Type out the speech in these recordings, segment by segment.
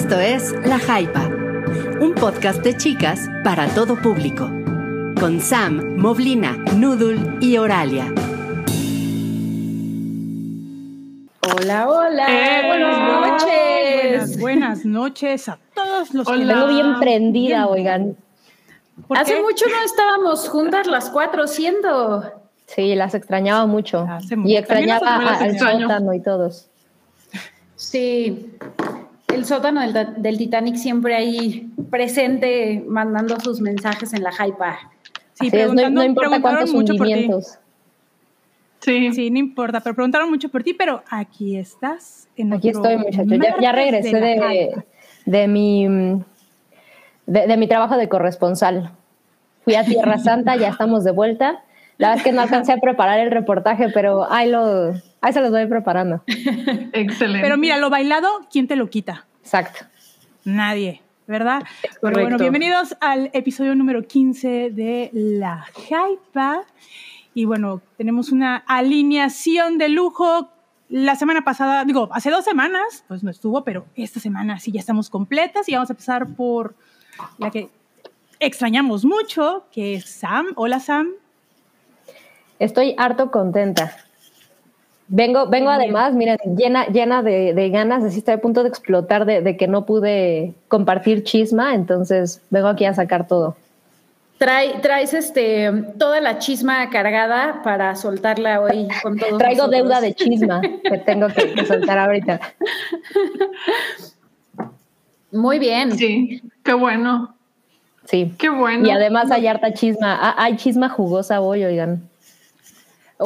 Esto es La Jaipa, un podcast de chicas para todo público, con Sam, Moblina, Noodle y Oralia. Hola, hola, Eh, buenas noches. Buenas, buenas noches a todos los que Vengo bien prendida, oigan. ¿Por Hace qué? mucho no estábamos juntas las cuatro siendo. Sí, las extrañaba mucho. Hace. Y extrañaba a- al y todos. Sí, el sótano del, del Titanic siempre ahí presente, mandando sus mensajes en la hypa. Sí, Así es, no, preguntando- no importa cuántos mucho por ti. hundimientos. Sí. sí, no importa, pero preguntaron mucho por ti, pero aquí estás. En Aquí estoy, muchachos. Ya, regresé de, de mi de, de mi trabajo de corresponsal. Fui a Tierra Santa, ya estamos de vuelta. La verdad es que no alcancé a preparar el reportaje, pero ahí, lo, ahí se los voy preparando. Excelente. Pero mira, lo bailado, ¿quién te lo quita? Exacto. Nadie, ¿verdad? Pero correcto. bueno, bienvenidos al episodio número 15 de La Jaipa. Y bueno, tenemos una alineación de lujo. La semana pasada, digo, hace dos semanas, pues no estuvo, pero esta semana sí ya estamos completas y vamos a empezar por la que extrañamos mucho, que es Sam. Hola, Sam. Estoy harto contenta. Vengo, vengo además, miren, llena, llena de, de ganas, así estoy a punto de explotar de, de que no pude compartir chisma, entonces vengo aquí a sacar todo. Trae, traes este toda la chisma cargada para soltarla hoy con todos Traigo nosotros. deuda de chisma que tengo que, que soltar ahorita. Muy bien. Sí, qué bueno, Sí. qué bueno. Y además hay harta chisma. Ah, hay chisma jugosa hoy, oigan.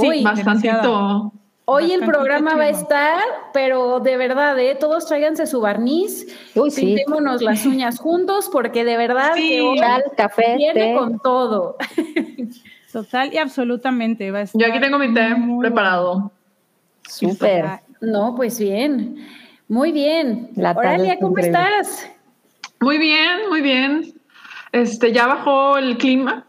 Sí, Uy, Bastantito. Hoy el programa va a estar, pero de verdad, ¿eh? todos tráiganse su barniz, Uy, sí. pintémonos las uñas juntos, porque de verdad Sí. que hoy Chal, café, viene té. con todo. Total y absolutamente. Va a Yo aquí estar tengo mi té muy preparado. Súper. No, pues bien. Muy bien. La Oralia, ¿cómo increíble. estás? Muy bien, muy bien. Este, ya bajó el clima,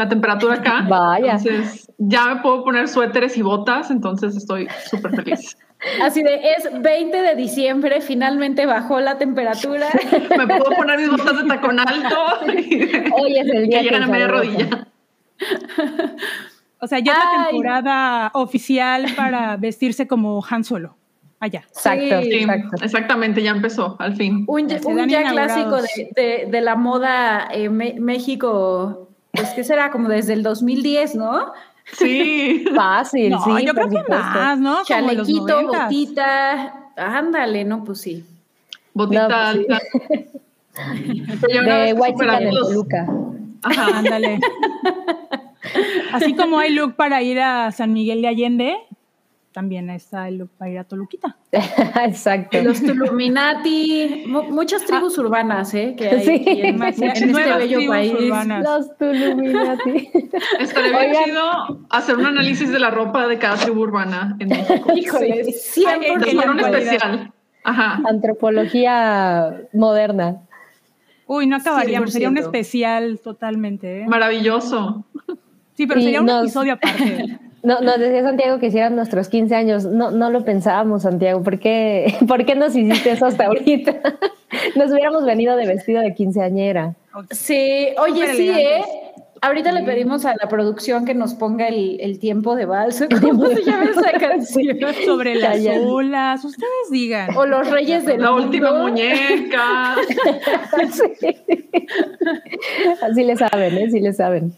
la temperatura acá. Vaya. Entonces, ya me puedo poner suéteres y botas, entonces estoy súper feliz. Así de, es 20 de diciembre, finalmente bajó la temperatura. me puedo poner mis botas de tacón alto Hoy es el día que llegan a media rodilla. O sea, ya es la temporada oficial para vestirse como Han Solo. Allá. Exacto, Sí. Exacto. exactamente, ya empezó, al fin. Un, un ya inaugurados. clásico de, de- de la moda eh, México, pues que será como desde el 2010, ¿no? Sí. Fácil, No, sí. yo creo que más, ¿no? Como los Chalequito, botita, ándale, no, pues sí. Botita No, pues sí. De White los- Toluca. Ajá. Ándale. Así como hay look para ir a San Miguel de Allende, también está el para ir a Toluquita. Exacto. Los Tuluminati, mu- muchas tribus urbanas, ¿eh? Que hay Sí. aquí en, en este bello país. urbanas. Los Tuluminati. Estaría bien chido hacer un análisis de la ropa de cada tribu urbana en México. Híjole, la un especial. Ajá. Antropología moderna. Uy, no acabaríamos, sería un 100%. especial totalmente. ¿eh? Maravilloso. Sí, pero Y sería un nos- episodio aparte. No, nos decía Santiago que hicieran nuestros 15 años. No, no lo pensábamos, Santiago. ¿Por qué, ¿Por qué nos hiciste eso hasta ahorita? Nos hubiéramos venido de vestido de quinceañera. Sí, oye, sí, ¿eh? Ahorita le pedimos a la producción que nos ponga el, el tiempo de vals. ¿Cómo se llama esa canción? Sobre las Ya, ya. olas, ustedes digan. O los reyes del La mundo. última muñeca. Sí. Así le saben, ¿eh? Sí le saben.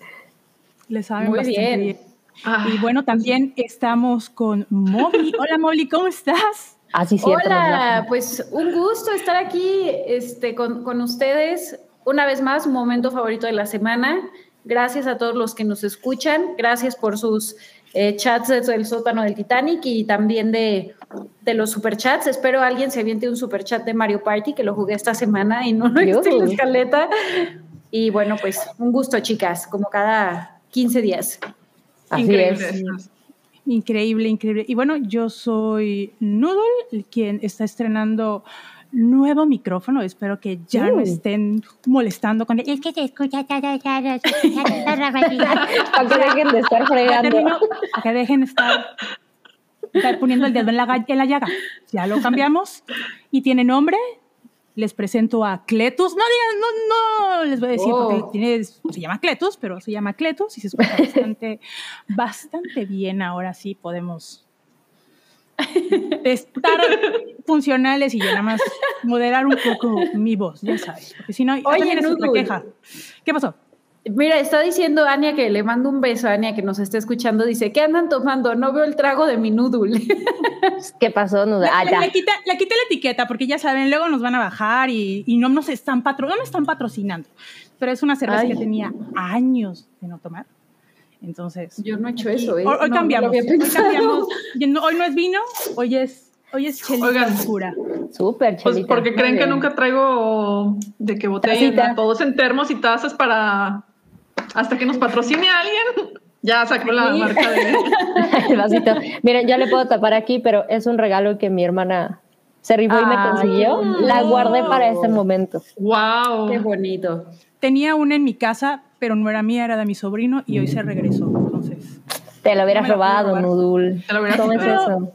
Le saben Muy bastante bien. Ah, Y bueno, también estamos con Moby. Hola, Moby, ¿cómo estás? Así cierto. nos Hola, la- pues un gusto estar aquí este, con, con ustedes. Una vez más, un momento favorito de la semana. Gracias a todos los que nos escuchan. Gracias por sus eh, chats del sótano del Titanic y también de, de los superchats. Espero alguien se aviente un superchat de Mario Party, que lo jugué esta semana y no lo he visto en la escaleta. Y bueno, pues un gusto, chicas, como cada 15 días. Así increíble. es. Increíble, increíble. Y bueno, yo soy Noodle, quien está estrenando nuevo micrófono. Espero que ya no Uh. estén molestando con el, es que se escucha. ta, escucha ta, ta, ta, ta". Para que dejen de estar fregando. que dejen estar, estar poniendo el dedo en la, en la llaga. Ya lo cambiamos y tiene nombre les presento a Cletus. No digan, no, no les voy a decir Oh. porque tiene, se llama Cletus, pero se llama Cletus y se escucha bastante, bastante bien. Ahora sí podemos estar funcionales y yo nada más moderar un poco mi voz, ya sabes. Porque si no, Oye, también es otra queja. ¿Qué pasó? Mira, está diciendo Ania que le mando un beso a Ania que nos está escuchando. Dice, ¿qué andan tomando? No veo el trago de mi noodle. ¿Qué pasó? No, ah, le, quita- le la etiqueta porque ya saben, luego nos van a bajar y, y no nos están patro, no me están patrocinando. Pero es una cerveza Ay. que tenía años de no tomar. Entonces, Yo no he hecho aquí- eso, ¿eh? Hoy, hoy No, no cambiamos. había hoy, cambiamos. No- hoy no es vino, hoy es, hoy es chelita Oigan. oscura. Súper, Pues chelita. porque creen que nunca traigo de que botella, todos en termos y tazas para hasta que nos patrocine alguien. Ya sacó la Sí. marca de. el vasito. Miren, yo le puedo tapar aquí, pero es un regalo que mi hermana se rifó y me consiguió. La guardé para este momento. ¡Wow! Qué bonito. Tenía una en mi casa, pero no era mía, era de mi sobrino y hoy se regresó. Entonces, Te lo hubieras No robado. Nudul. Te lo hubieras ¿Cómo es robado. eso?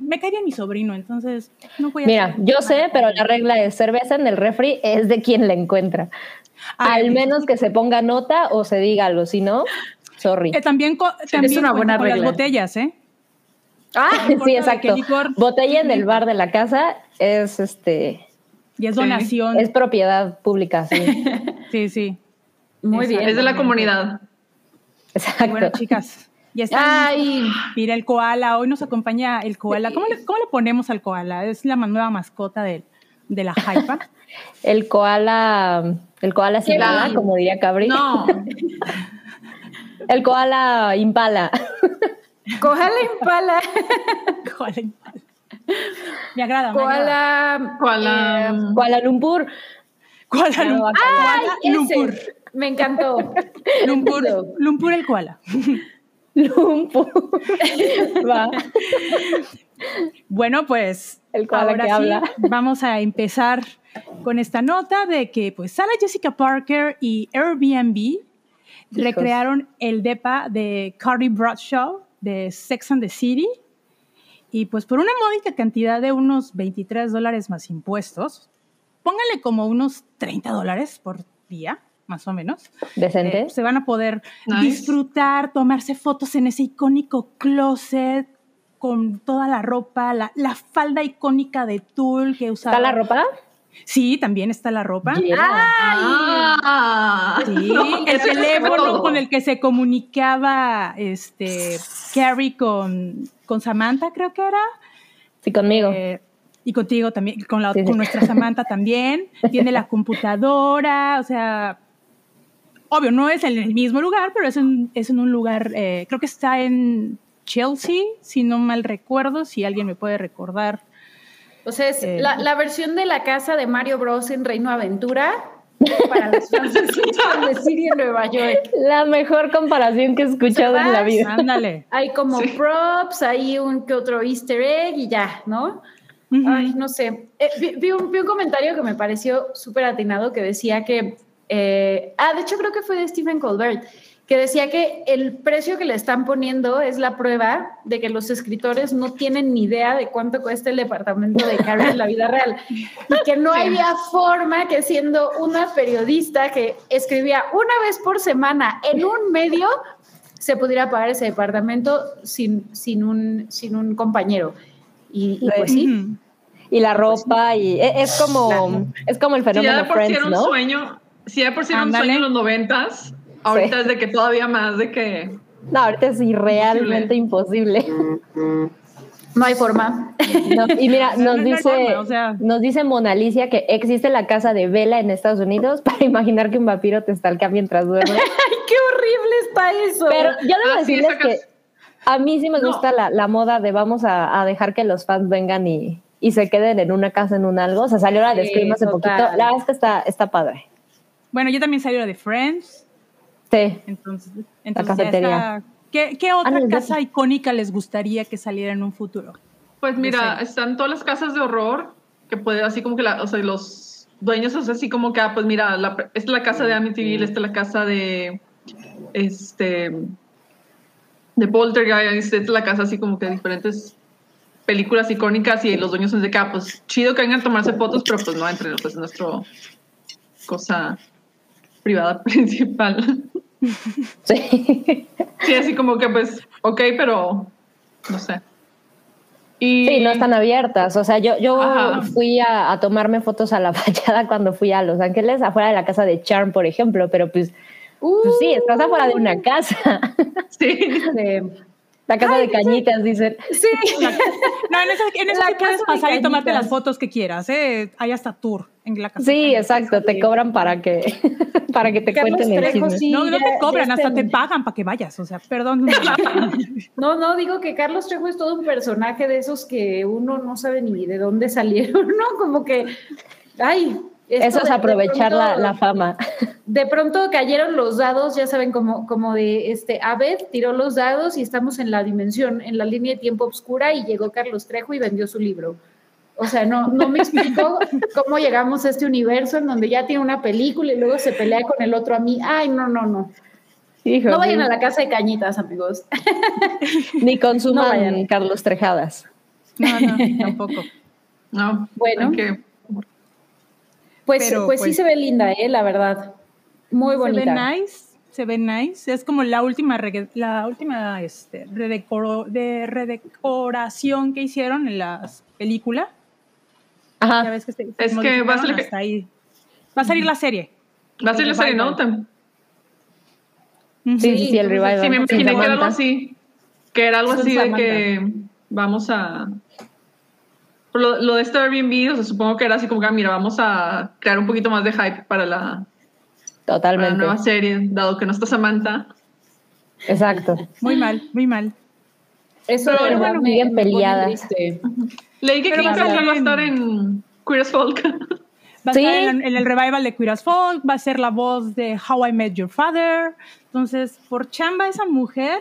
me cae bien mi sobrino, entonces no voy a Mira, yo sé, pero la regla es cerveza en el refri es de quien la encuentra. Ay, Al menos que se ponga nota o se diga algo, si no, sorry. Eh, también también una cuenta buena con regla. las botellas, ¿eh? Ah, Sí, exacto. Botella en el bar de la casa es este Y es Sí. donación. es propiedad pública, sí. Sí, sí. muy bien. Es de la comunidad. Exacto. bueno, chicas, ya está. Ay, Mira, el koala, hoy nos acompaña el koala. ¿Cómo le, cómo le ponemos al koala? Es la nueva mascota de, de la hypa. El koala, el koala sin La- ala, como diría Cabri. No, El koala impala. koala impala. koala impala. Me agrada, me agrada. Koala. Koala. eh, Lumpur. Koala Ya no va a Lumpur. ay, Koala ese. Lumpur. Me encantó. Lumpur. Lumpur el koala. Lumpur. Va. Bueno, pues El koala ahora que sí, habla. vamos a empezar con esta nota de que pues Sarah Jessica Parker y Airbnb recrearon el depa de Cardi Bradshaw de Sex and the City y pues por una módica cantidad de unos 23 dólares más impuestos, póngale como unos 30 dólares por día, más o menos, Decente. eh, se van a poder Nice. disfrutar, tomarse fotos en ese icónico closet con toda la ropa, la, la falda icónica de tul que usaba. ¿Está la ropa? Sí, también está la ropa. Yeah. Ah. Sí, No, el teléfono con el que se comunicaba este Carrie con, con Samantha, creo que era. Sí, conmigo. Eh, y contigo también, con, la, Sí, sí. con nuestra Samantha también. Tiene la computadora, o sea, obvio, no es en el mismo lugar, pero es en, es en un lugar, eh, creo que está en Chelsea, si no mal recuerdo, si alguien me puede recordar. O sea, es Eh. la, la versión de la casa de Mario Bros. en Reino Aventura para los fans de en Nueva York. La mejor comparación que he escuchado en la vida. Ándale. Hay como Sí. props, hay un que otro easter egg y ya, ¿no? Ujú. Ay, no sé. Eh, vi, vi un, vi un comentario que me pareció súper atinado que decía que, eh, ah, de hecho creo que fue de Stephen Colbert, que decía que el precio que le están poniendo es la prueba de que los escritores no tienen ni idea de cuánto cuesta el departamento de Carrie en la vida real y que no había forma que siendo una periodista que escribía una vez por semana en un medio se pudiera pagar ese departamento sin, sin, un, sin un compañero. Y, y pues sí. Y la ropa, y e- es como, es como el Si ya fenómeno de por sí Friends, era un ¿no? sueño, si ya de por sí era un sueño en los noventas, ahorita es de que todavía más de que No, ahorita es irrealmente imposible. No hay forma. No, y mira, No, nos no dice, forma, o sea. nos dice Mona Alicia que existe la casa de Vela en Estados Unidos para imaginar que un vampiro te stalkea mientras duermes. ¡Ay, qué horrible está eso! Pero yo debo Ah, sí, decirles casa- que a mí sí me No. gusta la, la moda de vamos a, a dejar que los fans vengan y, y se queden en una casa, en un algo. O sea, salió la de Sí, Scream hace total. poquito. La verdad es que está, está padre. Bueno, yo también salí de Friends, Sí. entonces, entonces cafetería. ¿Qué, qué otra Ah, no, casa icónica les gustaría que saliera en un futuro? Pues mira, están todas las casas de horror que puede así como que la, o sea, los dueños, o sea, así como que, ah, pues mira, la, esta es la casa de Amityville, esta es la casa de, este, de Poltergeist, esta es la casa así como que de diferentes películas icónicas y los dueños son de que, ah, pues chido que vengan a tomarse fotos, pero pues no entre pues nuestro cosa privada principal. Sí. Sí, así como que pues, ok, pero no sé. Y, Sí, no están abiertas. O sea, yo, yo Ajá. fui a, a tomarme fotos a la fachada cuando fui a Los Ángeles, afuera de la casa de Charm, por ejemplo, pero pues, pues sí, estás afuera de una casa. Sí, La casa de cañitas, dicen. Sí. No, en esa, en esa La sí puedes pasar y tomarte las fotos que quieras, ¿eh? Hay hasta tour en la casa. Sí, exacto, te cobran para que, para que te Carlos cuenten el Trejo, chisme. sí. No, no te cobran, ya hasta está- te pagan para que vayas, o sea, perdón. No, no, digo que Carlos Trejo es todo un personaje de esos que uno no sabe ni de dónde salieron, ¿no? Como que, ay. Esto Eso es aprovechar la, pronto- la fama. De pronto cayeron los dados, ya saben, como, como de este Abed tiró los dados y estamos en la dimensión, en la línea de tiempo oscura y llegó Carlos Trejo y vendió su libro. O sea, no, no me explico cómo llegamos a este universo en donde ya tiene una película y luego se pelea con el otro a mí. Ay, no, no, no. No vayan a la casa de cañitas, amigos. Ni consuman No. Carlos Trejadas. No, no, tampoco. no. Bueno. que- Pues, Pero, pues, sí pues- se ve linda, eh, la verdad. Muy Se ve bonita. nice, se ve nice. Es como la última, la última este, redecoro- de redecoración que hicieron en la película. Ya Ajá. ves que se, se Es que va a hasta ahí. Va a salir la serie. Va a ser la serie, ¿no? Sí, sí, sí, el revival. Sí, me imaginé que era algo así. Que era algo Son así de que vamos a. Por Lo, lo de este Airbnb, o sea, supongo que era así como que, ah, mira, vamos a crear un poquito más de hype para la, para la Totalmente. nueva serie, dado que no está Samantha. Exacto. Muy mal, muy mal. Eso Pero bueno, me, pone peleadas. Leí que Kim va a Cattrall va a ser estar en- en Queer as Folk. Va a Sí. estar en, en el revival de Queer as Folk, va a ser la voz de How I Met Your Father. Entonces, por chamba esa mujer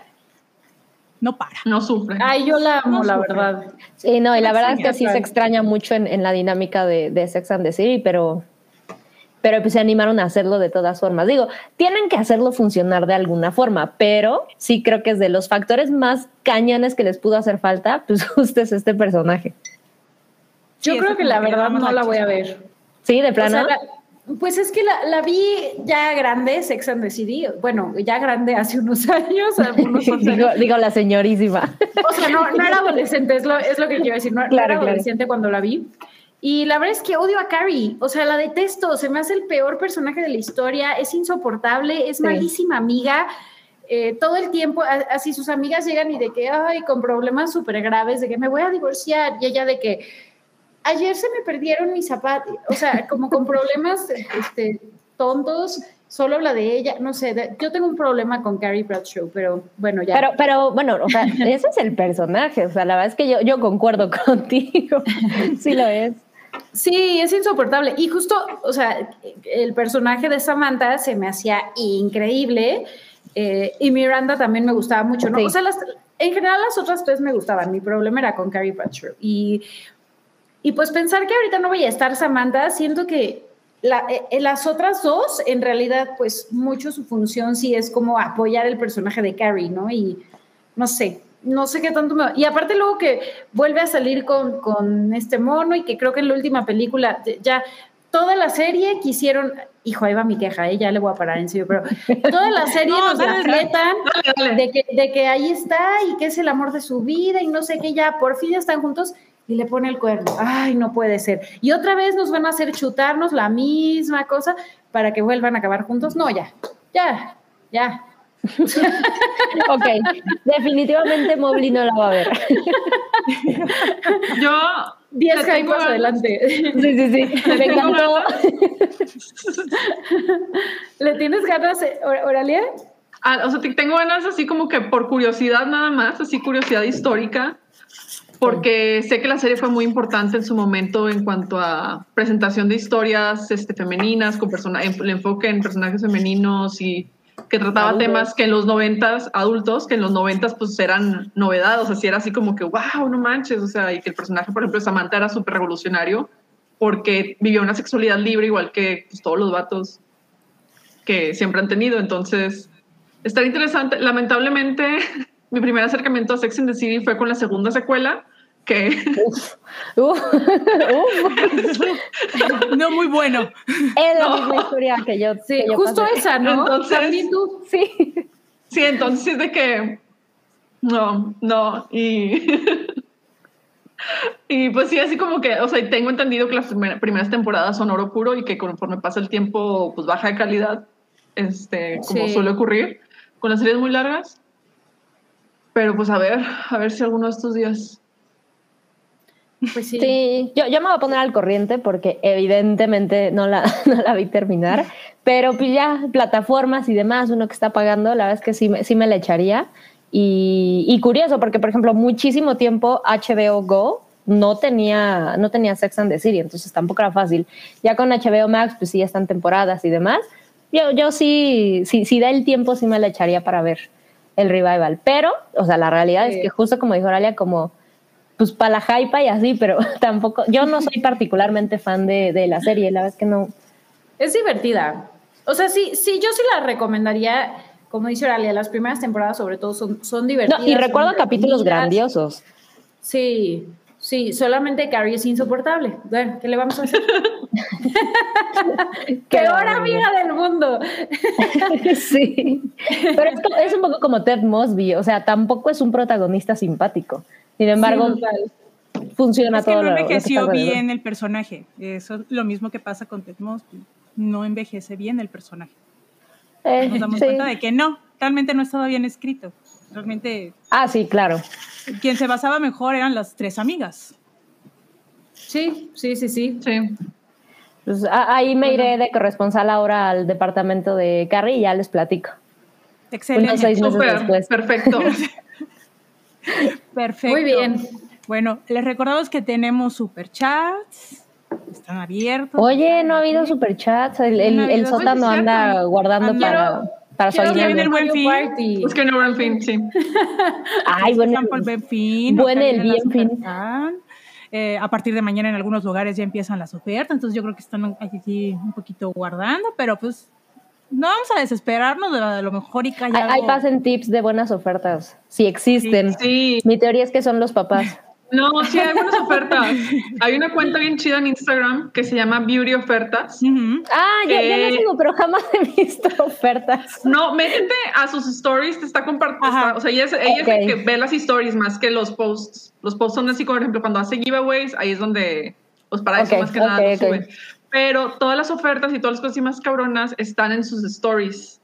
no para. No sufre. Ay, yo la amo, No la sufre. verdad. Sí, no, y la verdad es que sí se extraña mucho en, en la dinámica de, de Sex and the City, pero, pero pues se animaron a hacerlo de todas formas. Digo, tienen que hacerlo funcionar de alguna forma, pero sí creo que es de los factores más cañones que les pudo hacer falta, pues justo es este personaje. Yo Sí, creo que la verdad no la voy a ver. Sí, de O plano. sea, la- pues es que la, la vi ya grande, Sex and the City. Bueno, ya grande hace unos años, algunos digo, la señorísima. O sea, no, no era adolescente, es lo, es lo que quiero decir. No, era claro. adolescente cuando la vi. Y la verdad es que odio a Carrie. O sea, la detesto. Se me hace el peor personaje de la historia. Es insoportable, es Sí. malísima amiga. Eh, todo el tiempo, así sus amigas llegan y de que, ay, con problemas súper graves, de que me voy a divorciar. Y ella de que, ayer se me perdieron mis zapatos. O sea, como con problemas este, tontos. Solo habla de ella. No sé, de- yo tengo un problema con Carrie Bradshaw, pero bueno, ya. Pero, pero bueno, o sea, ese es el personaje. O sea, la verdad es que yo, yo concuerdo contigo. Sí lo es. Sí, es insoportable. Y justo, o sea, el personaje de Samantha se me hacía increíble. eh, y Miranda también me gustaba mucho, ¿no? Sí. O sea, las- en general las otras tres me gustaban. Mi problema era con Carrie Bradshaw. Y, y pues pensar que ahorita no vaya a estar Samantha, siento que la- eh, las otras dos, en realidad, pues mucho su función sí es como apoyar el personaje de Carrie, ¿no? Y no sé, no sé qué tanto me... Y aparte luego que vuelve a salir con, con este mono y que creo que en la última película ya toda la serie quisieron... Hijo, ahí va mi queja, ¿eh? ya le voy a parar en serio, pero toda la serie No, nos la fletan de que, de que ahí está y que es el amor de su vida y no sé qué, ya por fin están juntos y le pone el cuerno. Ay, no puede ser. Y otra vez nos van a hacer chutarnos la misma cosa para que vuelvan a acabar juntos. No, ya, ya, ya. Ok, definitivamente Mobley no la va a ver. Yo. Diez le tengo jaimas ganas- adelante. Sí, sí, sí. Me tengo encantó. ¿Le tienes ganas, Or- Oralia? Ah, o sea, te- tengo ganas así como que por curiosidad nada más, así curiosidad histórica, porque sé que la serie fue muy importante en su momento en cuanto a presentación de historias este, femeninas, con persona, el enfoque en personajes femeninos y que trataba Adultos. temas que en los noventas, adultos, que en los noventas pues eran novedad, o sea, era así como que, wow, no manches, o sea, y que el personaje, por ejemplo, de Samantha era súper revolucionario porque vivió una sexualidad libre igual que pues, todos los vatos que siempre han tenido. Entonces, estar interesante. Lamentablemente, mi primer acercamiento a Sex and the City fue con la segunda secuela, que Uf, uf, uf. No muy bueno. Es la No. misma historia que yo. Sí, que yo justo pasé. esa, ¿no? Entonces- tú. Sí. sí, entonces es de que no, no, y y pues sí, así como que, o sea, tengo entendido que las primer- primeras temporadas son oro puro y que conforme pasa el tiempo, pues baja de calidad, este, como Sí. suele ocurrir con las series muy largas. Pero pues a ver, a ver si alguno de estos días. Pues sí. Sí, yo, yo me voy a poner al corriente porque evidentemente no la, no la vi terminar, pero pues ya plataformas y demás, uno que está pagando, la verdad es que sí, me- sí me la echaría. Y, y curioso, porque por ejemplo, muchísimo tiempo HBO Go no tenía, no tenía Sex and the City, entonces tampoco era fácil. Ya con HBO Max, pues sí, ya están temporadas y demás. Yo, yo sí, sí, si da el tiempo, sí me la echaría para ver el revival. Pero, o sea, la realidad Sí. es que justo como dijo Oralia, como pues para la hype y así, pero tampoco, yo no soy particularmente fan de, de la serie, la verdad es que no. Es divertida. O sea, sí, sí, yo sí la recomendaría. Como dice Oralia, las primeras temporadas sobre todo son, son divertidas. No, y recuerdo capítulos grandiosos. Sí, sí, solamente Carrie es insoportable. Bueno, ¿qué le vamos a hacer? Peor barbaridad. amiga del mundo. sí. Pero es, es un poco como Ted Mosby, o sea, tampoco es un protagonista simpático. Sin embargo, Sí, funciona Es que todo no lo- lo que está envejeció alrededor. bien el personaje. Eso es lo mismo que pasa con Ted Mosby. No envejece bien el personaje. Eh, Nos damos sí. cuenta de que no, realmente no estaba bien escrito. Realmente Ah, sí, claro. Quien se basaba mejor eran las tres amigas. Sí, sí, sí, sí. Sí. Pues, ahí me iré de corresponsal ahora al departamento de Carrie y ya les platico. Excelente. Unos seis meses después. perfecto. Perfecto. Muy bien. Bueno, les recordamos que tenemos superchats. Están abiertos. Oye, no ha habido superchats. El, el, No ha el habido. sótano anda guardando Ando- para, para que viene el buen fin. Party. Es que no, en fin, sí. Ay, bueno. Están por el buen fin. Buen acá el bien fin. Eh, a partir de mañana en algunos lugares ya empiezan las ofertas, entonces yo creo que están aquí un poquito guardando, pero pues no vamos a desesperarnos, de lo mejor y cae Ahí pasen tips de buenas ofertas, si existen. Sí. Mi teoría es que son los papás. No, sí hay buenas ofertas. Hay una cuenta bien chida en Instagram que se llama Beauty Ofertas. Ah, ya, ya Eh, lo sigo, pero jamás he visto ofertas. No, métete a sus stories, te está compartiendo. O sea, ella es, ella es la Ok. que ve las stories más que los posts. Los posts son así, por ejemplo, cuando hace giveaways, ahí es donde, pues para eso más que nada lo sube. Pero todas las ofertas y todas las cosas más cabronas están en sus stories.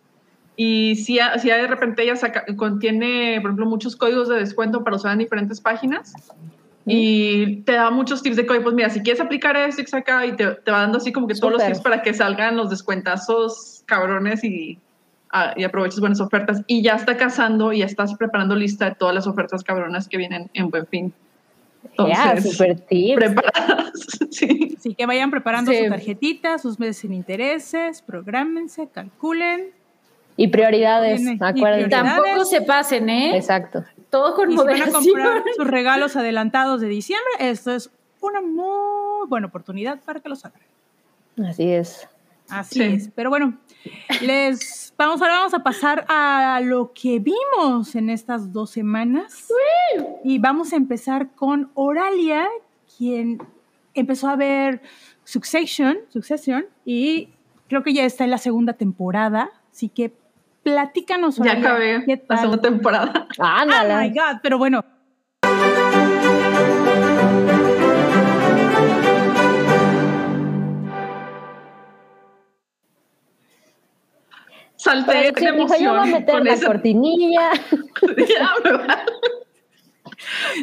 Y si, a- si de repente ella saca- contiene, por ejemplo, muchos códigos de descuento para usar en diferentes páginas. Y te da muchos tips de código. Pues mira, si quieres aplicar esto y saca, y te, te va dando así como que todos los tips para que salgan los descuentazos cabrones y, ah, y aproveches buenas ofertas. Y ya está cazando y ya estás preparando lista de todas las ofertas cabronas que vienen en Buen Fin. Entonces, super tips. preparadas. sí. Así que vayan preparando Sí. su tarjetita, sus meses sin intereses, prográmense, calculen. Y prioridades, y acuérdense. prioridades. Tampoco se pasen, ¿eh? Exacto. Todo con Y si van a comprar sus regalos adelantados de diciembre, esto es una muy buena oportunidad para que los hagan. Así es. Así Sí. es. Pero bueno, les vamos ahora vamos a pasar a lo que vimos en estas dos semanas. Y vamos a empezar con Oralia, quien empezó a ver Succession, Succession, y creo que ya está en la segunda temporada. Así que platícanos, Ya acabé ¿qué la tal? segunda temporada. Oh Ándala. my God, pero bueno. Salté de dijo, yo voy a emoción meter con la ese. cortinilla.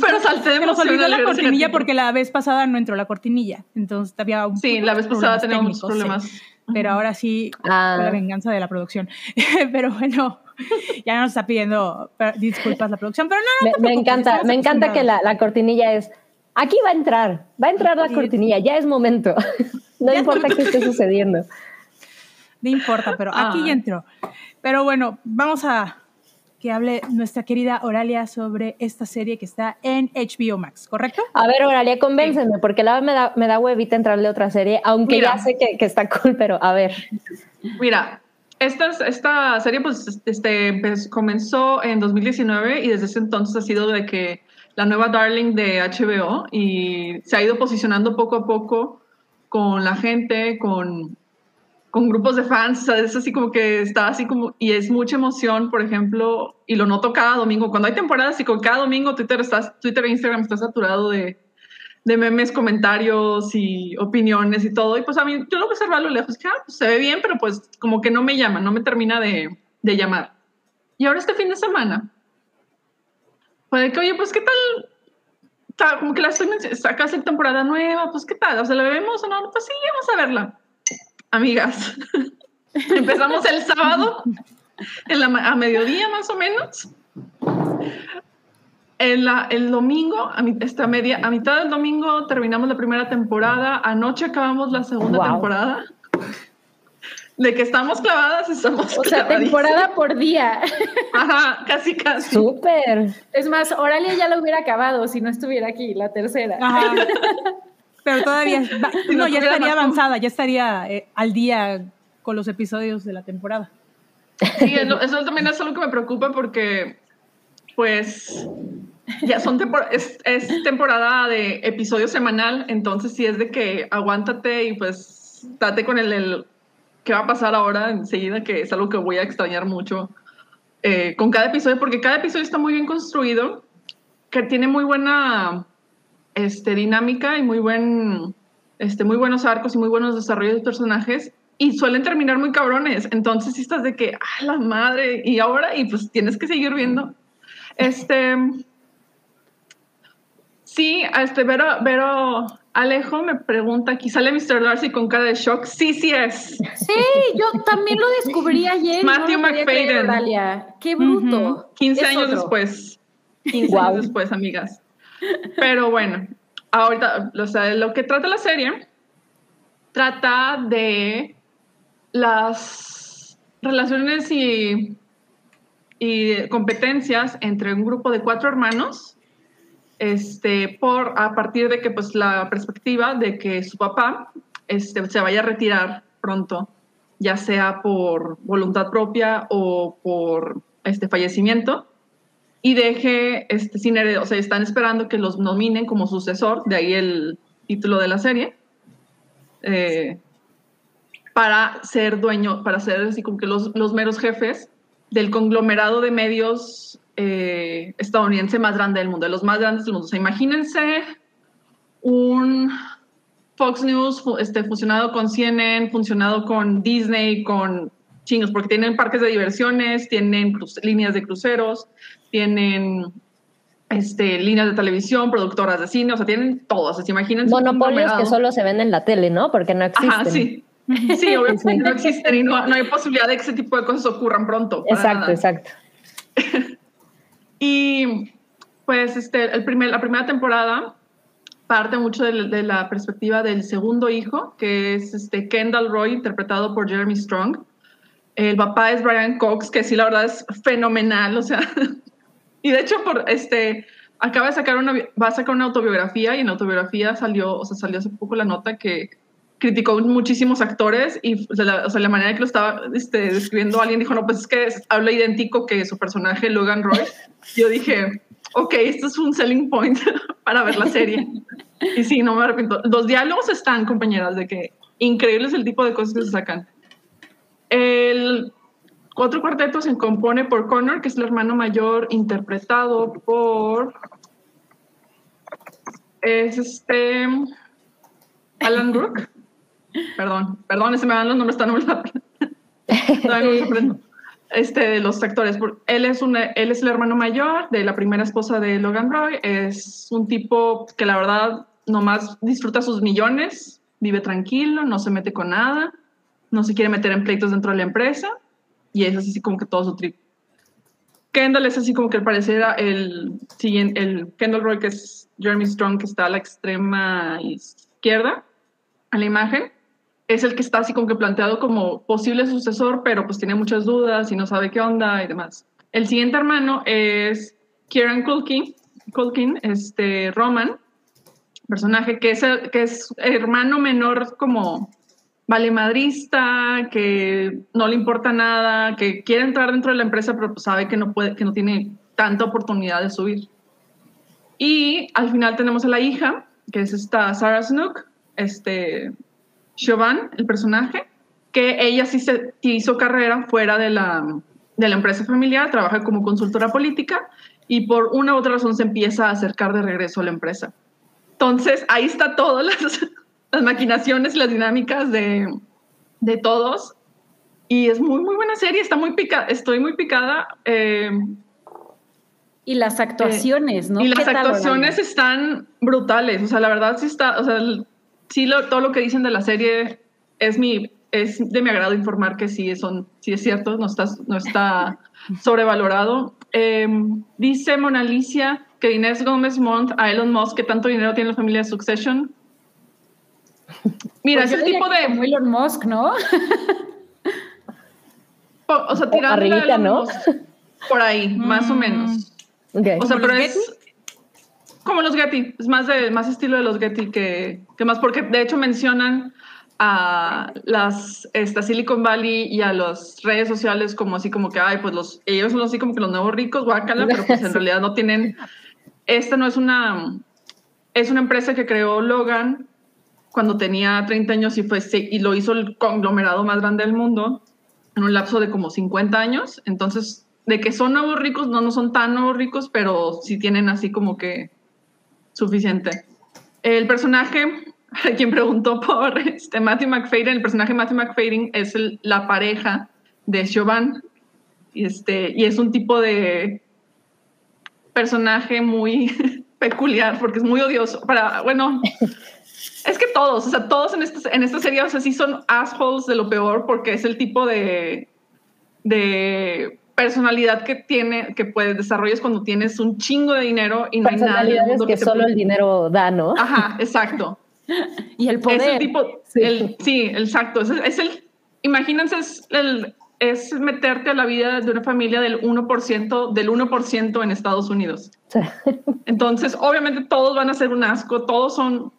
Pero salté de emoción. olvidó al la cortinilla porque la vez pasada no entró la cortinilla. Entonces había un Sí, la vez pasada teníamos técnicos, sí. Pero ahora sí, Ah. la venganza de la producción. pero bueno, ya nos está pidiendo disculpas la producción. Pero no, no Me, me encanta, me encanta que la, la cortinilla es. Aquí va a entrar, va a entrar la cortinilla, ya es momento. No importa qué esté sucediendo. No importa, pero aquí Ah. ya entró. Pero bueno, vamos a que hable nuestra querida Oralia sobre esta serie que está en HBO Max, ¿correcto? A ver, Oralia, convénceme, porque la verdad me da, me da huevita entrarle a otra serie, aunque Mira. ya sé que, que está cool, pero a ver. Mira, esta, esta serie pues este, empe- comenzó en 2019 y desde ese entonces ha sido de que la nueva Darling de HBO y se ha ido posicionando poco a poco con la gente, con, con grupos de fans, o sea, es así como que está así como, y es mucha emoción, por ejemplo, y lo noto cada domingo, cuando hay temporadas y con cada domingo Twitter, está, Twitter e Instagram está saturado de, de memes, comentarios y opiniones y todo, y pues a mí, yo lo observo a lo lejos, que ah, pues se ve bien, pero pues como que no me llama, no me termina de, de llamar. Y ahora este fin de semana, puede que, oye, pues qué tal como que la estoy sacas en temporada nueva, pues qué tal, o sea, la vemos o no, pues sí, vamos a verla. Amigas, empezamos el sábado en la, a mediodía más o menos. En la, el domingo, a, mi, esta media, a mitad del domingo terminamos la primera temporada, anoche acabamos la segunda Wow. temporada. De que estamos clavadas, estamos O sea, temporada por día. Ajá, casi, casi. Súper. Es más, Oralia ya lo hubiera acabado si no estuviera aquí, la tercera. Ajá. Pero todavía, no ya estaría avanzada, ya estaría eh, al día con los episodios de la temporada. Sí, eso también es algo que me preocupa porque, pues, ya son tempor- es, es temporada de episodio semanal, entonces sí es de que aguántate y pues date con el, el qué va a pasar ahora enseguida, que es algo que voy a extrañar mucho eh, con cada episodio, porque cada episodio está muy bien construido, que tiene muy buena este, dinámica y muy, buen, este, muy buenos arcos y muy buenos desarrollos de personajes y suelen terminar muy cabrones. Entonces, si estás de que, ¡ah, la madre! Y ahora, y pues tienes que seguir viendo. Este. Sí, este, Vero, Vero Alejo me pregunta aquí, ¿sale Mr. Darcy con cara de shock? Sí, sí es. Sí, yo también lo descubrí ayer. Matthew no McFadden. Qué bruto. Ujú. 15 Es años otro. después. 15 Guau. años después, amigas. Pero bueno, ahorita, lo que trata la serie, trata de las relaciones y, y competencias entre un grupo de cuatro hermanos, este, por, a partir de que, pues, la perspectiva de que su papá este, se vaya a retirar pronto, ya sea por voluntad propia o por este fallecimiento, y deje este, sin heredero, o sea, están esperando que los nominen como sucesor, de ahí el título de la serie, eh, para ser dueño, para ser así como que los, los meros jefes del conglomerado de medios eh, estadounidense más grande del mundo, de los más grandes del mundo. O sea, imagínense un Fox News este, fusionado con CNN, funcionado con Disney, con chingos, porque tienen parques de diversiones, tienen líneas de cruceros, tienen este, líneas de televisión, productoras de cine, o sea, tienen todas. Imagínense. Monopolios que solo se ven en la tele, ¿no? Porque no existen. Ajá, sí. Sí, obviamente no existen y no, no hay posibilidad de que ese tipo de cosas ocurran pronto. Exacto, nada. exacto. Y pues este, el primer, la primera temporada parte mucho de, de la perspectiva del segundo hijo, que es este Kendall Roy, interpretado por Jeremy Strong. El papá es Brian Cox, que sí, la verdad es fenomenal, o sea, y de hecho por este acaba de sacar una va a sacar una autobiografía y en la autobiografía salió, o sea, salió hace poco la nota que criticó muchísimos actores y o sea, la, o sea, la manera que lo estaba este, describiendo alguien dijo, no, pues es que habla idéntico que su personaje Logan Roy. Yo dije, ok, esto es un selling point para ver la serie. Y sí, no me arrepiento. Los diálogos están, compañeras, de que increíbles el tipo de cosas que se sacan. El otro cuarteto se compone por Connor, que es el hermano mayor, interpretado por. Es este. Alan Rook. Perdón, perdón, se me van los nombres tan no. Este, de los actores. Él es, un, él es el hermano mayor de la primera esposa de Logan Roy. Es un tipo que la verdad nomás disfruta sus millones, vive tranquilo, no se mete con nada, no se quiere meter en pleitos dentro de la empresa y es así como que todo su trip. Kendall es así como que al parecer el siguiente, el Kendall Roy que es Jeremy Strong que está a la extrema izquierda a la imagen es el que está así como que planteado como posible sucesor, pero pues tiene muchas dudas y no sabe qué onda y demás. El siguiente hermano es Kieran Culkin, Culkin este Roman, personaje que es, que es hermano menor como valemadrista, que no le importa nada, que quiere entrar dentro de la empresa, pero pues sabe que no puede, que no tiene tanta oportunidad de subir. Y al final tenemos a la hija, que es esta Sarah Snook, este, Siobhan, el personaje, que ella sí se hizo carrera fuera de la, de la empresa familiar, trabaja como consultora política y por una u otra razón se empieza a acercar de regreso a la empresa. Entonces, ahí está las, las maquinaciones y las dinámicas de, de, todos. Y es muy, muy buena serie, está muy pica, estoy muy picada. Eh, y las actuaciones, ¿no? Y las actuaciones están brutales, o sea, la verdad sí está, o sea, sí lo, todo lo que dicen de la serie es mi es de mi agrado informar que sí son sí es cierto, no está no está sobrevalorado. Eh, dice Mona Alicia que Inés Gómez Montt a Elon Musk que tanto dinero tiene la familia de Succession. Mira, Pues es el tipo de como Elon Musk, ¿no? o sea, tirando arribita, ¿no? por ahí, más o menos. Okay. O sea, ¿Como pero es como los Getty, es más de más estilo de los Getty que, que más porque de hecho mencionan a las esta Silicon Valley y a las redes sociales como así como que ay pues los ellos son así como que los nuevos ricos guácala, pero pues en realidad no tienen esta no es una es una empresa que creó Logan cuando tenía 30 años y fue y lo hizo el conglomerado más grande del mundo en un lapso de como 50 años, entonces de que son nuevos ricos, no, no son tan nuevos ricos, pero sí tienen así como que suficiente. El personaje, quien preguntó por este, Matthew McFadden, el personaje Matthew McFadden es la pareja de Siobhan, y, este, y es un tipo de personaje muy peculiar, porque es muy odioso, para, bueno... Es que todos, o sea, todos en esta, en esta serie, o sea, sí son assholes de lo peor porque es el tipo de, de personalidad que tiene, que puedes desarrollas cuando tienes un chingo de dinero y no hay nada en el Personalidades mundo que solo el dinero da, ¿no? Ajá, exacto. Y el Es poder. el tipo, Sí. el, sí, exacto. Es, es el, imagínense, es, el, es meterte a la vida de una familia del 1%, del 1% en Estados Unidos. Entonces, obviamente todos van a ser un asco, todos son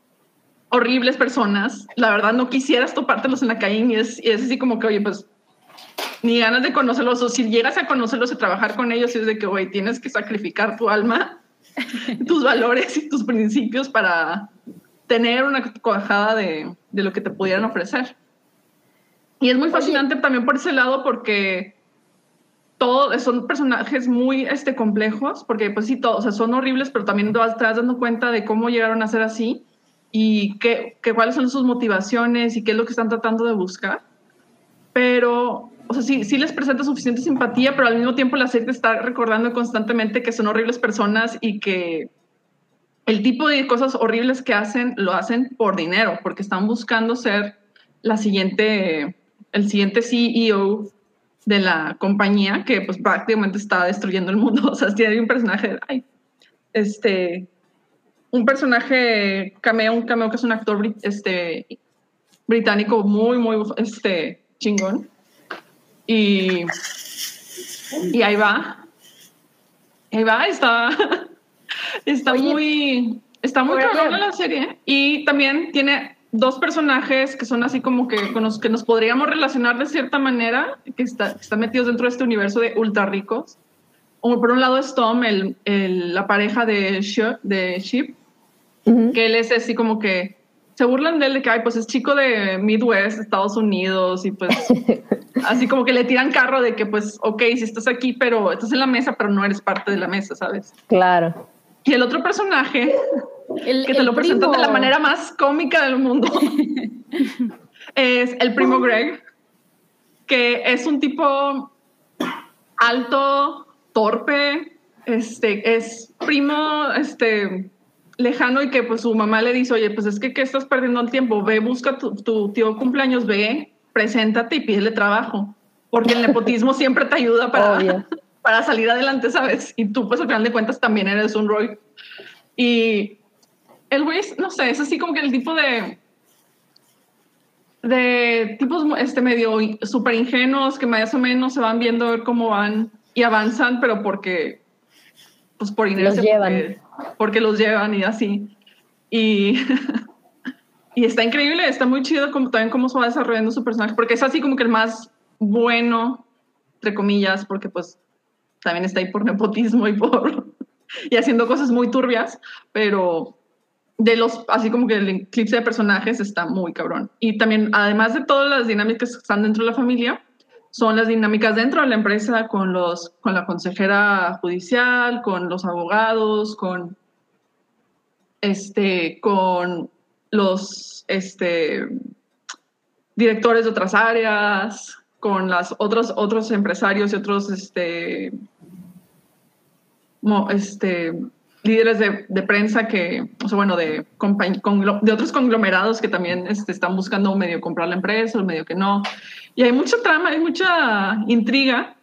horribles personas. La verdad, no quisieras topártelos en la calle y es, y es así como que, oye, pues ni ganas de conocerlos, o si llegas a conocerlos y trabajar con ellos, es de que, güey, tienes que sacrificar tu alma, tus valores y tus principios para tener una cuajada de, de lo que te pudieran ofrecer. Y es muy fascinante también por ese lado porque todo, son personajes muy este, complejos, porque pues sí, todos, o sea, son horribles, pero también te vas, te vas dando cuenta de cómo llegaron a ser así y qué, qué, cuáles son sus motivaciones y qué es lo que están tratando de buscar. Pero, o sea, sí, sí les presenta suficiente simpatía, pero al mismo tiempo la serie está recordando constantemente que son horribles personas y que el tipo de cosas horribles que hacen lo hacen por dinero, porque están buscando ser la siguiente, el siguiente CEO de la compañía que pues prácticamente está destruyendo el mundo. O sea, tiene un personaje, ay, este, un personaje cameo, un cameo que es un actor este, británico muy, muy este, chingón. Y, y ahí va. Ahí va, está, está Oye, muy, está muy oye. cabrona la serie. Y también tiene dos personajes que son así como que con los que nos podríamos relacionar de cierta manera, que, está, que están metidos dentro de este universo de ultra ricos. Como por un lado es Tom, el, el- la pareja de Shep, de Que él es así como que se burlan de él de que, ay, pues es chico de Midwest, Estados Unidos, y pues así como que le tiran carro de que, pues, ok, si estás aquí, pero estás en la mesa, pero no eres parte de la mesa, ¿sabes? Claro. Y el otro personaje, El- que te el lo presentan de la manera más cómica del mundo, es el primo Greg, que es un tipo alto, torpe, este, es primo, este, lejano y que pues su mamá le dice, oye, pues es que, ¿qué estás perdiendo el tiempo? Ve, busca tu, tu tío cumpleaños, ve, preséntate y pídele trabajo, porque el nepotismo siempre te ayuda para, para salir adelante, ¿sabes? Y tú pues al final de cuentas también eres un Roy. Y el güey, no sé, es así como que el tipo de de tipos este medio súper ingenuos que más o menos se van viendo a ver cómo van y avanzan, pero porque pues por inercia, Los llevan. Porque, porque los llevan y así. Y, y está increíble, está muy chido como también cómo se va desarrollando su personaje, porque es así como que el más bueno, entre comillas, porque pues también está ahí por nepotismo y por y haciendo cosas muy turbias, pero de los, así como que el eclipse de personajes está muy cabrón. Y también, además de todas las dinámicas que están dentro de la familia, son las dinámicas dentro de la empresa con, los, con la consejera judicial, con los abogados, con, este, con los este, directores de otras áreas, con las otros, otros empresarios y otros este, este, líderes de, prensa que, o sea, bueno, de, de otros conglomerados que también este, están buscando medio comprar la empresa, o medio que no. Y hay mucha trama, hay mucha intriga.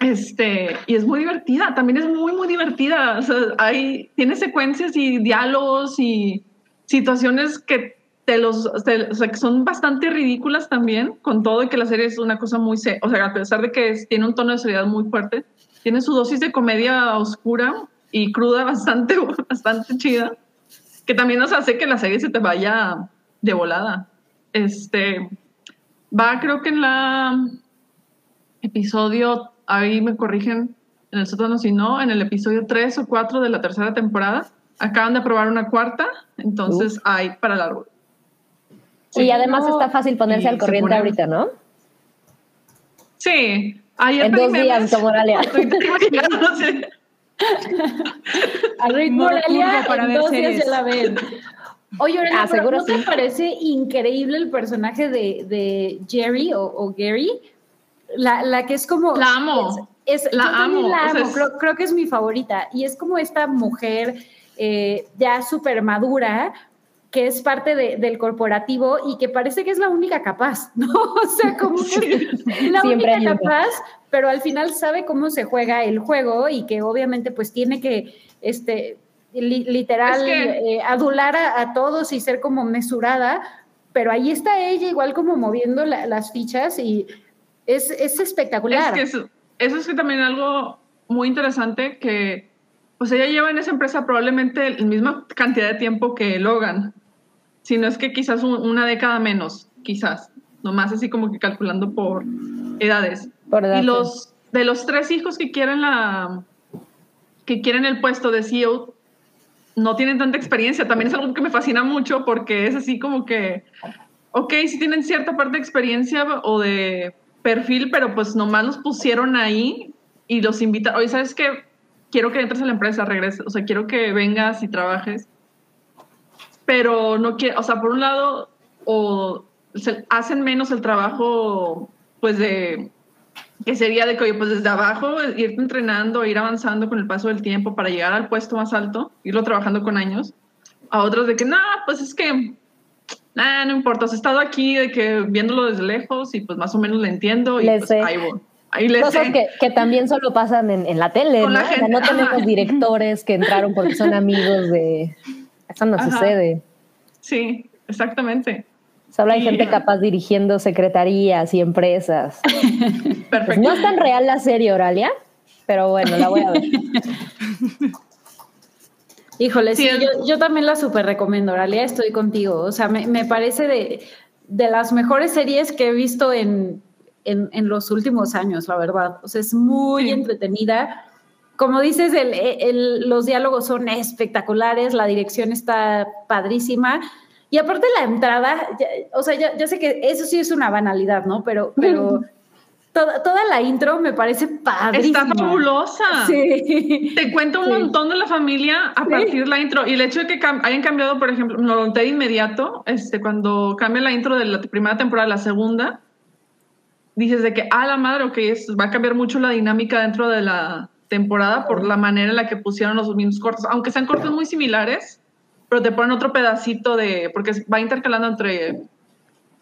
Este, y es muy divertida, también es muy, muy divertida. O sea, hay, tiene secuencias y diálogos y situaciones que te los, o sea, que son bastante ridículas también, con todo y que la serie es una cosa muy, o sea, a pesar de que tiene un tono de seriedad muy fuerte, tiene su dosis de comedia oscura y cruda bastante, bastante chida, que también nos hace que la serie se te vaya de volada. Este, va creo que en la episodio, ahí me corrigen en el sótano si no, en el episodio 3 o 4 de la tercera temporada. Acaban de aprobar una cuarta, entonces hay para largo. y además está fácil ponerse al corriente ahorita, ¿no? Sí. Ayer en dos días, como A ritmo para ver series. se la ven. Oye, ah, seguro ¿no te parece increíble el personaje de, de Jerry o, Gary? La, la, que es como... La amo. Es, la amo. La amo. creo, que es mi favorita. Y es como esta mujer eh, ya súper madura, que es parte del corporativo y que parece que es la única capaz, ¿no? O sea, como que la única capaz, pero al final sabe cómo se juega el juego y que obviamente pues tiene que, este, literal, eh, adular a, todos y ser como mesurada, pero ahí está ella igual como moviendo las fichas y es, espectacular. Es que eso, eso es que también algo muy interesante que pues ella lleva en esa empresa probablemente la misma cantidad de tiempo que Logan, si no es que quizás una década menos, quizás, nomás así como que calculando por edades. y los de los tres hijos que quieren la que quieren el puesto de CEO no tienen tanta experiencia. También es algo que me fascina mucho porque es así como que, ok, sí tienen cierta parte de experiencia o de perfil, pero pues nomás los pusieron ahí y los invitan. Oye, ¿sabes qué? Quiero que entres a la empresa, regreses. O sea, quiero que vengas y trabajes pero no quiere, o sea, por un lado, o hacen menos el trabajo, pues de, que sería de que, oye, pues desde abajo, ir entrenando, ir avanzando con el paso del tiempo para llegar al puesto más alto, irlo trabajando con años, a otros de que, no, pues es que, nada, no importa, has estado aquí, de que viéndolo desde lejos y pues más o menos lo entiendo y pues ahí voy. Ahí le Cosas que, que, también solo pasan en, en la tele, ¿no? no tenemos directores que entraron porque son amigos de eso no sucede. Sí, exactamente. Solo hay gente capaz dirigiendo secretarías y empresas. Perfecto. Pues no es tan real la serie, Oralia, pero bueno, la voy a ver. Híjole, sí, yo, también la súper recomiendo, Oralia, estoy contigo. O sea, me, parece de, las mejores series que he visto en, los últimos años, la verdad. O sea, es muy entretenida como dices, los diálogos son espectaculares, la dirección está padrísima. Y aparte la entrada, o sea, yo, sé que eso sí es una banalidad, ¿no? Pero, pero toda, toda la intro me parece padrísima. Está fabulosa. Sí. Te cuento un montón de la familia a partir de la intro. Y el hecho de que hayan cambiado, por ejemplo, lo noté de inmediato, este, cuando cambia la intro de la primera temporada a la segunda, dices de que, ah, la madre, ok, va a cambiar mucho la dinámica dentro de la temporada por la manera en la que pusieron los mismos cortos, aunque sean cortos muy similares, pero te ponen otro pedacito de, porque va intercalando entre,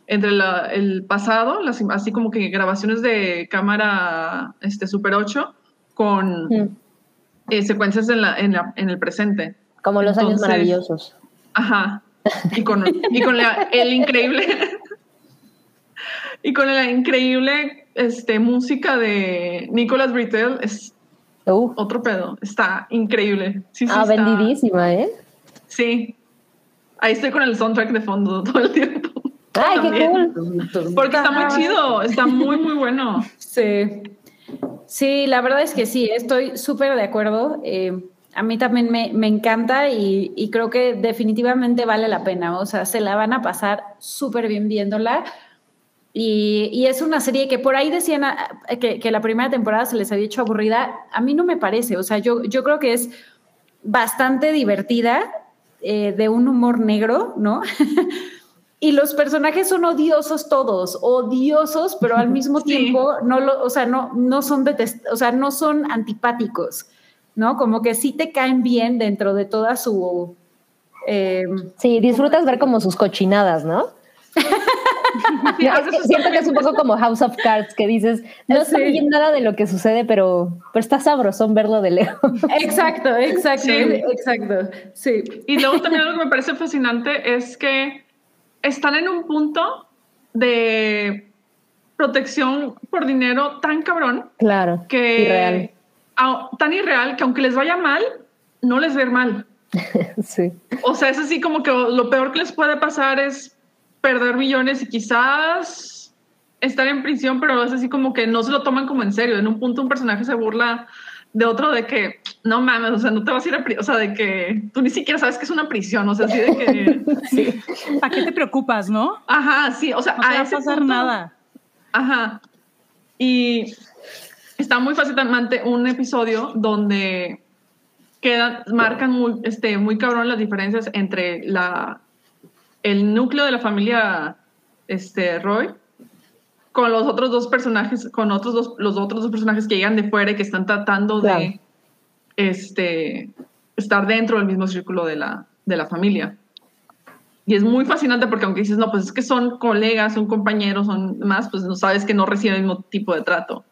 entre el pasado, las, así como que grabaciones de cámara este, Super 8 con eh, secuencias en, la, en, la, en, el presente. Como los años maravillosos. Ajá. Y con, y con el increíble... y con la increíble este, música de Nicolas Britell, es otro pedo. Está increíble. Sí, sí, ah, vendidísima, ¿eh? Sí. Ahí estoy con el soundtrack de fondo todo el tiempo. ¡Ay, qué cool! Porque está muy chido, está muy, muy bueno. Sí. Sí, la verdad es que sí, estoy súper de acuerdo. Eh, A mí también me, me encanta y, y, creo que definitivamente vale la pena. O sea, se la van a pasar súper bien viéndola. Y, y, es una serie que por ahí decían ah, que, que, la primera temporada se les había hecho aburrida. A mí no me parece. O sea, yo, yo creo que es bastante divertida, eh, de un humor negro, ¿no? y los personajes son odiosos todos, odiosos, pero al mismo tiempo no lo, o sea, no, no son detest o sea, no son antipáticos, ¿no? Como que sí te caen bien dentro de toda su eh, sí, disfrutas ver como sus cochinadas, ¿no? siento que es un poco como House of Cards, que dices, no sé bien nada de lo que sucede, pero, pero está sabrosón verlo de lejos. Exacto, exacto, exacto. Sí. Y luego también algo que me parece fascinante es que están en un punto de protección por dinero tan cabrón. Claro. Que irreal. tan irreal que aunque les vaya mal, no les ve mal. sí. O sea, es así como que lo peor que les puede pasar es perder millones y quizás estar en prisión, pero es así como que no se lo toman como en serio. En un punto un personaje se burla de otro de que no mames, o sea, no te vas a ir a prisión, o sea, de que tú ni siquiera sabes que es una prisión, o sea, así de que... Sí. ¿Para qué te preocupas, no? Ajá, sí, o sea, no a pasar nada. Ajá. Y está muy fascinante un episodio donde quedan, marcan muy, este, muy cabrón las diferencias entre la el núcleo de la familia este, Roy con los otros dos personajes, con otros dos, los otros dos personajes que llegan de fuera y que están tratando de este, estar dentro del mismo círculo de la, de la familia. Y es muy fascinante porque aunque dices, no, pues es que son colegas, son compañeros, son más, pues no sabes que no reciben el mismo tipo de trato.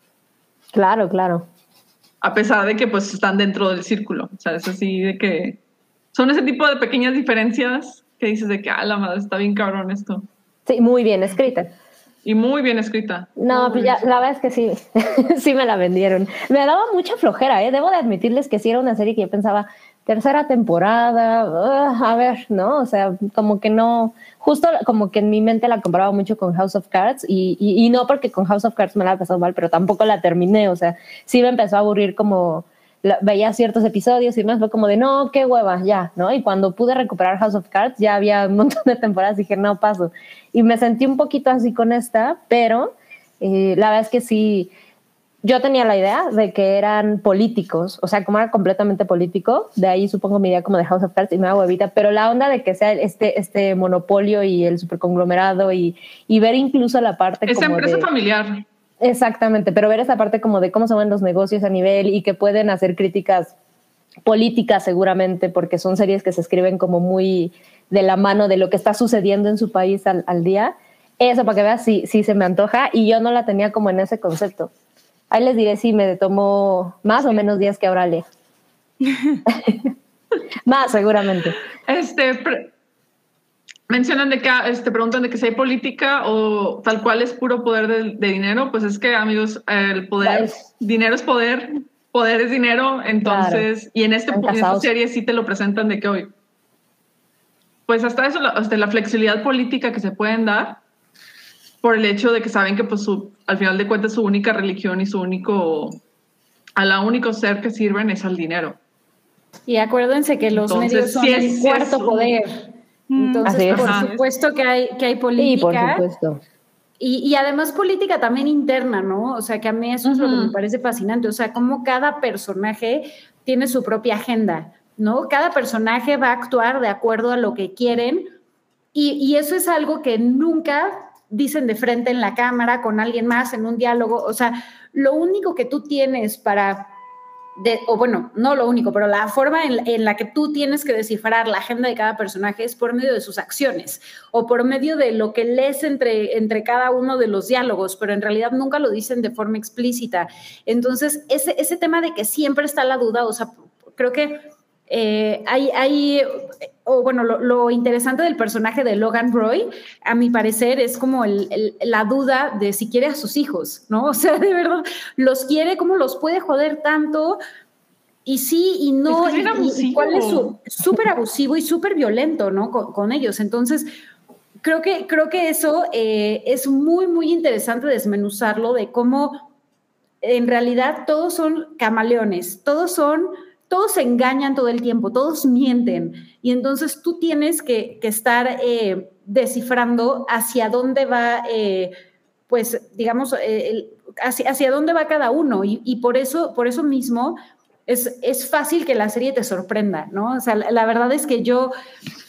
Claro, claro. A pesar de que pues están dentro del círculo. O sea, es así de que son ese tipo de pequeñas diferencias que dices de que, ah, la madre, está bien cabrón esto. Sí, muy bien escrita. Y muy bien escrita. No, pues ya, la verdad es que sí, sí me la vendieron. Me daba mucha flojera, ¿eh? Debo de admitirles que sí era una serie que yo pensaba, tercera temporada, a ver, ¿no? O sea, como que no, justo como que en mi mente la comparaba mucho con House of Cards y, y, y no porque con House of Cards me la ha pasado mal, pero tampoco la terminé, o sea, sí me empezó a aburrir como veía ciertos episodios y más fue como de no, qué hueva, ya, ¿no? Y cuando pude recuperar House of Cards, ya había un montón de temporadas, dije, no, paso. Y me sentí un poquito así con esta, pero eh, la verdad es que sí, yo tenía la idea de que eran políticos, o sea, como era completamente político, de ahí supongo mi idea como de House of Cards y me da huevita, pero la onda de que sea este, este monopolio y el superconglomerado y, y ver incluso la parte... Esa empresa familiar. Exactamente, pero ver esa parte como de cómo se van los negocios a nivel y que pueden hacer críticas políticas seguramente, porque son series que se escriben como muy de la mano de lo que está sucediendo en su país al, día. Eso para que veas sí, sí se me antoja y yo no la tenía como en ese concepto. Ahí les diré si me tomó más o menos días que ahora le. más seguramente. Este, mencionan de que, este, preguntan de que si hay política o tal cual es puro poder de, dinero, pues es que amigos, el poder, dinero es poder, poder es dinero, entonces, y en, este, en esta serie sí te lo presentan de que hoy, pues hasta eso, hasta la flexibilidad política que se pueden dar por el hecho de que saben que pues su, al final de cuentas su única religión y su único, a la único ser que sirven es al dinero. Y acuérdense que los medios son el cuarto poder. Mm. Entonces, por supuesto que hay, que hay política. Y, además política también interna, ¿no? O sea, que a mí eso es lo que me parece fascinante. O sea, cómo cada personaje tiene su propia agenda, ¿no? Cada personaje va a actuar de acuerdo a lo que quieren. Y, y eso es algo que nunca dicen de frente en la cámara con alguien más en un diálogo. O sea, lo único que tú tienes para o bueno, no lo único, pero la forma en, la que tú tienes que descifrar la agenda de cada personaje es por medio de sus acciones o por medio de lo que lees entre, entre cada uno de los diálogos, pero en realidad nunca lo dicen de forma explícita. Entonces, ese, ese tema de que siempre está la duda, o sea, creo que eh, hay, hay o bueno, lo, interesante del personaje de Logan Roy, a mi parecer, es como la duda de si quiere a sus hijos, ¿no? O sea, de verdad, los quiere, ¿cómo los puede joder tanto? Y sí y no, y, cuál es su súper abusivo y súper violento, ¿no? Con, ellos. Entonces, creo que, creo que eso eh, es muy, muy interesante desmenuzarlo de cómo en realidad todos son camaleones, todos son todos se engañan todo el tiempo, todos mienten. Y entonces tú tienes que, estar eh, descifrando hacia dónde va, eh, pues, digamos, eh, hacia, hacia, dónde va cada uno. Y, por, eso, por eso mismo es, es, fácil que la serie te sorprenda, ¿no? O sea, la, verdad es que yo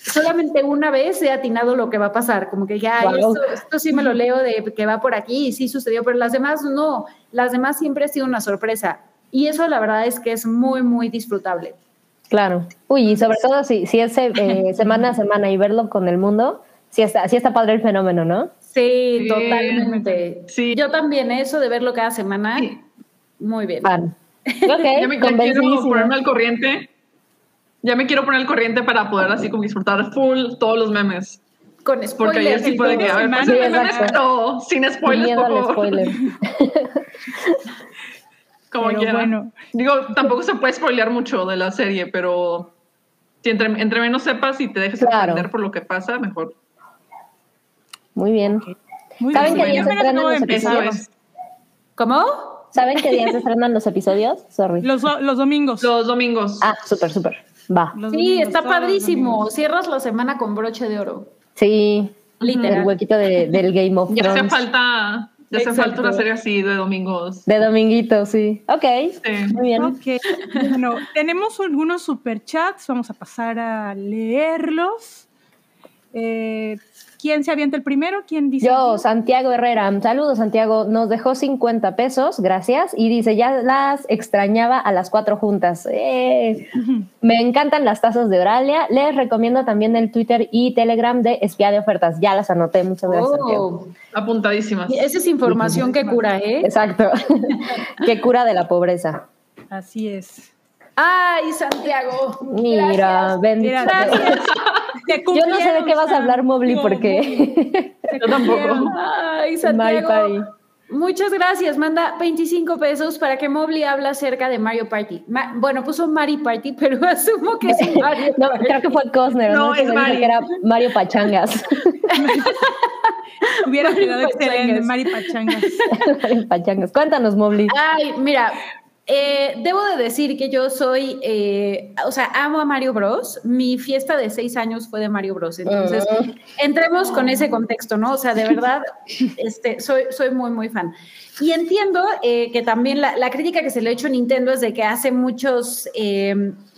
solamente una vez he atinado lo que va a pasar, como que ya, esto, sí me lo leo de que va por aquí y sí sucedió, pero las demás no, las demás siempre ha sido una sorpresa. Y eso la verdad es que es muy, muy disfrutable. Claro. Uy, y sobre todo si, si es eh, semana a semana y verlo con el mundo, sí está, sí está padre el fenómeno, ¿no? Sí, totalmente. Sí. Yo también, eso de verlo cada semana, muy bien. ya me quiero ponerme al corriente. Ya me quiero poner al corriente para poder así como disfrutar full todos los memes. Con spoilers. Porque ayer sí puede que, a ver, pues, memes, pero sin spoilers, por favor. Como Bueno. Digo, tampoco se puede spoilear mucho de la serie, pero si entre, menos sepas y te dejes aprender por lo que pasa, mejor. Muy bien. ¿Saben qué días se estrenan los episodios? ¿Cómo? ¿Saben qué días se estrenan los episodios? Sorry. Los, los domingos. Los domingos. Ah, súper, súper. Va. sí, está padrísimo. Cierras la semana con broche de oro. Sí. Literal. El huequito de, del Game of Thrones. Ya hace falta ya hace falta una serie así de domingos. De dominguitos, sí. Ok. Muy bien. Ok. Bueno, tenemos algunos superchats. Vamos a pasar a leerlos. Eh, ¿Quién se avienta el primero? ¿Quién dice? Yo, Santiago Herrera. Saludos, Santiago. Nos dejó 50 pesos, gracias. Y dice, ya las extrañaba a las cuatro juntas. Eh, me encantan las tazas de Oralia. Les recomiendo también el Twitter y Telegram de Espía de Ofertas. Ya las anoté. Muchas gracias, oh. Apuntadísimas. esa es información que cura, ¿eh? Exacto. que cura de la pobreza. Así es. Ay, Santiago. Mira, bendita. Yo no sé de qué vas a hablar, Mobley, porque. Yo tampoco. Ay, Santiago. Muchas gracias. Manda 25 pesos para que Mobley habla acerca de Mario Party. bueno, puso Mario Party, pero asumo que es Mario. no, creo que fue Cosner. No, es Mario. Que era Mario Pachangas. Hubiera quedado excelente, Mario Pachangas. Mario Pachangas. Cuéntanos, Mobley. Ay, mira, eh, debo de decir que yo soy, eh, o sea, amo a Mario Bros. Mi fiesta de seis años fue de Mario Bros. Entonces, ah. entremos con ese contexto, ¿no? O sea, de verdad, este, soy, soy muy, muy fan. Y entiendo eh, que también la, la, crítica que se le ha hecho a Nintendo es de que hace muchos,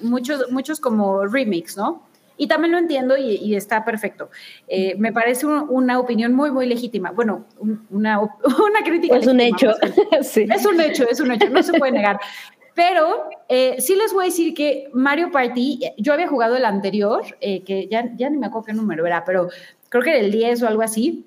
muchos, muchos como remix, ¿no? Y también lo entiendo y, está perfecto. Eh, me parece una opinión muy, muy legítima. Bueno, una, una crítica. Es un hecho. sí. Es un hecho, es un hecho, no se puede negar. Pero eh, sí les voy a decir que Mario Party, yo había jugado el anterior, eh, que ya, ya ni me acuerdo qué número era, pero creo que era el 10 o algo así.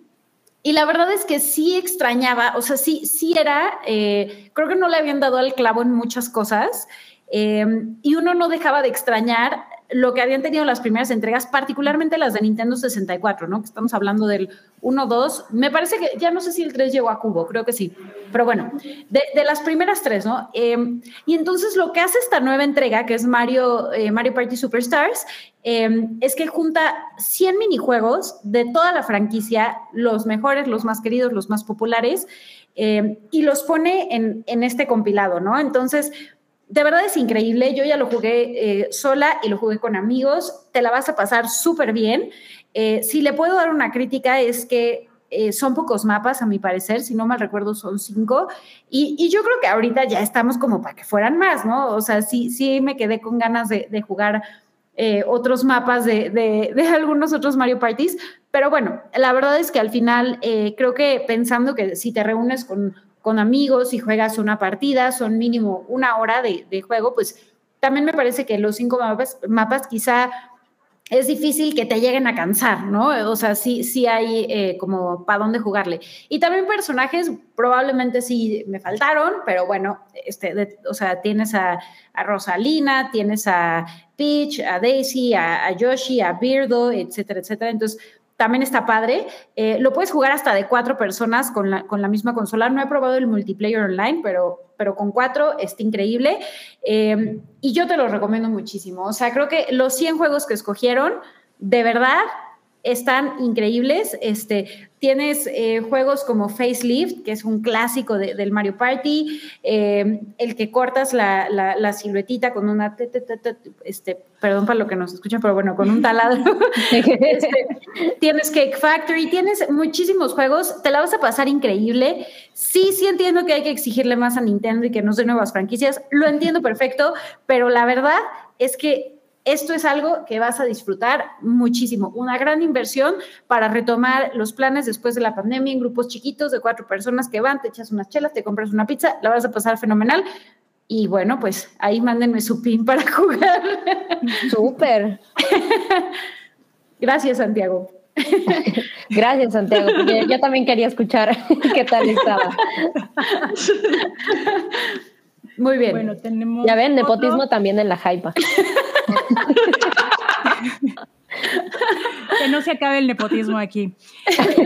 Y la verdad es que sí extrañaba, o sea, sí, sí era, creo que no le habían dado al clavo en muchas cosas. y uno no dejaba de extrañar lo que habían tenido las primeras entregas, particularmente las de Nintendo 64, ¿no? Que estamos hablando del 1, 2, me parece que ya no sé si el 3 llegó a cubo, creo que sí, pero bueno, de, las primeras tres, ¿no? Em, y entonces lo que hace esta nueva entrega, que es Mario, eh, Mario Party Superstars, em, es que junta 100 minijuegos de toda la franquicia, los mejores, los más queridos, los más populares, em, y los pone en, en este compilado, ¿no? Entonces, de verdad es increíble. Yo ya lo jugué eh, sola y lo jugué con amigos. Te la vas a pasar súper bien. Eh, si le puedo dar una crítica es que eh, son pocos mapas, a mi parecer. Si no mal recuerdo, son cinco. Y, yo creo que ahorita ya estamos como para que fueran más, ¿no? O sea, sí, sí me quedé con ganas de, jugar otros mapas de, de, algunos otros Mario Parties. Pero bueno, la verdad es que al final creo que pensando que si te reúnes con con amigos y juegas una partida, son mínimo una hora de, juego, pues también me parece que los cinco mapas, mapas quizá es difícil que te lleguen a cansar, ¿no? O sea, sí, sí hay eh, como para dónde jugarle. Y también personajes probablemente sí me faltaron, pero bueno, este, o sea, tienes a, Rosalina, tienes a Peach, a Daisy, a, a Yoshi, a Birdo, etcétera, etcétera. Entonces, también está padre. Eh, lo puedes jugar hasta de cuatro personas con la, con la, misma consola. No he probado el multiplayer online, pero, pero con cuatro está increíble. Eh, y yo te lo recomiendo muchísimo. O sea, creo que los 100 juegos que escogieron, de verdad, están increíbles. Este, tienes eh, juegos como Facelift, que es un clásico del Mario Party, eh, el que cortas la, la, siluetita con una, este, perdón para lo que nos escuchan, pero bueno, con un taladro. Este, tienes Cake Factory, tienes muchísimos juegos, te la vas a pasar increíble. Sí, sí entiendo que hay que exigirle más a Nintendo y que nos dé nuevas franquicias, lo entiendo perfecto, pero la verdad es que esto es algo que vas a disfrutar muchísimo. Una gran inversión para retomar los planes después de la pandemia en grupos chiquitos de cuatro personas que van, te echas unas chelas, te compras una pizza, la vas a pasar fenomenal. Y bueno, pues ahí mándenme su pin para jugar. Súper. Gracias, Santiago. Gracias, Santiago, yo también quería escuchar qué tal estaba. Muy bien. Bueno, tenemos. Ya ven, nepotismo también en la hypa. que no se acabe el nepotismo aquí.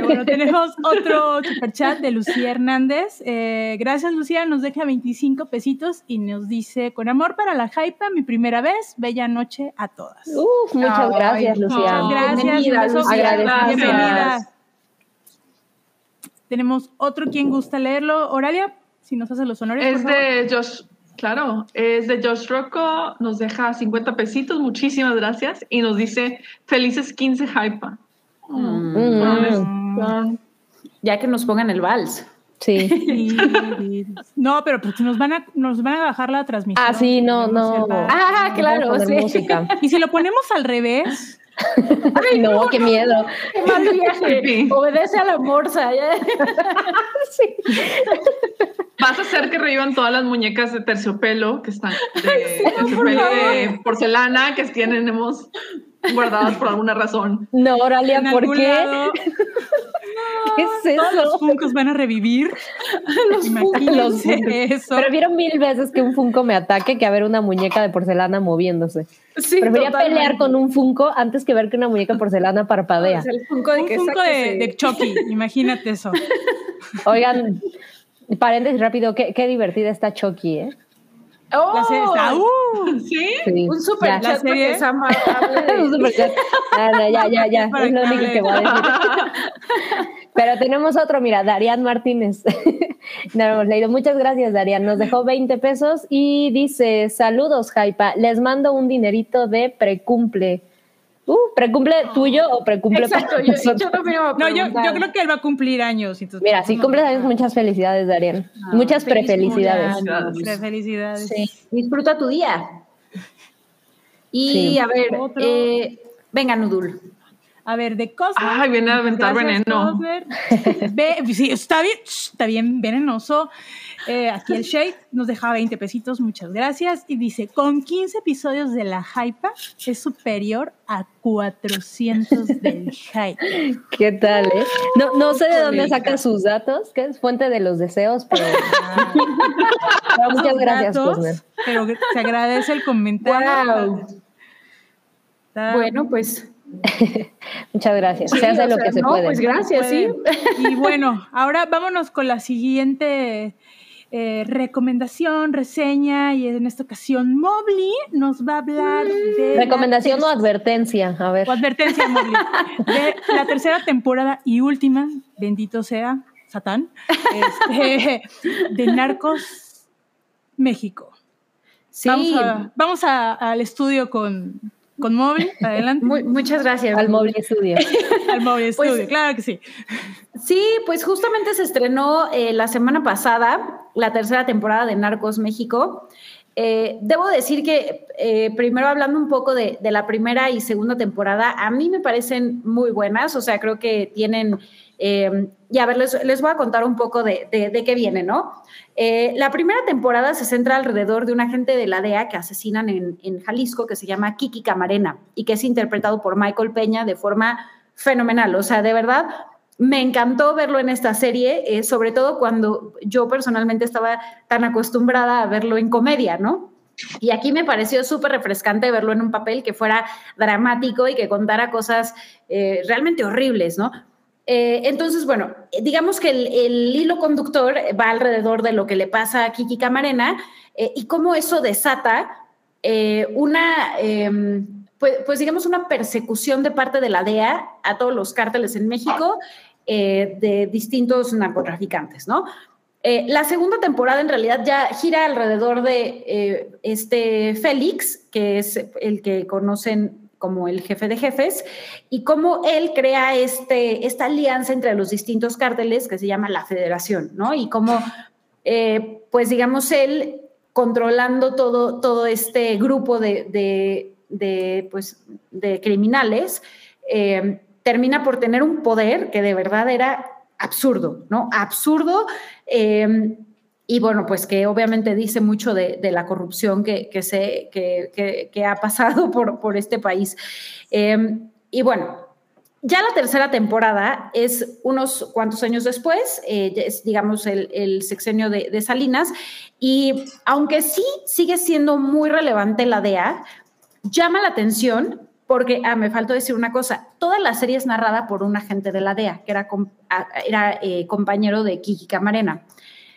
bueno, tenemos otro superchat de Lucía Hernández. Eh, gracias, Lucía. Nos deja 25 pesitos y nos dice: Con amor para la hypa, mi primera vez, bella noche a todas. Uf, muchas gracias, Lucía. Gracias, bienvenida, Lucía. Bienvenida. Tenemos otro quien gusta leerlo. Oralia, si nos hace los honores. Es de Josh, claro, es de Josh Rocco, nos deja 50 pesitos, muchísimas gracias, y nos dice felices 15 hypa. Mm. Ya que nos pongan el vals. Sí. no, pero pues nos van a nos van a bajar la transmisión. Ah, sí, no, no. Ah, claro, sí. Música. Y si lo ponemos al revés, Ay, no, qué miedo. Qué mal viaje. Obedece a la morsa. sí. Vas a hacer que revivan todas las muñecas de terciopelo que están de terciopelo de porcelana que tenemos guardadas por alguna razón. No, Oralia, ¿por qué? ¿Qué es eso? Todos los funcos van a revivir. los Imagínense eso. Prefiero mil veces que un funko me ataque que a ver una muñeca de porcelana moviéndose. Sí, Preferiría pelear con un funko antes que ver que una muñeca de porcelana parpadea. el funko de un funko de, de Chucky, imagínate eso. Oigan, paréntesis rápido, qué, qué divertida está Chucky, ¿eh? Oh, la serie está, uh, ¿sí? Un super chat serie? un super chat. ya, ya, ya, es lo único que voy a decir. Pero tenemos otro, mira, Darían Martínez. no hemos leído. Muchas gracias, Darían. Nos dejó 20 pesos y dice: Saludos, Jaipa. Les mando un dinerito de precumple. Uh, ¿Precumple tuyo o precumple Exacto, yo, yo, no, yo, yo, creo que él va a cumplir años. Entonces, Mira, si cumples años, muchas felicidades, Darían. Ah, muchas prefelicidades. Prefelicidades. Sí. Disfruta tu día. Y sí. a ver, eh, venga, Nudul. A ver, de Cosner. Ay, viene a aventar veneno. Ve, sí, está bien, está bien venenoso. Eh, aquí el Shade nos deja 20 pesitos, muchas gracias. Y dice, con 15 episodios de la Hypa es superior a 400 del Hype. ¿Qué tal, eh? No, no sé de dónde saca sus datos, que es fuente de los deseos, pero, pero muchas gracias, datos, Pero se agradece el comentario. Wow. Bueno, pues Muchas gracias. se hace lo que se no, puede. Pues gracias, sí. Y bueno, ahora vámonos con la siguiente eh, recomendación, reseña, y en esta ocasión Mobley nos va a hablar de... Recomendación o advertencia, a ver. O advertencia, Mobley. De la tercera temporada y última, bendito sea Satán, este, de Narcos México. Sí. Vamos, a, vamos a, al estudio con, con móvil, adelante. Muy, muchas gracias. Al móvil estudio. Al móvil estudio, pues, claro que sí. Sí, pues justamente se estrenó eh, la semana pasada la tercera temporada de Narcos México. Eh, debo decir que eh, primero hablando un poco de, de, la primera y segunda temporada, a mí me parecen muy buenas, o sea, creo que tienen, eh, y a ver, les, les, voy a contar un poco de, de, qué viene, ¿no? Eh, la primera temporada se centra alrededor de un agente de la DEA que asesinan en, en Jalisco, que se llama Kiki Camarena, y que es interpretado por Michael Peña de forma fenomenal, o sea, de verdad, me encantó verlo en esta serie, eh, sobre todo cuando yo personalmente estaba tan acostumbrada a verlo en comedia, ¿no? Y aquí me pareció súper refrescante verlo en un papel que fuera dramático y que contara cosas realmente horribles, ¿no? Eh, entonces, bueno, digamos que el, hilo conductor va alrededor de lo que le pasa a Kiki Camarena eh, y cómo eso desata una em, pues, pues, digamos, una persecución de parte de la DEA a todos los cárteles en México eh, de distintos narcotraficantes, ¿no? Eh, la segunda temporada en realidad ya gira alrededor de eh, este Félix, que es el que conocen como el jefe de jefes, y cómo él crea este, esta alianza entre los distintos cárteles que se llama la Federación, ¿no? Y cómo, pues digamos, él controlando todo, todo este grupo de, de, pues, de criminales, eh, termina por tener un poder que de verdad era absurdo, ¿no? Absurdo. Eh, y bueno, pues que obviamente dice mucho de, la corrupción que, se, que, ha pasado por, por este país. Eh, y bueno, ya la tercera temporada es unos cuantos años después, es digamos el, el sexenio de, Salinas, y aunque sí sigue siendo muy relevante la DEA, llama la atención porque, ah, me faltó decir una cosa, toda la serie es narrada por un agente de la DEA, que era, era eh, compañero de Kiki Camarena.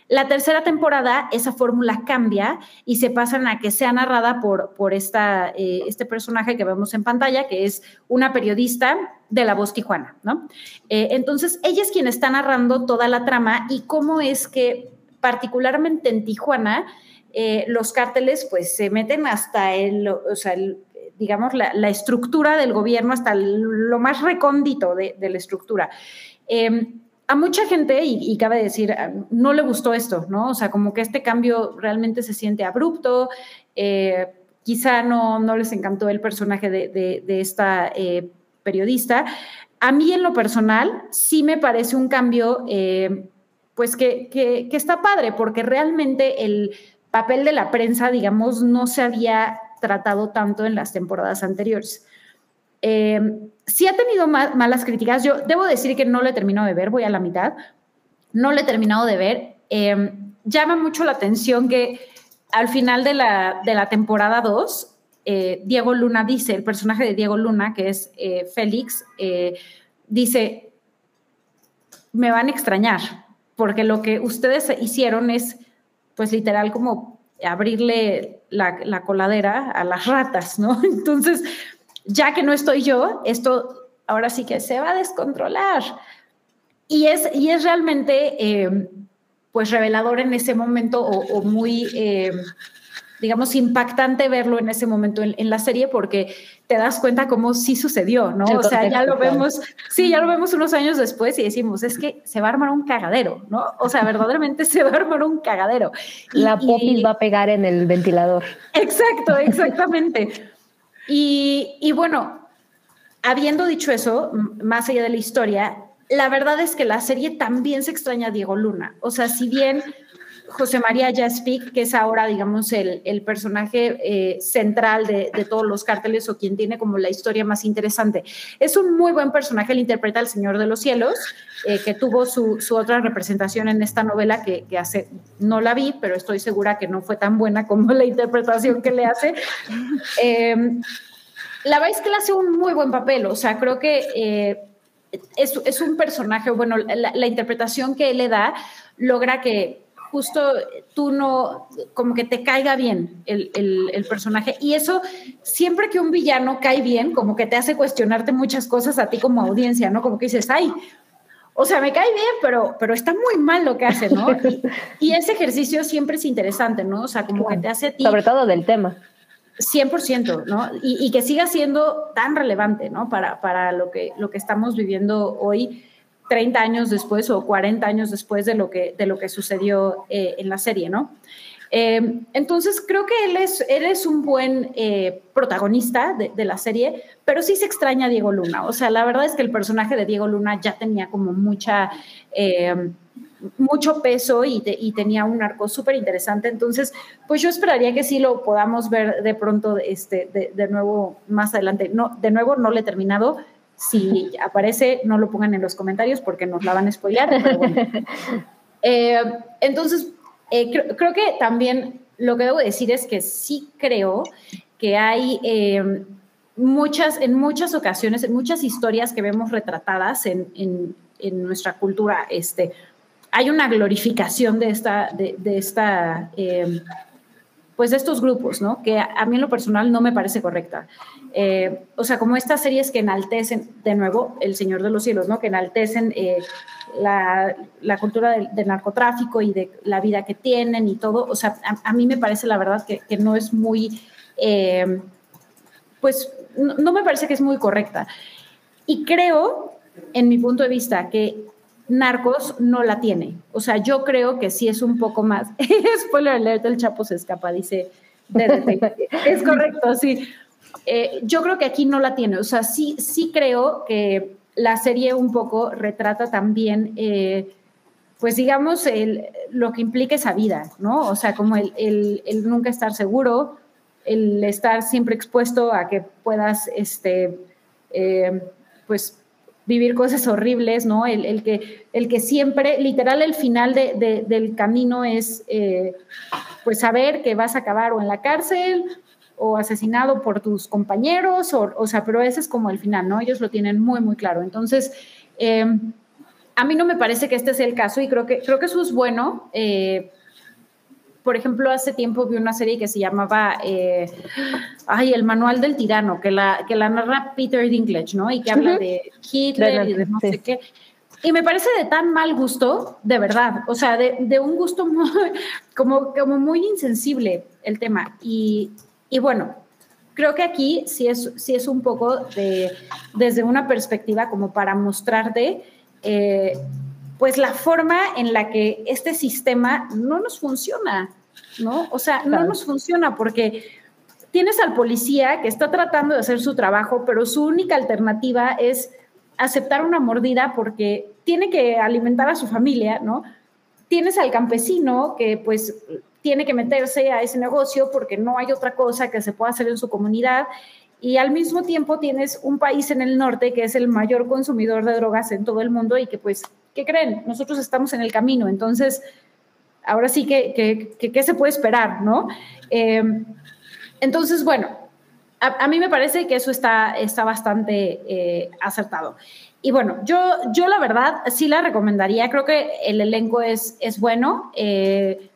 La tercera temporada, esa fórmula cambia y se pasan a que sea narrada por, por esta, eh, este personaje que vemos en pantalla, que es una periodista de La Voz Tijuana, ¿no? Eh, entonces, ella es quien está narrando toda la trama y cómo es que, particularmente en Tijuana, eh, los cárteles pues se meten hasta el, o sea, digamos, la, estructura del gobierno, hasta lo más recóndito de, la estructura. Em, a mucha gente, y, cabe decir, no le gustó esto, ¿no? O sea, como que este cambio realmente se siente abrupto, eh, quizá no, no les encantó el personaje de, esta eh, periodista. A mí en lo personal sí me parece un cambio, pues que, que está padre, porque realmente el papel de la prensa, digamos, no se había tratado tanto en las temporadas anteriores. Eh, sí ha tenido malas críticas. Yo debo decir que no lo he terminado de ver, voy a la mitad. No lo he terminado de ver. Eh, llama mucho la atención que al final de la, de la temporada 2, eh, Diego Luna dice, el personaje de Diego Luna, que es Félix, dice, me van a extrañar, porque lo que ustedes hicieron es pues literal como abrirle la, coladera a las ratas, ¿no? Entonces, ya que no estoy yo, esto ahora sí que se va a descontrolar. Y es, y es realmente, eh, pues, revelador en ese momento o, muy... Eh, digamos, impactante verlo en ese momento en, la serie porque te das cuenta cómo sí sucedió, ¿no? o sea, ya lo vemos, sí, ya lo vemos unos años después y decimos, es que se va a armar un cagadero, ¿no? O sea, verdaderamente se va a armar un cagadero. la popis va a pegar en el ventilador. Exacto, exactamente. Y, bueno, habiendo dicho eso, más allá de la historia, la verdad es que la serie también se extraña a Diego Luna. O sea, si bien José María Jaspic, que es ahora, digamos, el, personaje eh, central de, todos los cárteles o quien tiene como la historia más interesante. Es un muy buen personaje, él interpreta al Señor de los Cielos, eh, que tuvo su, otra representación en esta novela que, hace, no la vi, pero estoy segura que no fue tan buena como la interpretación que le hace. Em, la verdad es que le hace un muy buen papel, o sea, creo que... Eh, es, un personaje, bueno, la, la interpretación que él le da logra que justo tú no, como que te caiga bien el, personaje. Y eso, siempre que un villano cae bien, como que te hace cuestionarte muchas cosas a ti como audiencia, ¿no? Como que dices, ay, o sea, me cae bien, pero, pero está muy mal lo que hace, ¿no? Y, ese ejercicio siempre es interesante, ¿no? O sea, como que te hace a ti... Sobre todo del tema. 100%, ¿no? Y, y, que siga siendo tan relevante, ¿no? Para, para lo, que, lo que estamos viviendo hoy 30 años después o 40 años después de lo que, de lo que sucedió eh, en la serie, ¿no? Eh, entonces, creo que él es, él es un buen eh, protagonista de, la serie, pero sí se extraña a Diego Luna. O sea, la verdad es que el personaje de Diego Luna ya tenía como mucha, mucho peso y, tenía un arco súper interesante. Entonces, pues yo esperaría que sí lo podamos ver de pronto este, de, nuevo más adelante. No, de nuevo, no le he terminado si aparece, no lo pongan en los comentarios porque nos la van a spoilear. Eh, entonces, eh, creo que también lo que debo decir es que sí creo que hay eh, muchas, en muchas ocasiones, en muchas historias que vemos retratadas en, nuestra cultura, este, hay una glorificación de esta, de, esta pues de estos grupos, ¿no? Que a, mí en lo personal no me parece correcta. Eh, o sea, como estas series que enaltecen, de nuevo, El Señor de los Cielos, ¿no? Que enaltecen eh, la, la, cultura del, narcotráfico y de la vida que tienen y todo. O sea, a, mí me parece la verdad que, que no es muy, eh, pues, no, no me parece que es muy correcta. Y creo, en mi punto de vista, que Narcos no la tiene. O sea, yo creo que sí es un poco más. Spoiler alert, el Chapo se escapa, dice. es correcto, sí. Eh, yo creo que aquí no la tiene. O sea, sí, sí creo que la serie un poco retrata también, eh, pues digamos, el, lo que implica esa vida, ¿no? O sea, como el, el, nunca estar seguro, el estar siempre expuesto a que puedas, este, eh, pues, vivir cosas horribles, ¿no? El, que, el que siempre, literal, el final del camino es, pues, saber que vas a acabar o en la cárcel o asesinado por tus compañeros, o, o sea, pero ese es como el final, ¿no? Ellos lo tienen muy, muy claro. Entonces, eh, a mí no me parece que este sea el caso y creo que, creo que eso es bueno. Eh, por ejemplo, hace tiempo vi una serie que se llamaba eh, ay, El Manual del Tirano, que la, que la narra Peter Dinklage, ¿no? Y que habla de Hitler y de no sé qué. Y me parece de tan mal gusto, de verdad, o sea, de, de un gusto muy, como, como muy insensible el tema. Y, y bueno, creo que aquí sí es, sí es un poco de, desde una perspectiva como para mostrarte eh, pues la forma en la que este sistema no nos funciona, ¿no? O sea, no nos funciona porque tienes al policía que está tratando de hacer su trabajo, pero su única alternativa es aceptar una mordida porque tiene que alimentar a su familia, ¿no? Tienes al campesino que pues tiene que meterse a ese negocio porque no hay otra cosa que se pueda hacer en su comunidad y al mismo tiempo tienes un país en el norte que es el mayor consumidor de drogas en todo el mundo y que pues ¿qué creen? Nosotros estamos en el camino, entonces, ahora sí que, ¿qué se puede esperar, no? Eh, entonces, bueno, a, mí me parece que eso está, está bastante eh, acertado. Y bueno, yo, yo la verdad sí la recomendaría, creo que el elenco es, es bueno. Eh,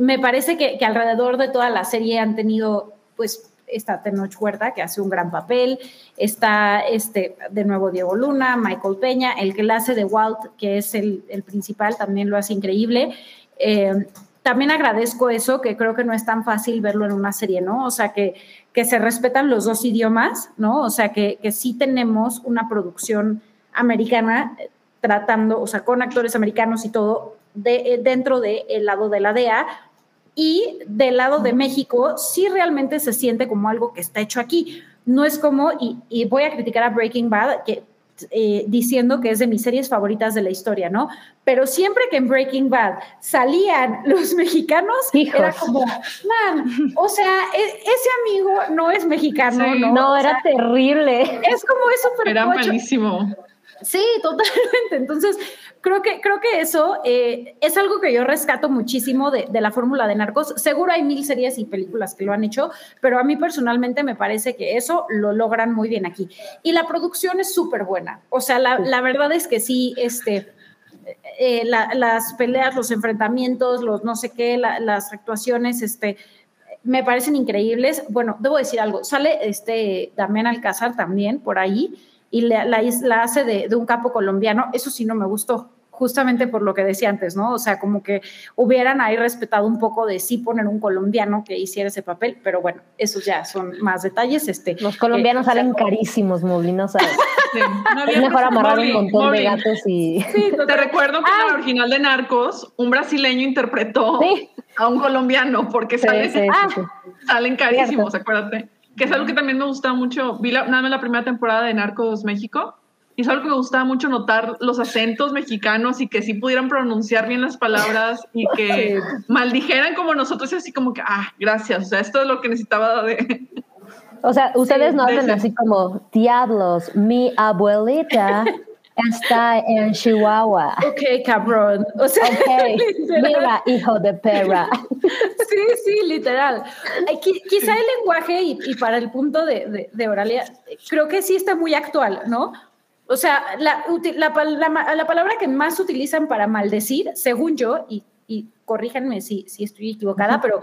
me parece que, alrededor de toda la serie han tenido pues está Tenoch Huerta, que hace un gran papel, está este, de nuevo Diego Luna, Michael Peña, el que hace de Walt, que es el, principal, también lo hace increíble. Eh, también agradezco eso, que creo que no es tan fácil verlo en una serie, ¿no? O sea, que, que se respetan los dos idiomas, ¿no? O sea, que, que sí tenemos una producción americana tratando, o sea, con actores americanos y todo, de, eh, dentro del lado de la DEA, y del lado de México sí realmente se siente como algo que está hecho aquí. No es como, y, voy a criticar a Breaking Bad, que eh, diciendo que es de mis series favoritas de la historia, ¿no? Pero siempre que en Breaking Bad salían los mexicanos, era como, man, o sea, e, ese amigo no es mexicano, ¿no? No, era terrible. Es como eso, pero Era malísimo. Sí, totalmente. Entonces, creo que, creo que eso eh, es algo que yo rescato muchísimo de, la fórmula de Narcos. Seguro hay mil series y películas que lo han hecho, pero a mí personalmente me parece que eso lo logran muy bien aquí. Y la producción es súper buena. O sea, la, verdad es que sí, este, eh, las peleas, los enfrentamientos, los no sé qué, las actuaciones, este, me parecen increíbles. Bueno, debo decir algo, sale este Damián Alcázar también por ahí y la, la, hace de, de, un capo colombiano, eso sí no me gustó, justamente por lo que decía antes, ¿no? O sea, como que hubieran ahí respetado un poco de sí poner un colombiano que hiciera ese papel, pero bueno, esos ya son más detalles. Este, Los colombianos eh, salen carísimos, Mowgli, no sabes. es mejor amarrar un montón de gatos y... Sí, te recuerdo que en la original de Narcos, un brasileño interpretó a un colombiano porque salen, salen carísimos, acuérdate que es algo que también me gusta mucho. Vi la, nada más la primera temporada de Narcos México y es algo que me gustaba mucho notar los acentos mexicanos y que sí pudieran pronunciar bien las palabras y que maldijeran como nosotros y así como que, ah, gracias, o sea, esto es lo que necesitaba de... O sea, ustedes no hacen así como, diablos, mi abuelita está en Chihuahua. Ok, cabrón. O sea, mira, hijo de perra. Sí, sí, literal. Quizá el lenguaje y, para el punto de, de, Oralia, creo que sí está muy actual, ¿no? O sea, la, la, la, palabra que más utilizan para maldecir, según yo, y, y corríjanme si, si estoy equivocada, pero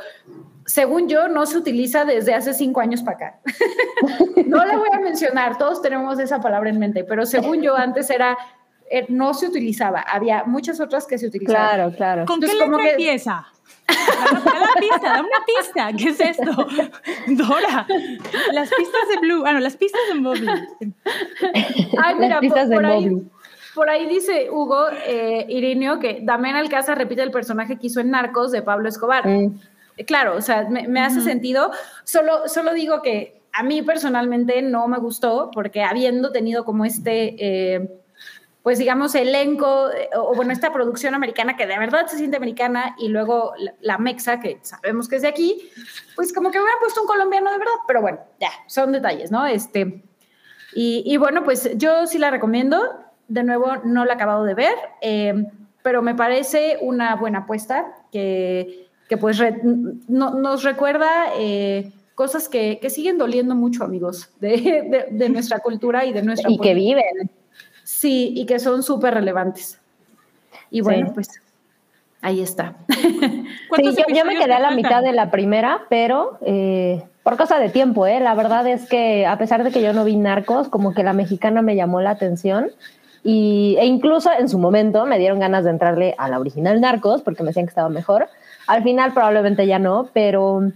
según yo no se utiliza desde hace cinco años para acá. no la voy a mencionar, todos tenemos esa palabra en mente, pero según yo antes era eh, no se utilizaba, había muchas otras que se utilizaban. Claro, claro. ¿Con Entonces, qué letra que- empieza? Da una pista, da una pista. ¿Qué es esto? Dora, las pistas de Blue, ah, no, las pistas de Mobley. Ay, mira, Las pistas por, de por ahí, por ahí dice Hugo eh, Irineo que Damián Alcázar repite el personaje que hizo en Narcos de Pablo Escobar. Mm. Eh, Claro, o sea, me, me hace sentido. Solo, solo digo que a mí personalmente no me gustó porque habiendo tenido como este, eh, pues digamos, elenco, eh, o bueno, esta producción americana que de verdad se siente americana y luego la, la mexa, que sabemos que es de aquí, pues como que hubiera puesto un colombiano de verdad, pero bueno, ya, son detalles, ¿no? Este, y, y bueno, pues yo sí la recomiendo. De nuevo, no la he acabado de ver, eh, pero me parece una buena apuesta que, que pues re- no- nos recuerda eh, cosas que, que siguen doliendo mucho, amigos, de, de- de nuestra cultura y de nuestra Y que viven. Sí, y que son súper relevantes. Y bueno, Sí. pues ahí está. Sí, ¿Cuántos yo, yo me quedé a la mitad de la primera, pero eh, por cosa de tiempo, ¿eh? La verdad es que a pesar de que yo no vi Narcos, como que la mexicana me llamó la atención. Y, e incluso en su momento me dieron ganas de entrarle a la original Narcos porque me decían que estaba mejor. Al final probablemente ya no, pero,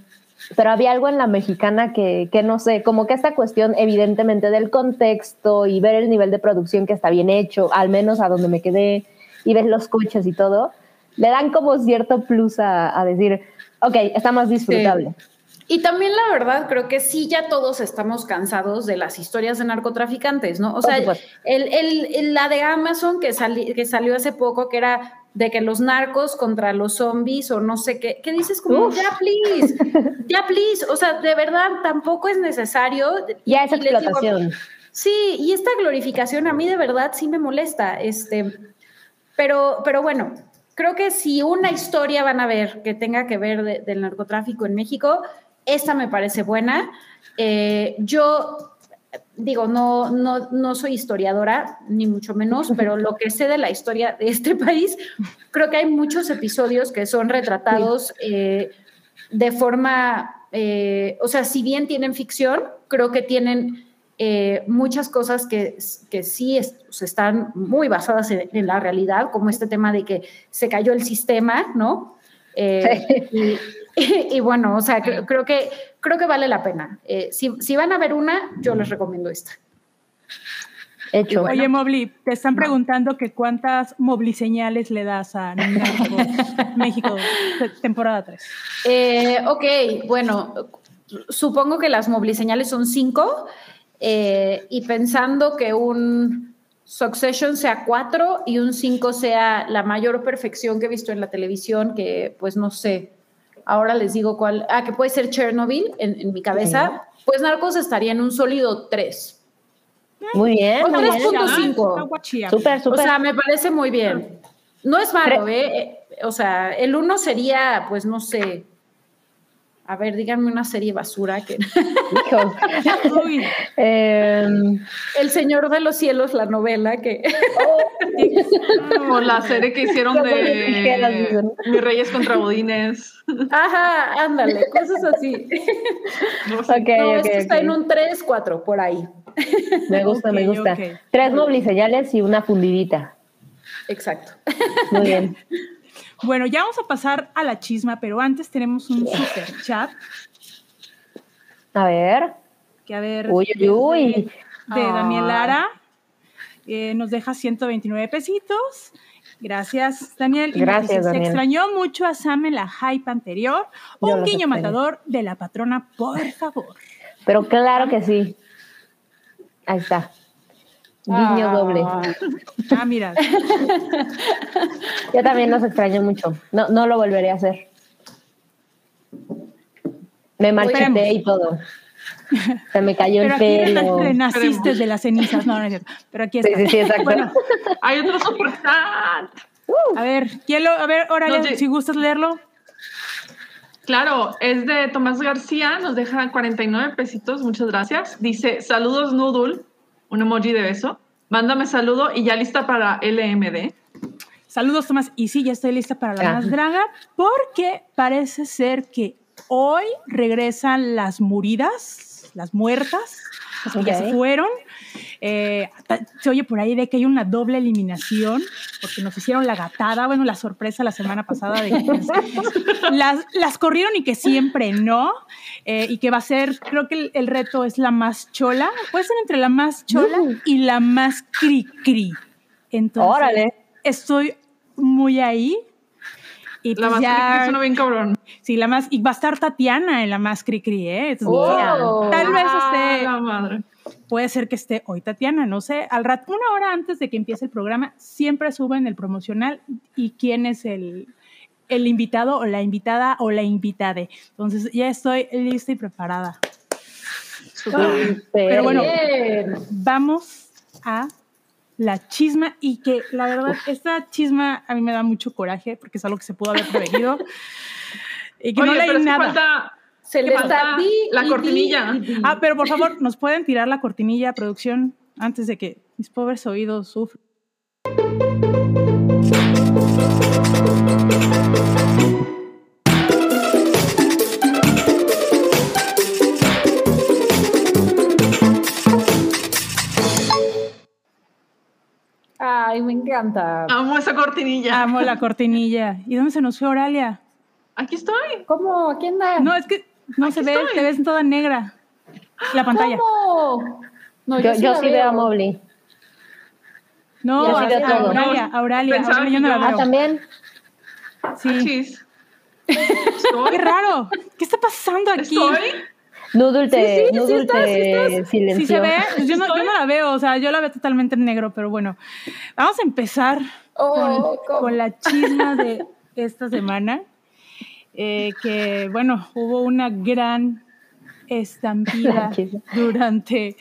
pero había algo en la mexicana que, que no sé, como que esta cuestión evidentemente del contexto y ver el nivel de producción que está bien hecho, al menos a donde me quedé, y ver los coches y todo, le dan como cierto plus a, a decir, ok, está más disfrutable. Y también la verdad, creo que sí, ya todos estamos cansados de las historias de narcotraficantes, ¿no? O sea, el, el- el- la de Amazon que, sali- que salió hace poco, que era de que los narcos contra los zombies o no sé qué, ¿qué dices? Como, Uf. ya, please, ya, please. O sea, de verdad, tampoco es necesario. Ya es digo, explotación. Sí, y esta glorificación a mí de verdad sí me molesta. Este, pero, pero bueno, creo que si una historia van a ver que tenga que ver de- del narcotráfico en México, esta me parece buena. Eh, yo digo, no, no, no soy historiadora, ni mucho menos, pero lo que sé de la historia de este país, creo que hay muchos episodios que son retratados eh, de forma, eh, o sea, si bien tienen ficción, creo que tienen eh, muchas cosas que, que sí es- están muy basadas en, en la realidad, como este tema de que se cayó el sistema, ¿no? Eh, y, y bueno, o sea, creo, creo que, creo que vale la pena. Eh, si, si van a ver una, yo les recomiendo esta. Hecho. Oye, Mobley, te están preguntando que cuántas Mobley señales le das a México te- temporada 3. Eh, ok, bueno, supongo que las mobiliseñales son cinco eh, y pensando que un Succession sea cuatro y un cinco sea la mayor perfección que he visto en la televisión, que pues no sé, ahora les digo cuál, ah, que puede ser Chernobyl en, en mi cabeza, pues Narcos estaría en un sólido tres. Muy bien, O muy tres bien. puntos cinco. Está guachía. Súper, O súper. sea, me parece muy bien. No es malo, ¿eh? Eh, O sea, el uno sería, pues no sé. A ver, díganme una serie basura que. Em, El Señor de los Cielos, la novela que. O la serie que hicieron de. Mis Reyes contra Bodines. Ajá, ándale, cosas así. No sé. esto está en un 3, 4, por ahí. Me gusta, me gusta. Tres mobliseñales y una fundidita. Exacto. Muy bien. Bueno, ya vamos a pasar a la chisma, pero antes tenemos un super chat A ver. que a ver Uy, uy, uy. de Daniel Ay. Lara eh, nos deja 129 pesitos. Gracias, Daniel. Gracias, dice, Se Daniel. extrañó mucho a Sam en la hype anterior. Yo Un guiño matador de la patrona, por favor. Pero claro que sí. Ahí está. Guiño Ah. doble. Ah, mira. Yo también los extraño mucho. No, no lo volveré a hacer. Me marchité y todo. Se me cayó Pero el aquí pelo. renaciste de las cenizas. No, no es cierto. Pero aquí Sí, está. sí, sí, exacto. Bueno, Hay otro super chat. a ver, ¿quién lo, a ver, Oralia, No si gustas leerlo. Claro, es de Tomás García, nos deja 49 pesitos, muchas gracias. Dice, saludos Noodle, un emoji de beso. Mándame saludo y ya lista para LMD. Saludos, Tomás. Y sí, ya estoy lista para la más draga, porque parece ser que hoy regresan las muridas, las muertas, las que ya se fueron. Eh, se oye por ahí de que hay una doble eliminación, porque nos hicieron la gatada, bueno, la sorpresa la semana pasada de que pues, las, las, corrieron y que siempre no, eh, y que va a ser, creo que el, reto es la más chola, puede ser entre la más chola y la más cri-cri. Entonces, Órale. estoy muy ahí. Y la pues más cri-cri suena bien cabrón. Sí, la más, y va a estar Tatiana en la más cri-cri, ¿eh? Oh. tal vez esté. La madre. Puede ser que esté hoy Tatiana, no sé. Al rato, una hora antes de que empiece el programa, siempre suben el promocional y quién es el, el invitado o la invitada o la invitade. Entonces ya estoy lista y preparada. Pero bueno, vamos a la chisma y que la verdad, esta chisma a mí me da mucho coraje porque es algo que se pudo haber prevenido. y que no le hay nada. Se le falta la cortinilla. ah, pero por favor, ¿nos pueden tirar la cortinilla, producción, antes de que mis pobres oídos sufran? Ay, me encanta. Amo esa cortinilla. Amo la cortinilla. ¿Y dónde se nos fue Oralia? Aquí estoy. ¿Cómo? ¿Quién anda? No, es que no se ve, te ves toda negra. La pantalla. ¿Cómo? No, yo, yo, sí, veo a Mobley. No, a, Auralia, Auralia, Auralia, yo no la veo. Ah, también. Sí. Qué raro. ¿Qué está pasando aquí? ¿Estoy? Noodle te, sí. Sí se ve, yo no, yo no, la veo, o sea, yo la veo totalmente en negro, pero bueno, vamos a empezar oh, con, con, la chisma de esta semana, eh, que bueno, hubo una gran estampida durante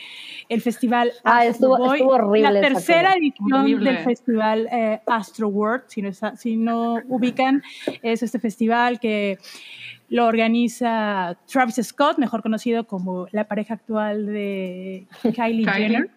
el festival ah, estuvo, estuvo horrible la tercera edición del festival eh, Astro World, si no, si no ubican, es este festival que lo organiza Travis Scott, mejor conocido como la pareja actual de Kylie, Jenner.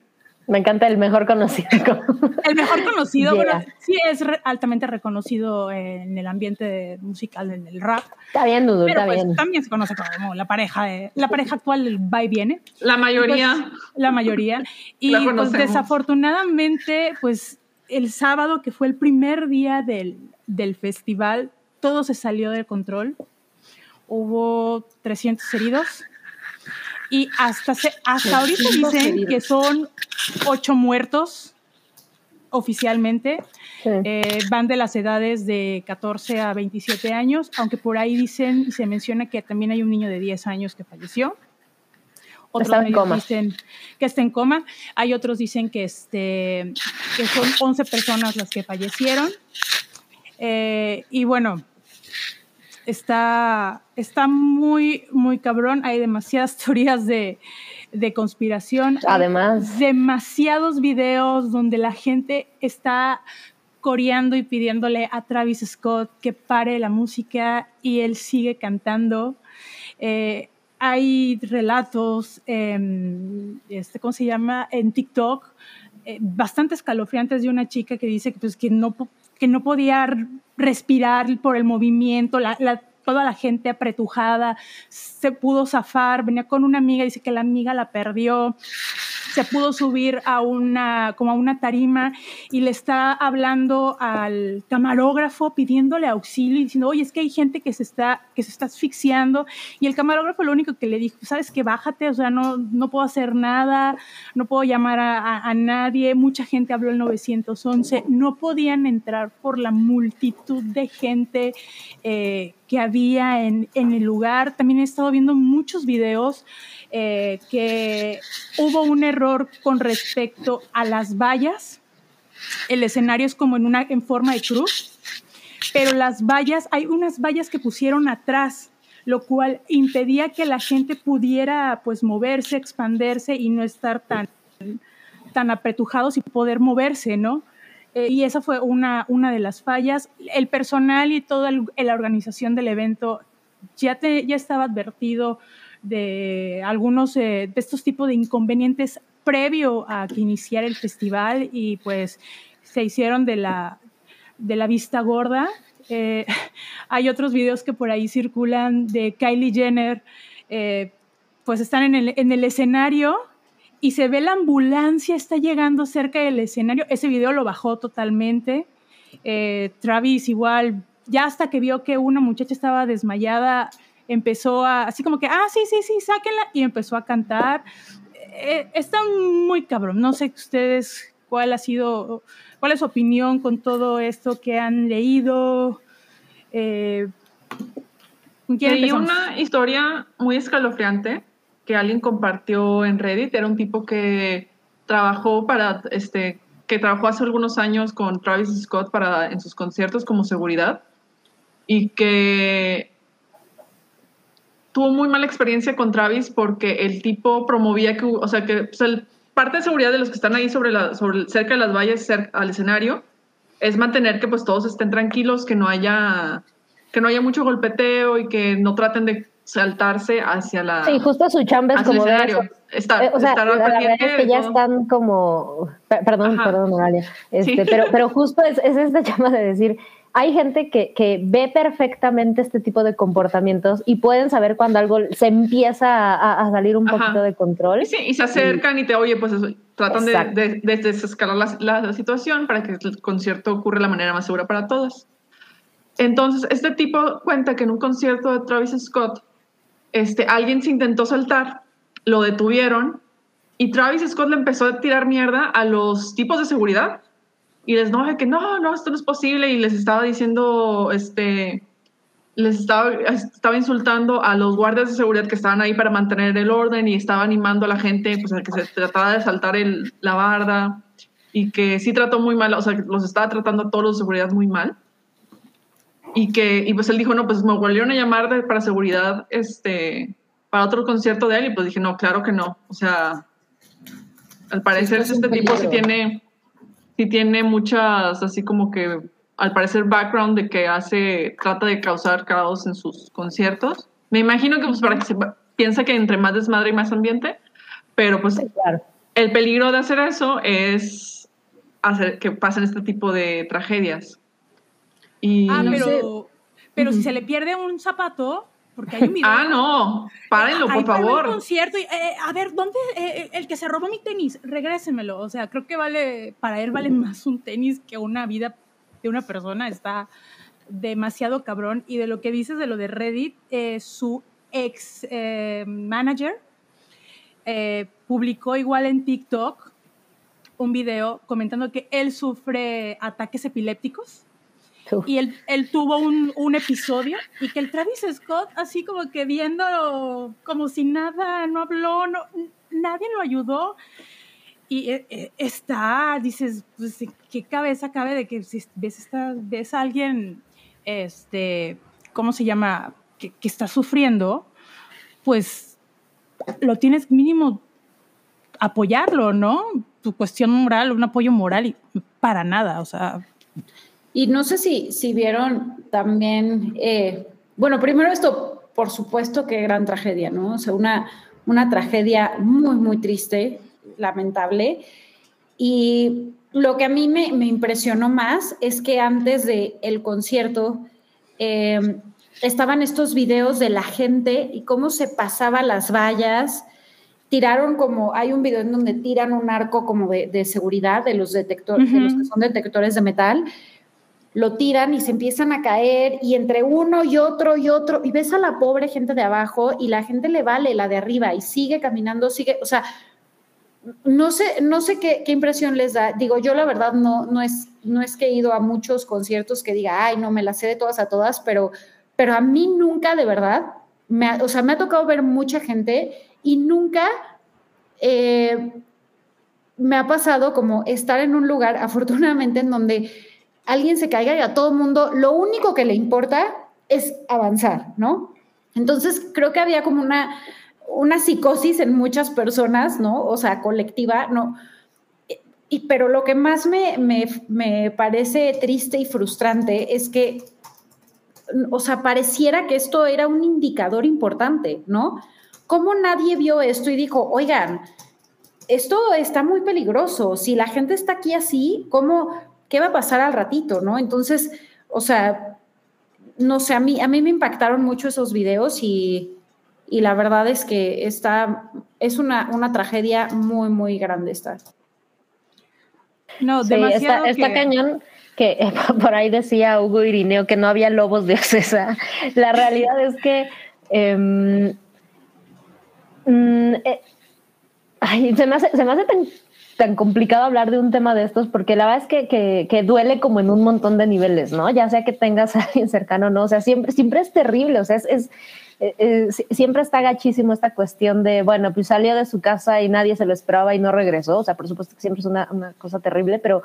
Me encanta el mejor conocido. El mejor conocido, bueno, sí es altamente reconocido en el ambiente musical, en el rap. Está bien, Dudu, está pues, bien. También se conoce como la pareja, la pareja actual del va y viene. La mayoría. Pues, la mayoría. Y pues desafortunadamente, pues el sábado, que fue el primer día del, del festival, todo se salió de control. Hubo 300 heridos y hasta, hasta ahorita dicen que son ocho muertos oficialmente. Eh, van de las edades de 14 a 27 años, aunque por ahí dicen y se menciona que también hay un niño de 10 años que falleció. Otros dicen que está en coma. Hay otros dicen que, este, que son 11 personas las que fallecieron. Eh, y bueno, está, está muy, muy cabrón. Hay demasiadas teorías de, de conspiración. Además. demasiados videos donde la gente está coreando y pidiéndole a Travis Scott que pare la música y él sigue cantando. Eh, hay relatos, este, ¿cómo se llama? En TikTok, eh, bastante escalofriantes de una chica que dice que, pues, que no que no podía respirar por el movimiento, toda la gente apretujada, se pudo zafar, venía con una amiga, dice que la amiga la perdió, se pudo subir a una, como a una tarima y le está hablando al camarógrafo pidiéndole auxilio y diciendo, oye, es que hay gente que se está, que se está asfixiando y el camarógrafo lo único que le dijo, sabes que bájate, o sea, no, no puedo hacer nada, no puedo llamar a, nadie, mucha gente habló el 911, no podían entrar por la multitud de gente eh, que había en, en el lugar. También he estado viendo muchos videos eh, que hubo un error con respecto a las vallas. El escenario es como en, una, en forma de cruz, pero las vallas, hay unas vallas que pusieron atrás, lo cual impedía que la gente pudiera pues moverse, expandirse y no estar tan, tan apretujados y poder moverse, ¿no? Eh, y esa fue una, una de las fallas. El personal y toda la organización del evento ya, te, ya estaba advertido de algunos eh, de estos tipos de inconvenientes previo a que iniciara el festival y pues se hicieron de la, de la vista gorda. Eh, hay otros videos que por ahí circulan de Kylie Jenner, pues están en el, en el escenario y se ve la ambulancia está llegando cerca del escenario. Ese video lo bajó totalmente. Eh, Travis igual, ya hasta que vio que una muchacha estaba desmayada, empezó a, así como que, ah, sí, sí, sí, sáquenla, y empezó a cantar. Eh, está muy cabrón. No sé ustedes cuál ha sido, cuál es su opinión con todo esto que han leído. Eh, Leí una historia muy escalofriante que alguien compartió en Reddit. Era un tipo que trabajó para, este, que trabajó hace algunos años con Travis Scott para, en sus conciertos como seguridad y que tuvo muy mala experiencia con Travis porque el tipo promovía que, o sea, que pues, parte de seguridad de los que están ahí sobre la, cerca de las vallas, cerca, al escenario, es mantener que pues todos estén tranquilos, que no haya que no haya mucho golpeteo y que no traten de saltarse hacia la. Sí, justo su chamba es como eso. Estar, eh, o sea, estar la verdad es que ya están como. Perdón, Ajá. perdón, Moralia. Este, Sí. pero, pero justo es, es esta chamba de decir. Hay gente que, que ve perfectamente este tipo de comportamientos y pueden saber cuando algo se empieza a, a salir un Ajá. poquito de control. Y, sí, y se acercan y te, oye, pues eso, tratan de, Exacto. de, de desescalar la, la- la situación para que el concierto ocurra de la manera más segura para todos. Entonces, este tipo cuenta que en un concierto de Travis Scott, este, alguien se intentó saltar, lo detuvieron y Travis Scott le empezó a tirar mierda a los tipos de seguridad y les no, que no, no, esto no es posible y les estaba diciendo, este, les estaba, insultando a los guardias de seguridad que estaban ahí para mantener el orden y estaba animando a la gente pues, a que se tratara de saltar la barda y que sí trató muy mal, o sea, los estaba tratando a todos los de seguridad muy mal. Y que, y pues él dijo, no, pues me volvieron a llamar de- para seguridad, este, para otro concierto de él, y pues dije, no, claro que no. O sea, al parecer en este tipo sí tiene, sí tiene muchas, así como que, al parecer, background de que hace, trata de causar caos en sus conciertos. Me imagino que pues para que se piensa que entre más desmadre y más ambiente, pero pues Sí, claro. el peligro de hacer eso es hacer que pasen este tipo de tragedias. Y, Ah, no pero, sé. pero si se le pierde un zapato, porque hay un video. Ah, no, párenlo, por un favor. concierto y, eh, a ver, ¿dónde eh, el que se robó mi tenis? Regrésemelo. O sea, creo que vale, para él vale más un tenis que una vida de una persona. Está demasiado cabrón. Y de lo que dices de lo de Reddit, eh, su ex eh, manager eh, publicó igual en TikTok un video comentando que él sufre ataques epilépticos. Y él, él tuvo un, un episodio y que el Travis Scott así como que viendo como si nada, no habló, no, nadie lo ayudó. Y eh, eh, está, dices, pues, ¿en ¿qué cabeza cabe de que si ves, esta, ves a alguien, este, ¿cómo se llama? Que, que está sufriendo, pues lo tienes mínimo apoyarlo, ¿no? Tu cuestión moral, un apoyo moral y para nada, o sea, Y no sé si, si vieron también, eh, bueno, primero esto, por supuesto que gran tragedia, ¿no? O sea, una, una tragedia muy, muy triste, lamentable. Y lo que a mí me, me impresionó más es que antes del el concierto eh, estaban estos videos de la gente y cómo se pasaba las vallas. Tiraron como, hay un video en donde tiran un arco como de, de seguridad de los detectores, de los que son detectores de metal lo tiran y se empiezan a caer y entre uno y otro y otro y ves a la pobre gente de abajo y la gente le vale la de arriba y sigue caminando, sigue, o sea, no sé, no sé qué, qué impresión les da. Digo, yo la verdad no, no, es, no es que he ido a muchos conciertos que diga, ay, no, me las sé de todas a todas, pero, pero a mí nunca de verdad, me o sea, me ha tocado ver mucha gente y nunca eh, me ha pasado como estar en un lugar, afortunadamente, en donde alguien se caiga y a todo mundo lo único que le importa es avanzar, ¿no? Entonces creo que había como una, una psicosis en muchas personas, ¿no? O sea, colectiva, ¿no? Y, pero lo que más me, me, me parece triste y frustrante es que, o sea, pareciera que esto era un indicador importante, ¿no? ¿Cómo nadie vio esto y dijo, oigan, esto está muy peligroso. Si la gente está aquí así, ¿cómo, ¿qué va a pasar al ratito, no? Entonces, o sea, no sé, a mí, a mí me impactaron mucho esos videos y, y la verdad es que está, es una, una tragedia muy, muy grande esta. No, demasiado está, cañón que por ahí decía Hugo Irineo que no había lobos de Ocesa. La realidad es que em, mm, eh, se me hace, se me hace tan tan complicado hablar de un tema de estos porque la verdad es que, que, duele como en un montón de niveles, ¿no? Ya sea que tengas a alguien cercano o no, o sea, siempre, siempre es terrible, o sea, es, es, eh, siempre está gachísimo esta cuestión de, bueno, pues salió de su casa y nadie se lo esperaba y no regresó, o sea, por supuesto que siempre es una, una cosa terrible, pero,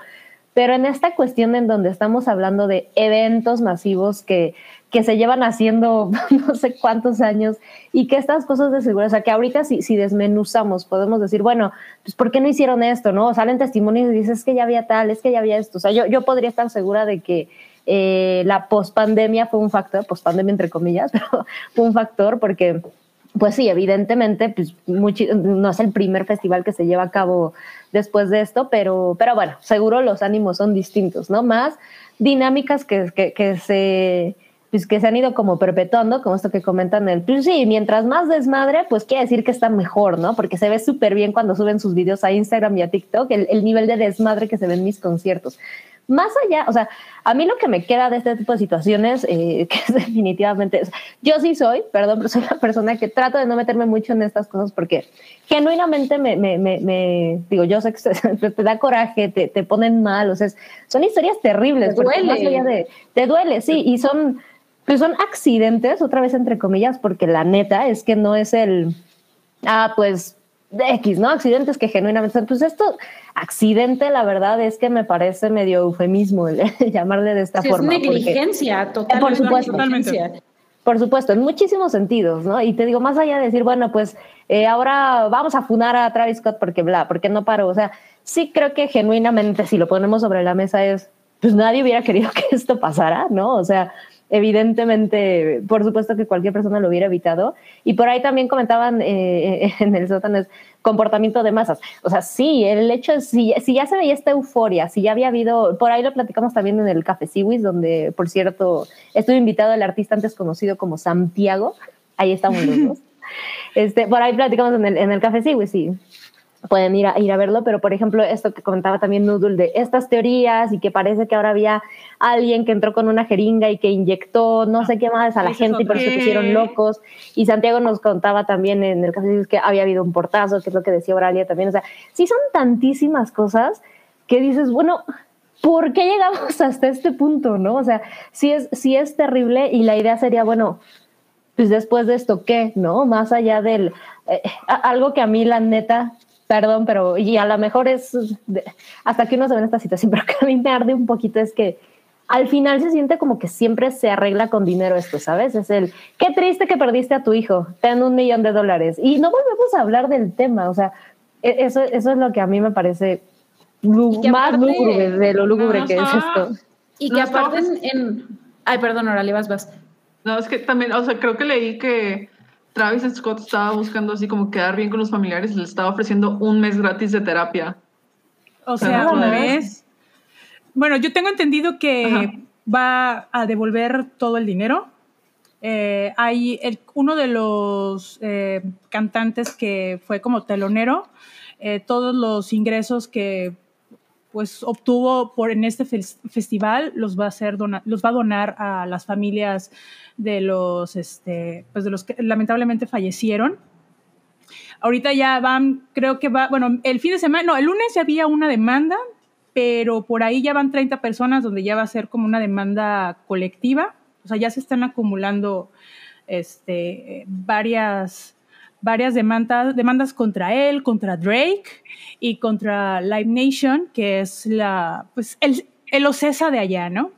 pero en esta cuestión en donde estamos hablando de eventos masivos que, que se llevan haciendo no sé cuántos años y que estas cosas de seguridad, o sea, que ahorita si, si desmenuzamos, podemos decir, bueno, pues ¿por qué no hicieron esto? ¿No? Salen testimonios y dices, es que ya había tal, es que ya había esto. O sea, yo, yo podría estar segura de que eh, la pospandemia fue un factor, pospandemia entre comillas, pero fue un factor porque, pues sí, evidentemente, pues no es el primer festival que se lleva a cabo después de esto, pero, pero bueno, seguro los ánimos son distintos, ¿no? Más dinámicas que, que, que se pues que se han ido como perpetuando, como esto que comentan el, pues sí, mientras más desmadre, pues quiere decir que está mejor, ¿no? Porque se ve súper bien cuando suben sus videos a Instagram y a TikTok, el, nivel de desmadre que se ve en mis conciertos. Más allá, o sea, a mí lo que me queda de este tipo de situaciones, eh, que es definitivamente, yo sí soy, perdón, pero soy una persona que trato de no meterme mucho en estas cosas porque genuinamente me, me, me, digo, yo sé que te, da coraje, te, te, ponen mal, o sea, son historias terribles. Te duele. Más allá de, te duele, sí, y son pero son accidentes, otra vez entre comillas, porque la neta es que no es el, ah, pues de X, ¿no? Accidentes que genuinamente, pues esto, accidente, la verdad es que me parece medio eufemismo el, llamarle de esta forma. Es negligencia, totalmente. Por supuesto, totalmente. Por supuesto, en muchísimos sentidos, ¿no? Y te digo, más allá de decir, bueno, pues eh, ahora vamos a funar a Travis Scott porque bla, porque no paro. O sea, sí creo que genuinamente, si lo ponemos sobre la mesa, es, pues nadie hubiera querido que esto pasara, ¿no? O sea, evidentemente, por supuesto que cualquier persona lo hubiera evitado. Y por ahí también comentaban eh, en el sótano comportamiento de masas. O sea, sí, el hecho es, si, si, ya se veía esta euforia, si ya había habido, por ahí lo platicamos también en el Café Siwis, donde, por cierto, estuve invitado el artista antes conocido como Santiago. Ahí estamos los dos. Este, por ahí platicamos en el, en el Café Siwis, sí pueden ir a, ir a verlo, pero por ejemplo, esto que comentaba también Noodle de estas teorías y que parece que ahora había alguien que entró con una jeringa y que inyectó no sé qué más a la gente y por eso se pusieron locos. Y Santiago nos contaba también en el caso de que había habido un portazo, que es lo que decía Oralia también. O sea, sí son tantísimas cosas que dices, bueno, ¿por qué llegamos hasta este punto? ¿No? O sea, sí es, sí es terrible y la idea sería, bueno, pues después de esto, ¿qué? ¿No? Más allá del... Eh, algo que a mí, la neta, perdón, pero y a lo mejor es hasta que uno se ve en esta situación, pero que a mí me arde un poquito es que al final se siente como que siempre se arregla con dinero esto, ¿sabes? Es el, qué triste que perdiste a tu hijo, ten un millón de dólares. Y no volvemos a hablar del tema, o sea, e, eso, eso es lo que a mí me parece más lúgubre de lo lúgubre que es esto. Y que aparte en, Ay, perdón, ahora le vas, vas. No, es que también, o sea, creo que leí que Travis Scott estaba buscando así como quedar bien con los familiares y le estaba ofreciendo un mes gratis de terapia. O sea, un mes. Bueno, yo tengo entendido que va a devolver todo el dinero. Eh, hay uno de los eh, cantantes que fue como telonero, eh, todos los ingresos que pues obtuvo por en este festival los va a hacer los va a donar a las familias de los este pues de los que lamentablemente fallecieron. Ahorita ya van creo que va bueno el fin de semana no el lunes ya había una demanda pero por ahí ya van 30 personas donde ya va a ser como una demanda colectiva. O sea ya se están acumulando este varias varias demandas, demandas contra él, contra Drake y contra Live Nation, que es la, pues, el, el OCESA de allá, ¿no?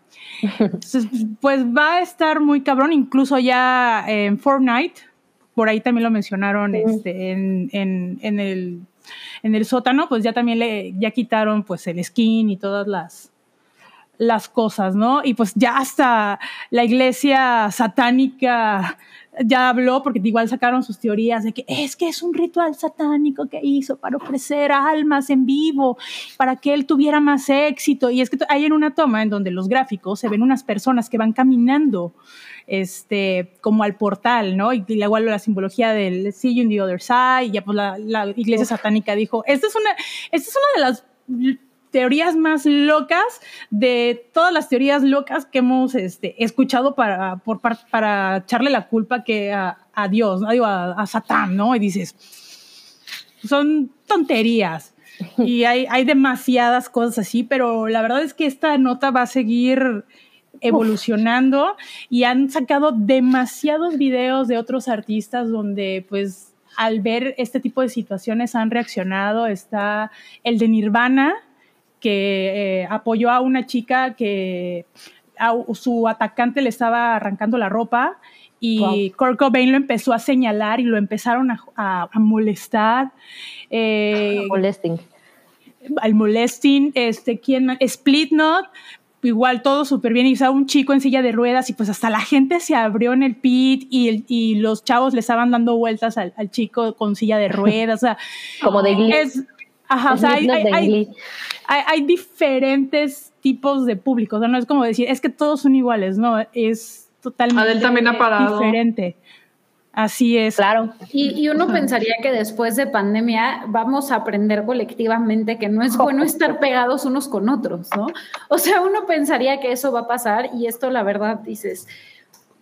Entonces, pues va a estar muy cabrón, incluso ya en Fortnite, por ahí también lo mencionaron este, en, en, en, el, en el sótano, pues ya también le ya quitaron pues el skin y todas las las cosas, ¿no? Y pues ya hasta la iglesia satánica ya habló, porque igual sacaron sus teorías de que es que es un ritual satánico que hizo para ofrecer almas en vivo, para que él tuviera más éxito. Y es que hay en una toma en donde los gráficos se ven unas personas que van caminando este, como al portal, ¿no? Y, igual la simbología del see you in the other side, y ya pues la, iglesia satánica dijo, esta es una, esta es una de las teorías más locas de todas las teorías locas que hemos este, escuchado para, por, para echarle la culpa que a, Dios, ¿no? a, a, Satán, ¿no? Y dices, son tonterías. Y hay, hay demasiadas cosas así, pero la verdad es que esta nota va a seguir evolucionando y han sacado demasiados videos de otros artistas donde pues al ver este tipo de situaciones han reaccionado. Está el de Nirvana, que eh, apoyó a una chica que a, su atacante le estaba arrancando la ropa y Kurt Cobain lo empezó a señalar y lo empezaron a, molestar. Eh, molesting. Al molesting, este, ¿quién? Split Not, igual todo súper bien, y estaba un chico en silla de ruedas y pues hasta la gente se abrió en el pit y, y los chavos le estaban dando vueltas al, chico con silla de ruedas, o sea, como de Ajá, o sea, hay, diferentes tipos de públicos, no es como decir, es que todos son iguales, no, es totalmente también ha parado. diferente. Así es. Claro. Y, uno pensaría que después de pandemia vamos a aprender colectivamente que no es bueno estar pegados unos con otros, ¿no? O sea, uno pensaría que eso va a pasar y esto, la verdad, dices,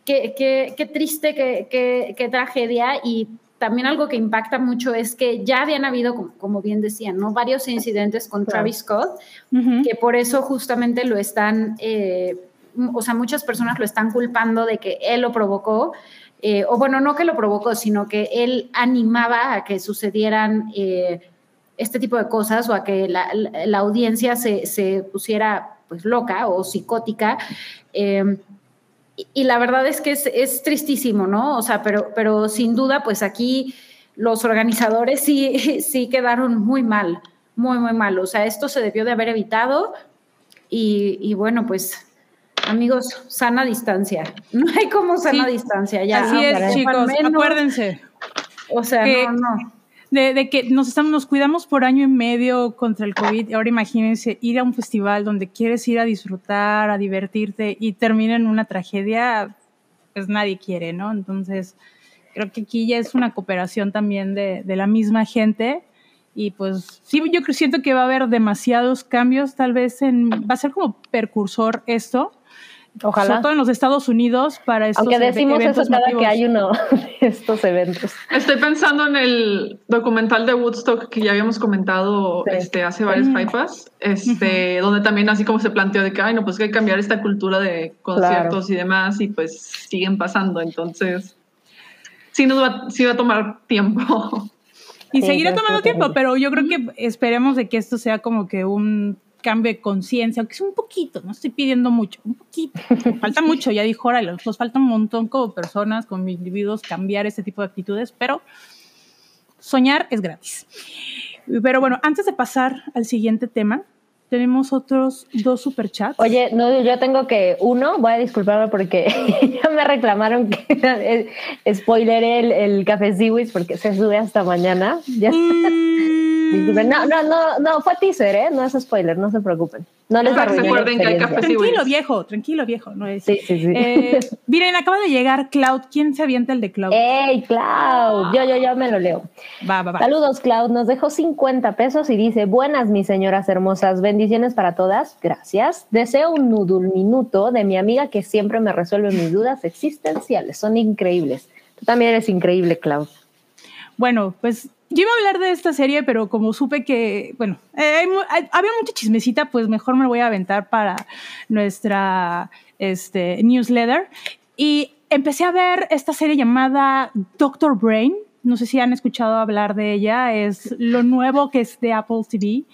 qué, qué, qué triste, qué, qué, qué tragedia y también algo que impacta mucho es que ya habían habido, como, bien decían, ¿no? varios incidentes con Travis Scott, que por eso justamente lo están, eh, o sea, muchas personas lo están culpando de que él lo provocó, eh, o bueno, no que lo provocó, sino que él animaba a que sucedieran eh, este tipo de cosas o a que la, audiencia se, se, pusiera pues loca o psicótica y la verdad es que es, tristísimo, ¿no? O sea, pero, pero sin duda, pues aquí los organizadores sí, sí quedaron muy mal, muy, muy mal. O sea, esto se debió de haber evitado y, bueno, pues amigos, sana distancia. No hay como sana distancia, ya. Así es, chicos, acuérdense. O sea, no, no de, que nos, estamos, nos cuidamos por año y medio contra el COVID. Ahora imagínense ir a un festival donde quieres ir a disfrutar, a divertirte y termina en una tragedia, pues nadie quiere, ¿no? Entonces, creo que aquí ya es una cooperación también de, de la misma gente. Y pues sí, yo siento que va a haber demasiados cambios, tal vez en, va a ser como percursor esto, Ojalá. Sobre todo en los Estados Unidos para estos Aunque decimos eso cada que hay uno de estos eventos. Estoy pensando en el documental de Woodstock que ya habíamos comentado este, hace varias hypas, este, donde también así como se planteó de que, ay, no, pues hay que cambiar esta cultura de conciertos y demás y pues siguen pasando. Entonces, sí, nos va, sí va a tomar tiempo. Y seguirá tomando tiempo, pero yo creo que esperemos de que esto sea como que un cambio de conciencia, aunque es un poquito, no estoy pidiendo mucho, un poquito, falta mucho, ya dijo ahora, nos falta un montón como personas, como individuos, cambiar este tipo de actitudes, pero soñar es gratis. Pero bueno, antes de pasar al siguiente tema, tenemos otros dos superchats. Oye, no, yo tengo que uno, voy a disculparme porque ya me reclamaron que spoiler el, el café Ziwis porque se sube hasta mañana. Ya mm. No, no, no, no, fue teaser, ¿eh? No es spoiler, no se preocupen. No les recuerden que hay café Tranquilo, viejo, tranquilo, viejo. No es. Sí, sí, sí. Eh, miren, acaba de llegar Cloud. ¿Quién se avienta el de Cloud? ¡Ey, Cloud! Yo, yo, yo me lo leo. Va, va, va. Saludos, Cloud. Nos dejó 50 pesos y dice: Buenas, mis señoras hermosas. Bendiciones para todas. Gracias. Deseo un nudul minuto de mi amiga que siempre me resuelve mis dudas existenciales. Son increíbles. Tú también eres increíble, Cloud. Bueno, pues yo iba a hablar de esta serie, pero como supe que, bueno, eh, había mucha chismecita, pues mejor me lo voy a aventar para nuestra este, newsletter. Y empecé a ver esta serie llamada Doctor Brain. No sé si han escuchado hablar de ella. Es lo nuevo que es de Apple TV.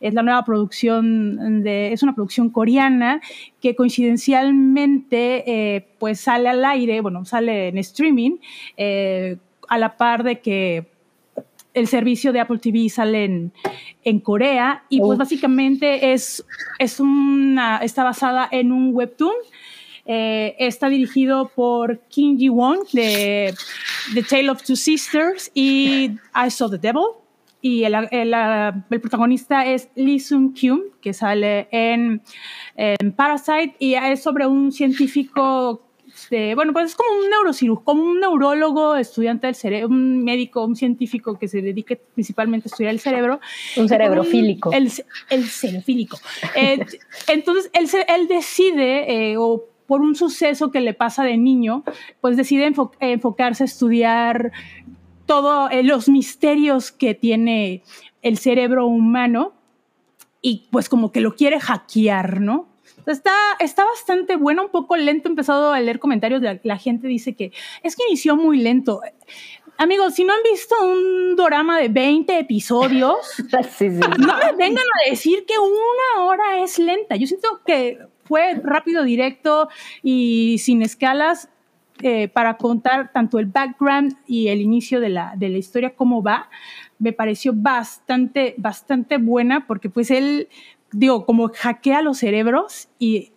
Es la nueva producción de, es una producción coreana que coincidencialmente, eh, pues sale al aire, bueno, sale en streaming, eh, a la par de que el servicio de Apple TV sale en, en Corea y pues básicamente es, es una, está basada en un webtoon. Eh, está dirigido por Kim Ji-won de The Tale of Two Sisters y I Saw the Devil. Y el, el, el protagonista es Lee Sung Kyun, que sale en, en Parasite y es sobre un científico de, bueno, pues es como un neurocirujano, como un neurólogo, estudiante del cerebro, un médico, un científico que se dedique principalmente a estudiar el cerebro. Un cerebrofílico. El, el cerebrofílico. Eh, entonces, él, decide, eh, o por un suceso que le pasa de niño, pues decide enfo- enfocarse a estudiar todos los misterios que tiene el cerebro humano y pues como que lo quiere hackear, ¿no? Está, está bastante bueno, un poco lento. He empezado a leer comentarios de la, la gente dice que es que inició muy lento. Amigos, si no han visto un drama de 20 episodios, Sí, sí. no me vengan a decir que una hora es lenta. Yo siento que fue rápido, directo y sin escalas eh, para contar tanto el background y el inicio de la, de la historia, cómo va. Me pareció bastante, bastante buena porque pues él, digo, como hackea los cerebros y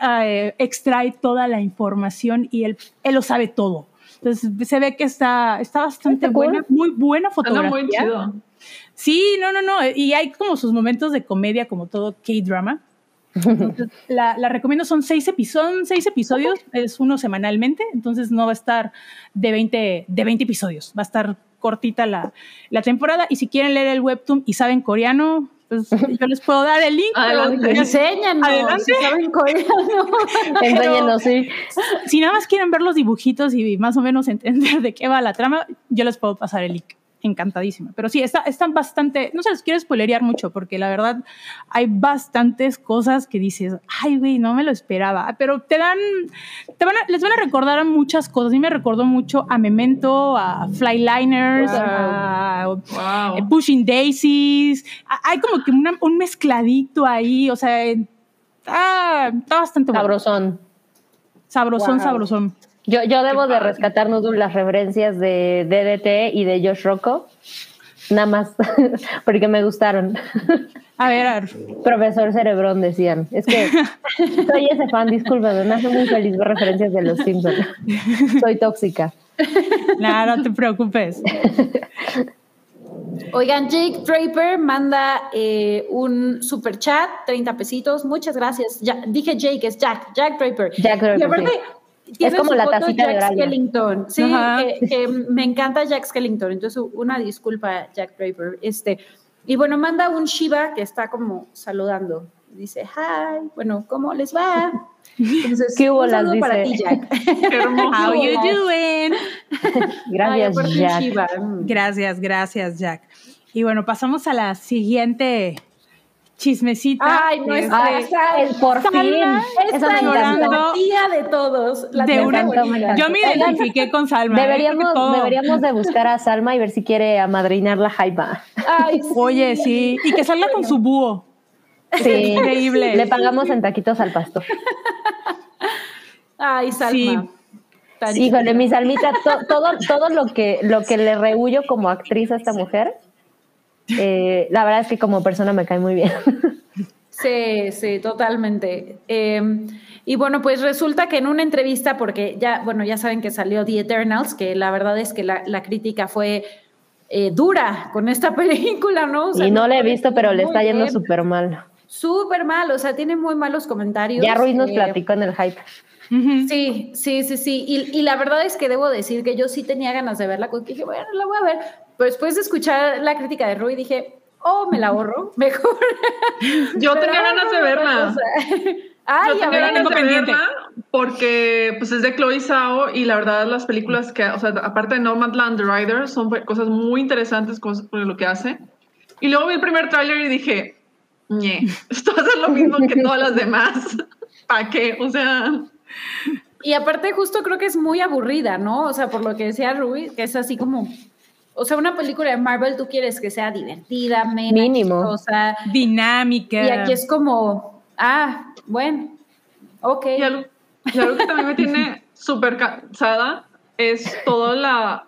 eh, extrae toda la información y él, él lo sabe todo. Entonces se ve que está, está bastante Está cool. buena, muy buena fotografía. muy chido. Sí, no, no, no. Y hay como sus momentos de comedia, como todo K-drama. La, la recomiendo, son seis, epi- son seis episodios, es uno semanalmente, entonces no va a estar de 20, de 20 episodios, va a estar cortita la, la temporada. Y si quieren leer el webtoon y saben coreano, pues yo les puedo dar el link. Adelante. Enséñanos, Adelante. si saben coreano. Sí. si nada más quieren ver los dibujitos y más o menos entender de qué va la trama, yo les puedo pasar el link. Encantadísima. Pero sí, está, están bastante. No se los quiero spoilerear mucho porque la verdad hay bastantes cosas que dices, ay, güey, no me lo esperaba. Pero te dan. Te van a- les van a recordar a muchas cosas. A mí me recordó mucho a Memento, a Flyliners, Wow. a Wow. eh, Pushing Daisies. A- Hay como que una- un mezcladito ahí. O sea, está, está bastante bueno. Sabrosón. Sabrosón, Wow. sabrosón. Yo, yo debo de padre. rescatar Nudul las referencias de DDT y de Josh Rocco. Nada más, porque me gustaron. A ver, a ver. Profesor Cerebrón decían. Es que soy ese fan, discúlpame, me hace muy feliz ver referencias de los Simpsons. Soy tóxica. Nada, no te preocupes. Oigan, Jake Draper manda eh, un super chat, 30 pesitos. Muchas gracias. Ya, dije Jake, es Jack, Jack Draper. Jack Draper, Y aparte, sí. Es como la tacita de Jack. Skellington. Sí, que, que me encanta Jack Skellington. Entonces, una disculpa, Jack Draper. Este, y bueno, manda un Shiva que está como saludando. Dice, hi, bueno, ¿cómo les va? Entonces, ¿Qué hubo, un las saludo para ti? Jack. Qué hermoso. How you doing? Gracias, Jack. Shiva. mm. Gracias, gracias, Jack. Y bueno, pasamos a la siguiente chismecita. Ay, no es Este, Ay, el por fin. Salma Eso Esta me es llorando. la tía de todos. La de una- yo me identifiqué con Salma. ¿eh? Deberíamos, de buscar a Salma y ver si quiere amadrinar la jaiba. Ay, sí. Oye, sí. Y que salga con su búho. Sí. Increíble. Le pagamos en taquitos al pastor. Ay, Salma. Sí. Híjole, mi Salmita, to- todo, todo lo que, lo que le rehuyo como actriz a esta mujer, eh, la verdad es que como persona me cae muy bien. Sí, sí, totalmente. Eh, y bueno, pues resulta que en una entrevista, porque ya, bueno, ya saben que salió The Eternals, que la verdad es que la, la crítica fue eh, dura con esta película, ¿no? O sea, y no la he visto, pero le está yendo súper mal. Súper mal, o sea, tiene muy malos comentarios. Ya Ruiz nos eh, platicó en el hype. Sí, sí, sí, sí. Y, y la verdad es que debo decir que yo sí tenía ganas de verla, porque dije, bueno, la voy a ver. Pero después de escuchar la crítica de Rui, dije, oh, me la ahorro, mejor. Yo la tenía ganas de verla. Ay, Yo tenía ganas de pendiente. verla porque pues es de Chloe Zhao y la verdad las películas que, o sea, aparte de Nomadland The Rider, son cosas muy interesantes por lo que hace. Y luego vi el primer tráiler y dije, ñe, esto ser lo mismo que todas las demás. ¿Para qué? O sea, Y aparte justo creo que es muy aburrida, ¿no? O sea, por lo que decía Rui, que es así como, o sea, una película de Marvel tú quieres que sea divertida, mena, Mínimo. chistosa, Dinámica. y aquí es como, ah, bueno, ok. y algo, y algo que también me tiene súper cansada es toda la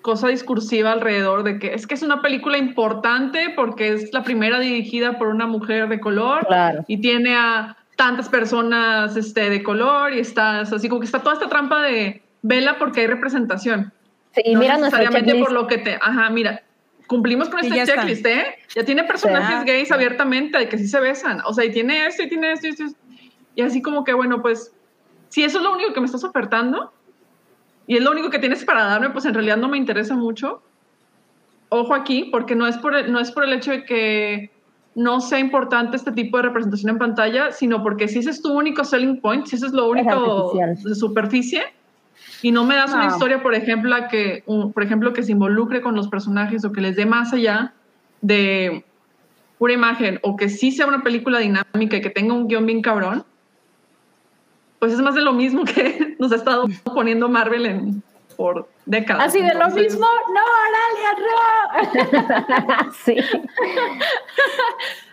cosa discursiva alrededor de que es que es una película importante porque es la primera dirigida por una mujer de color Claro. y tiene a tantas personas este, de color y está así como que está toda esta trampa de vela porque hay representación. Sí, no mira necesariamente checklist. por lo que te, ajá, mira, cumplimos con Sí, este ya está. checklist, ¿eh? Ya tiene personajes gays abiertamente de que sí se besan, o sea, y tiene esto y tiene esto y esto. Y así como que, bueno, pues, si eso es lo único que me estás ofertando y es lo único que tienes para darme, pues en realidad no me interesa mucho. Ojo aquí, porque no es por el, no es por el hecho de que no sea importante este tipo de representación en pantalla, sino porque si ese es tu único selling point, si ese es lo único artificial. de superficie, y no me das una historia, por ejemplo, a que, por ejemplo, que se involucre con los personajes o que les dé más allá de pura imagen, o que sí sea una película dinámica y que tenga un guion bien cabrón, pues es más de lo mismo que nos ha estado poniendo Marvel en, por décadas. Así de lo mismo, no, Aralia, no. sí.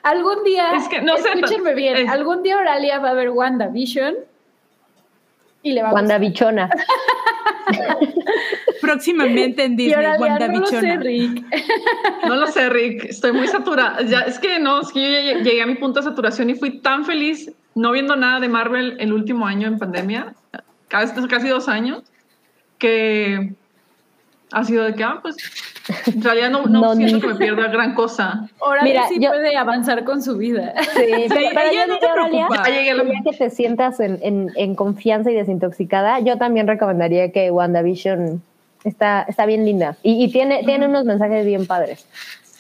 Algún día, Es que no sé, escúchenme bien, es- algún día Oralia va a ver WandaVision y le va a gustar. Wanda Bichona. Próximamente en Disney, Oralia, Wanda no lo sé. Rick. No lo sé, Rick, estoy muy saturada. Ya, es que no, es que yo llegué a mi punto de saturación y fui tan feliz no viendo nada de Marvel el último año en pandemia, casi, casi dos años, que ha sido de que, ah, pues, en realidad no, no, No, siento ni- que me pierda gran cosa. Oralia Mira, sí yo- puede avanzar con su vida. Sí, pero, pero ella yo no te la- que te sientas en, en, en confianza y desintoxicada, yo también recomendaría que WandaVision está, está bien linda y, y tiene, tiene unos mensajes bien padres.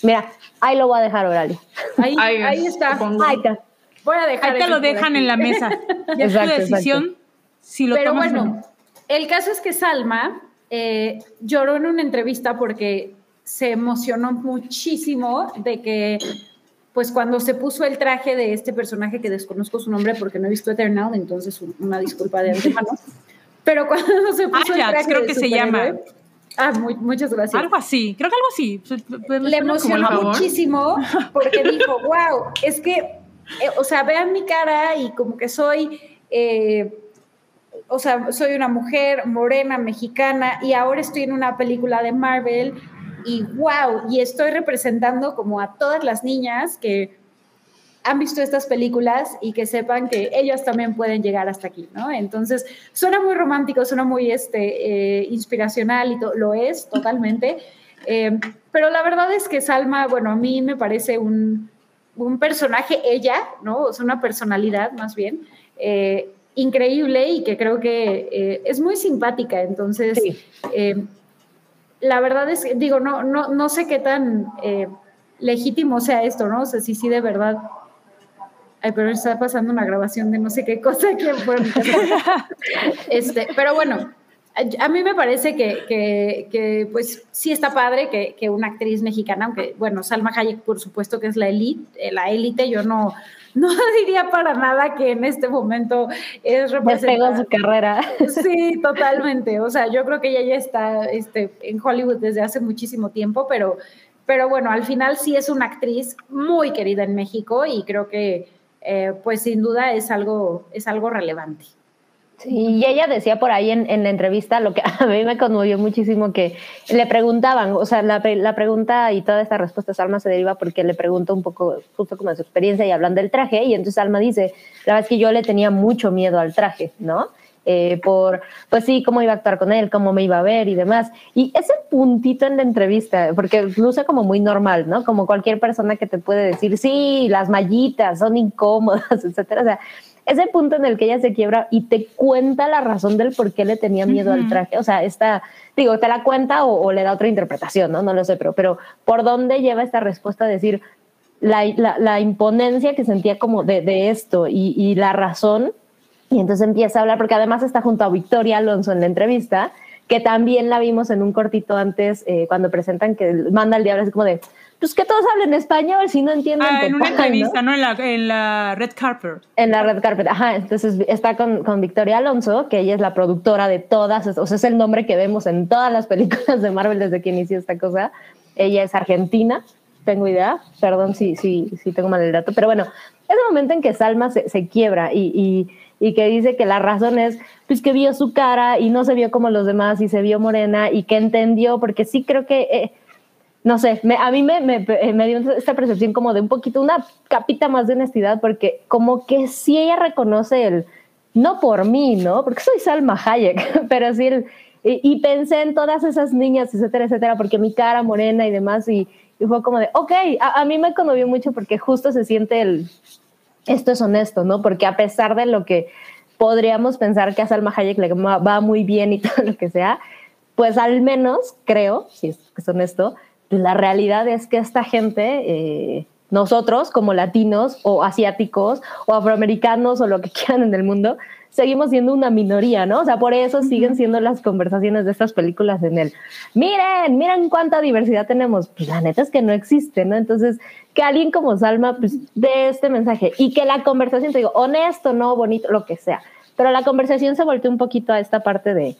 Mira, ahí lo voy a dejar, Oralia. Ahí, Ahí, ahí está. Ahí está. Voy a dejar Ahí te lo dejan aquí. en la mesa. Ya es tu decisión exacto. si lo Pero tomas o bueno, no. El caso es que Salma eh, lloró en una entrevista porque se emocionó muchísimo de que, pues cuando se puso el traje de este personaje que desconozco su nombre porque no he visto Eternal, entonces un- una disculpa de antemano. Pero cuando se puso el traje creo de que se llama. Ah, mu- muchas gracias. Algo así, creo que algo así. Me le emocionó muchísimo porque dijo, wow, es que, eh, o sea, vean mi cara y como que soy, eh, o sea, soy una mujer morena, mexicana y ahora estoy en una película de Marvel y wow, y estoy representando como a todas las niñas que han visto estas películas y que sepan que ellas también pueden llegar hasta aquí, ¿no? Entonces, suena muy romántico, suena muy este, eh, inspiracional y lo es totalmente. Eh, pero la verdad es que Salma, bueno, a mí me parece un, un personaje, ella, ¿no? O sea, una personalidad más bien, eh, increíble y que creo que eh, es muy simpática. Entonces, Sí. eh, la verdad es que, digo, no, no, no sé qué tan eh, legítimo sea esto, ¿no? O sea, si sí de verdad. Ay, pero está pasando una grabación de no sé qué cosa que este, pero bueno, a, a mí me parece que, que, que, pues sí está padre que, que, una actriz mexicana, aunque bueno, Salma Hayek por supuesto que es la élite, la élite, yo no, no diría para nada que en este momento es Despegó su carrera. Sí, totalmente. O sea, yo creo que ella ya está este, en Hollywood desde hace muchísimo tiempo, pero, pero bueno, al final sí es una actriz muy querida en México y creo que eh, pues sin duda es algo, es algo relevante. Y ella decía por ahí en, en, la entrevista, lo que a mí me conmovió muchísimo, que le preguntaban, o sea, la, la pregunta y toda esta respuesta de Salma se deriva porque le pregunta un poco, justo como de su experiencia y hablando del traje, y entonces Salma dice, la verdad es que yo le tenía mucho miedo al traje, ¿no? Eh, por, pues sí, cómo iba a actuar con él, cómo me iba a ver y demás. Y ese puntito en la entrevista, porque luce como muy normal, ¿no? Como cualquier persona que te puede decir, sí, las mallitas son incómodas, etcétera. O sea, ese punto en el que ella se quiebra y te cuenta la razón del por qué le tenía miedo uh -huh. al traje. O sea, esta, digo, te la cuenta o, o, le da otra interpretación, ¿no? No lo sé, pero, pero ¿por dónde lleva esta respuesta a decir la, la, la imponencia que sentía como de, de esto y, y la razón? Y entonces empieza a hablar, porque además está junto a Victoria Alonso en la entrevista, que también la vimos en un cortito antes, eh, cuando presentan que manda el diablo, es como de, pues que todos hablen español, si no entienden. Ah, en una entrevista, ¿no? ¿no? En, la, en, la, red carpet. En la red carpet, ajá. Entonces está con, con, Victoria Alonso, que ella es la productora de todas, o sea, es el nombre que vemos en todas las películas de Marvel desde que inició esta cosa. Ella es argentina, tengo idea, perdón si, si, si tengo mal el dato, pero bueno, es el momento en que Salma se, se quiebra y, y y que dice que la razón es pues que vio su cara y no se vio como los demás y se vio morena y que entendió, porque sí creo que, eh, no sé, a mí me, me, me, dio esta percepción como de un poquito, una capita más de honestidad, porque como que sí ella reconoce el, no por mí, ¿no? Porque soy Salma Hayek, pero sí el, y, pensé en todas esas niñas, etcétera, etcétera, porque mi cara morena y demás, y, fue como de, ok, a, mí me conmovió mucho porque justo se siente el, esto es honesto, ¿no? Porque a pesar de lo que podríamos pensar que a Salma Hayek le va muy bien y todo lo que sea, pues al menos creo, si es que es honesto, la realidad es que esta gente, eh, nosotros como latinos o asiáticos o afroamericanos o lo que quieran en el mundo, seguimos siendo una minoría, ¿no? O sea, por eso siguen siendo las conversaciones de estas películas en el, miren, miren cuánta diversidad tenemos. Pues la neta es que no existe, ¿no? Entonces, que alguien como Salma, pues, dé este mensaje y que la conversación, te digo, honesto, no, bonito, lo que sea, pero la conversación se volteó un poquito a esta parte de,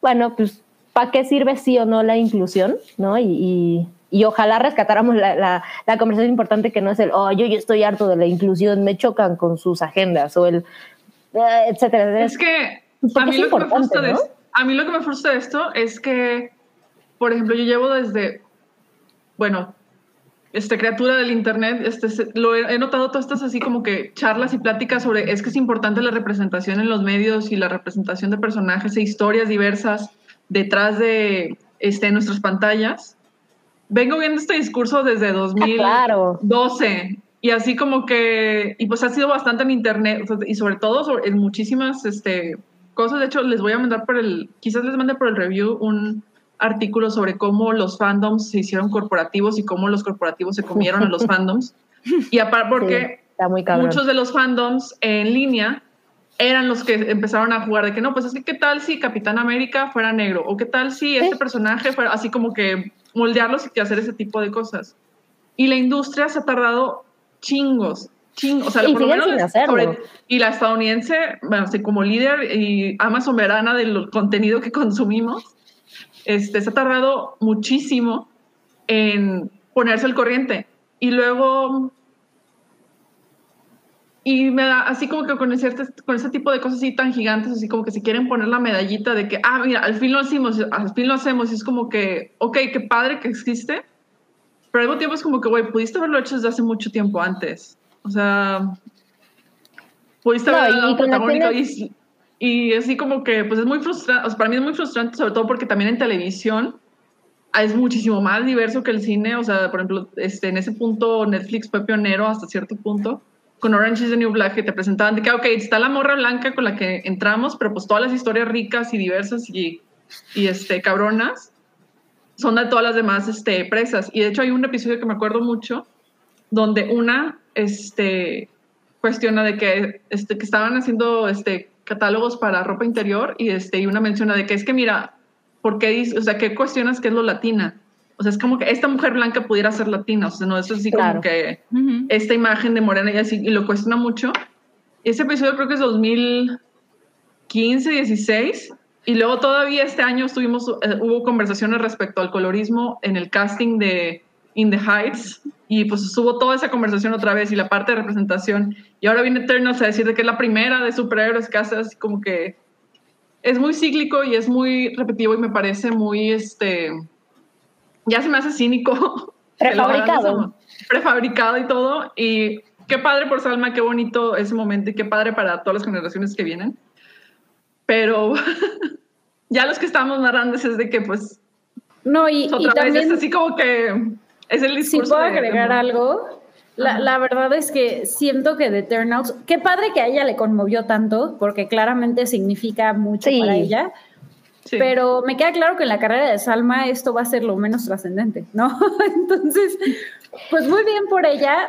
bueno, pues, ¿para qué sirve sí o no la inclusión, ¿no? Y, y, ojalá rescatáramos la, la, la, conversación importante que no es el, oh, yo, yo estoy harto de la inclusión, me chocan con sus agendas, o el, eh, etcétera. Es que a mí, lo que me frustra de, a mí lo que me frustra de esto es que, por ejemplo, yo llevo desde, bueno, este, criatura del Internet, este, lo he, notado todas estas así como que charlas y pláticas sobre es que es importante la representación en los medios y la representación de personajes e historias diversas detrás de este, nuestras pantallas. Vengo viendo este discurso desde 2012 y así como que, y pues ha sido bastante en Internet y sobre todo en muchísimas este, cosas. De hecho, les voy a mandar por el, quizás les mande por el review un artículo sobre cómo los fandoms se hicieron corporativos y cómo los corporativos se comieron a los fandoms. Y aparte porque muchos de los fandoms en línea eran los que empezaron a jugar de que no, pues así, ¿qué tal si Capitán América fuera negro? ¿O qué tal si este personaje fuera así como que moldearlos y hacer ese tipo de cosas? Y la industria se ha tardado chingos, chingos. O sea, por lo menos y la estadounidense, bueno, así como líder y ama soberana del contenido que consumimos, este, se ha tardado muchísimo en ponerse al corriente. Y luego, y me da así como que con ese, con ese tipo de cosas así tan gigantes, así como que si quieren poner la medallita de que, ah, mira, al fin lo hacemos, al fin lo hacemos, y es como que, ok, qué padre que existe, pero al mismo tiempo es como que, güey, pudiste haberlo hecho desde hace mucho tiempo antes. O sea, pudiste haberlo protagónico y, y así como que, pues es muy frustrante, o sea, para mí es muy frustrante, sobre todo porque también en televisión es muchísimo más diverso que el cine, o sea, por ejemplo, este, en ese punto Netflix fue pionero hasta cierto punto, con Orange is the New Black, que te presentaban de que, ok, está la morra blanca con la que entramos, pero pues todas las historias ricas y diversas y, y este, cabronas son de todas las demás este, presas. Y de hecho hay un episodio que me acuerdo mucho, donde una este, cuestiona de que, este, que estaban haciendo este, catálogos para ropa interior y, este, y una menciona de que es que mira, ¿por qué, o sea, qué cuestionas que es lo latina? O sea, es como que esta mujer blanca pudiera ser latina, o sea, no, eso es así como que esta imagen de morena y así, y lo cuestiona mucho. Ese episodio creo que es 2015, 16, y luego todavía este año estuvimos, eh, hubo conversaciones respecto al colorismo en el casting de In the Heights, y pues subo toda esa conversación otra vez y la parte de representación. Y ahora viene Eternals a decir de que es la primera de superhéroes que hace así como que es muy cíclico y es muy repetitivo y me parece muy, este, ya se me hace cínico. Prefabricado. prefabricado y todo. Y qué padre por Salma, qué bonito ese momento y qué padre para todas las generaciones que vienen. Pero ya los que estamos narrando es de que pues... No, y, otra vez también... es así como que es el Si puedo agregar algo, la, la, verdad es que siento que The Turnouts, qué padre que a ella le conmovió tanto, porque claramente significa mucho para ella. Pero me queda claro que en la carrera de Salma esto va a ser lo menos trascendente, ¿no? Entonces, pues muy bien por ella,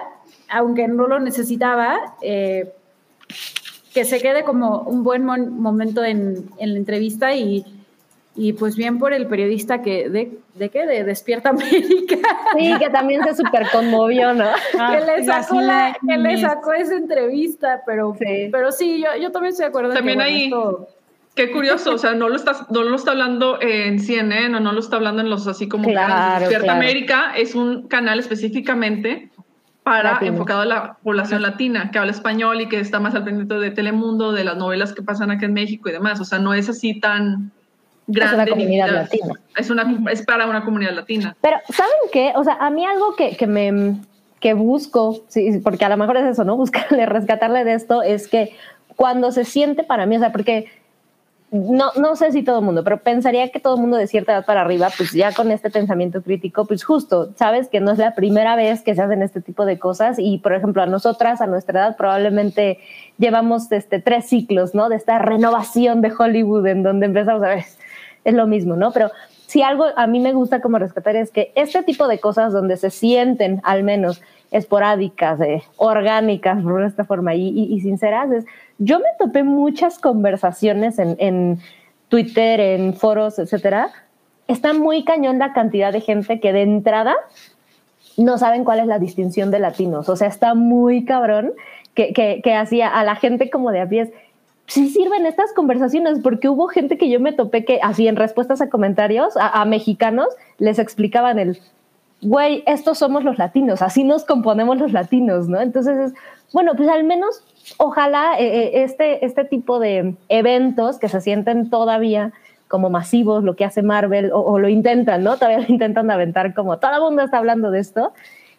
aunque no lo necesitaba, eh, que se quede como un buen momento en, en la entrevista y, y pues bien por el periodista que, ¿de, de qué? De Despierta América. Sí, que también se súper conmovió, ¿no? Ah, que, le sacó la, que le sacó esa entrevista, pero sí, pero sí yo, yo también estoy de acuerdo. También ahí, qué curioso, o sea, no lo, está, no lo está hablando en CNN o no lo está hablando en los así como claro, Despierta América, es un canal específicamente para Latinos. enfocado a la población latina, que habla español y que está más al pendiente de Telemundo, de las novelas que pasan aquí en México y demás. O sea, no es así tan grande. una ni comunidad latina. Es, una, es para una comunidad latina. Pero, ¿saben qué? O sea, a mí algo que, que me que busco, sí, porque a lo mejor es eso, ¿no? Buscarle, rescatarle de esto, es que cuando se siente para mí, o sea, porque no, no sé si todo el mundo, pero pensaría que todo el mundo de cierta edad para arriba, pues ya con este pensamiento crítico, pues justo, sabes que no es la primera vez que se hacen este tipo de cosas y, por ejemplo, a nosotras, a nuestra edad, probablemente llevamos este, tres ciclos, ¿no? De esta renovación de Hollywood en donde empezamos a ver, es lo mismo, ¿no? Pero si algo a mí me gusta como rescatar es que este tipo de cosas donde se sienten al menos esporádicas, eh, orgánicas, por esta forma, y, y- y sinceras, es, yo me topé muchas conversaciones en, en Twitter, en foros, etcétera. Está muy cañón la cantidad de gente que de entrada no saben cuál es la distinción de latinos. O sea, está muy cabrón que, que, que hacía a la gente como de a pies. Sí sirven estas conversaciones porque hubo gente que yo me topé que así en respuestas a comentarios a, a mexicanos les explicaban el, güey, estos somos los latinos, así nos componemos los latinos, ¿no? Entonces, es, bueno, pues al menos ojalá eh, eh, este, este tipo de eventos que se sienten todavía como masivos, lo que hace Marvel, o, lo intentan, ¿no? Todavía lo intentan aventar como todo el mundo está hablando de esto.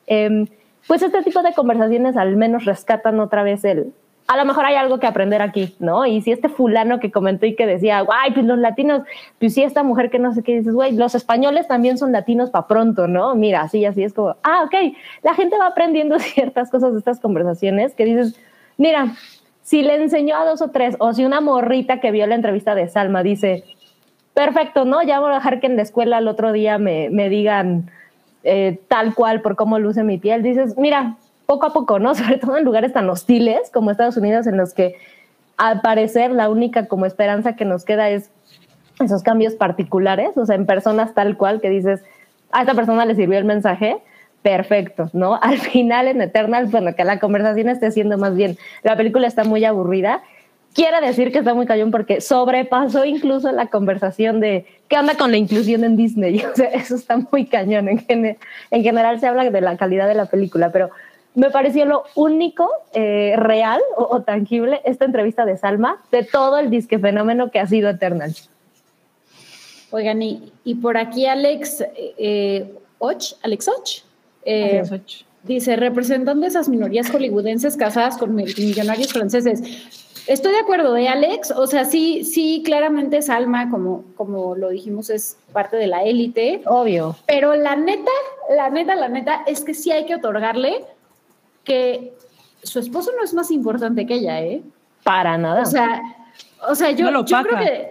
Eh, pues este tipo de conversaciones al menos rescatan otra vez el, a lo mejor hay algo que aprender aquí, ¿no? Y si este fulano que comentó y que decía, guay, pues los latinos, pues sí, esta mujer que no sé qué, dices, güey, los españoles también son latinos para pronto, ¿no? Mira, así, así es como, ah, ok, la gente va aprendiendo ciertas cosas de estas conversaciones que dices, mira, si le enseñó a dos o tres, o si una morrita que vio la entrevista de Salma dice, perfecto, ¿no? Ya voy a dejar que en la escuela el otro día me, me digan eh, tal cual por cómo luce mi piel, dices, mira, poco a poco, ¿no? Sobre todo en lugares tan hostiles como Estados Unidos, en los que al parecer la única como esperanza que nos queda es esos cambios particulares, o sea, en personas tal cual que dices, a esta persona le sirvió el mensaje, perfecto, ¿no? Al final en Eternal, bueno, que la conversación esté siendo más bien, la película está muy aburrida, quiere decir que está muy cañón porque sobrepasó incluso la conversación de qué onda con la inclusión en Disney. O sea, eso está muy cañón. En, en general se habla de la calidad de la película, pero me pareció lo único eh, real o, o tangible esta entrevista de Salma de todo el disque fenómeno que ha sido Eternal. Oigan, y, y por aquí Alex eh, Och, Alex Och, eh, ocho. dice, representando esas minorías hollywoodenses casadas con millonarios franceses. Estoy de acuerdo, de Alex, o sea, sí, sí, claramente Salma, como, como lo dijimos, es parte de la élite, Obvio. pero la neta, la neta, la neta, es que sí hay que otorgarle que su esposo no es más importante que ella, ¿eh? Para nada. O sea, o sea, yo, No yo creo que,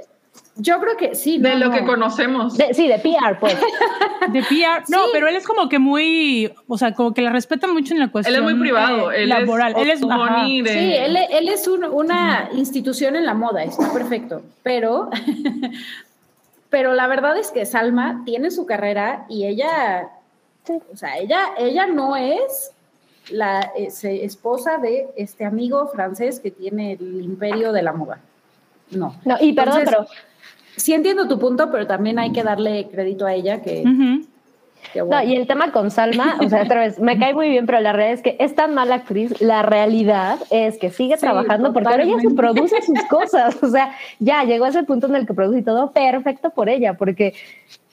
yo creo que sí. De no, lo no. que conocemos. De- sí, de PR, pues. De PR, no, Sí. pero él es como que muy, o sea, como que la respetan mucho en la Él cuestión es muy privado. eh, él laboral. es él es, de- Sí, él, él es un- una institución en la moda, está perfecto, pero, pero la verdad es que Salma tiene su carrera y ella, o sea, ella, ella no es la es- esposa de este amigo francés que tiene el imperio de la moda. No. No, y perdón, Entonces, pero Sí entiendo tu punto, pero también hay que darle crédito a ella que, No, y el tema con Salma, o sea, otra vez, me cae muy bien, pero la realidad es que es tan mala actriz, la realidad es que sigue Sí, trabajando porque ahora ella se produce sus cosas, o sea, ya llegó a ese punto en el que produce y todo, perfecto por ella, porque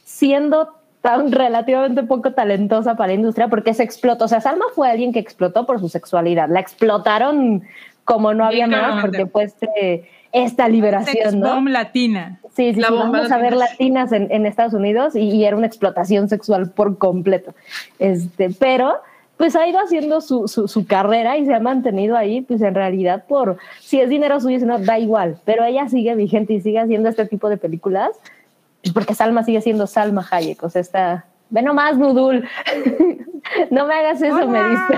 siendo tan relativamente poco talentosa para la industria, porque se explotó, o sea, Salma fue alguien que explotó por su sexualidad, la explotaron como no había más, porque pues eh, esta liberación, ¿no? latina. Sí, sí, La sí, vamos a ver latina. latinas en, en Estados Unidos y, y era una explotación sexual por completo. Este, pero pues ha ido haciendo su, su, su carrera y se ha mantenido ahí, pues en realidad por, si es dinero suyo, si no, da igual, pero ella sigue vigente y sigue haciendo este tipo de películas, porque Salma sigue siendo Salma Hayek, o sea, está, ve nomás, Nudul, no me hagas eso, me dice.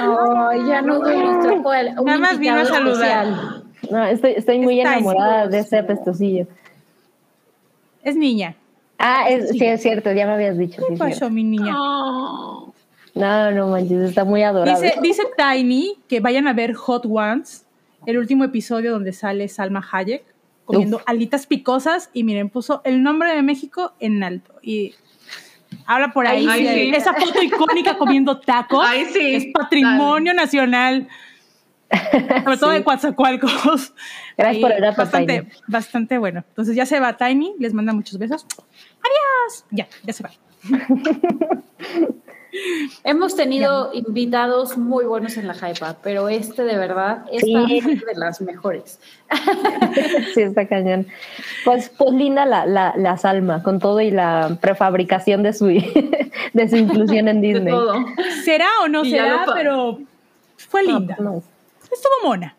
Ay, ya no doy un trapo al- un Nada más vino a saludar. social. no, estoy, estoy muy Está enamorada de ese apestosillo. Es niña. Ah, es, sí, es cierto, ya me habías dicho. sí, ¿Qué es cierto. pasó, mi niña? Oh. No, no manches, está muy adorable. Dice, dice Tiny que vayan a ver Hot Ones, el último episodio donde sale Salma Hayek comiendo alitas picosas y miren, puso el nombre de México en alto. Y Habla por ahí. Sí. Esa foto icónica comiendo tacos Ahí sí. es patrimonio nacional. Sobre todo Sí. de Coatzacoalcos. Gracias por el dato, bastante, Tiny. bastante bueno. Entonces ya se va Tiny, les manda muchos besos. Adiós. Ya, ya se va. Hemos tenido invitados muy buenos en la Hypa, pero este de verdad es Sí. de las mejores. Sí, está cañón. Pues, pues linda la, la, la Salma, con todo y la prefabricación de su, de su inclusión en De Disney. todo. ¿Será o no Y será? Pero fue No, linda. no. Estuvo mona.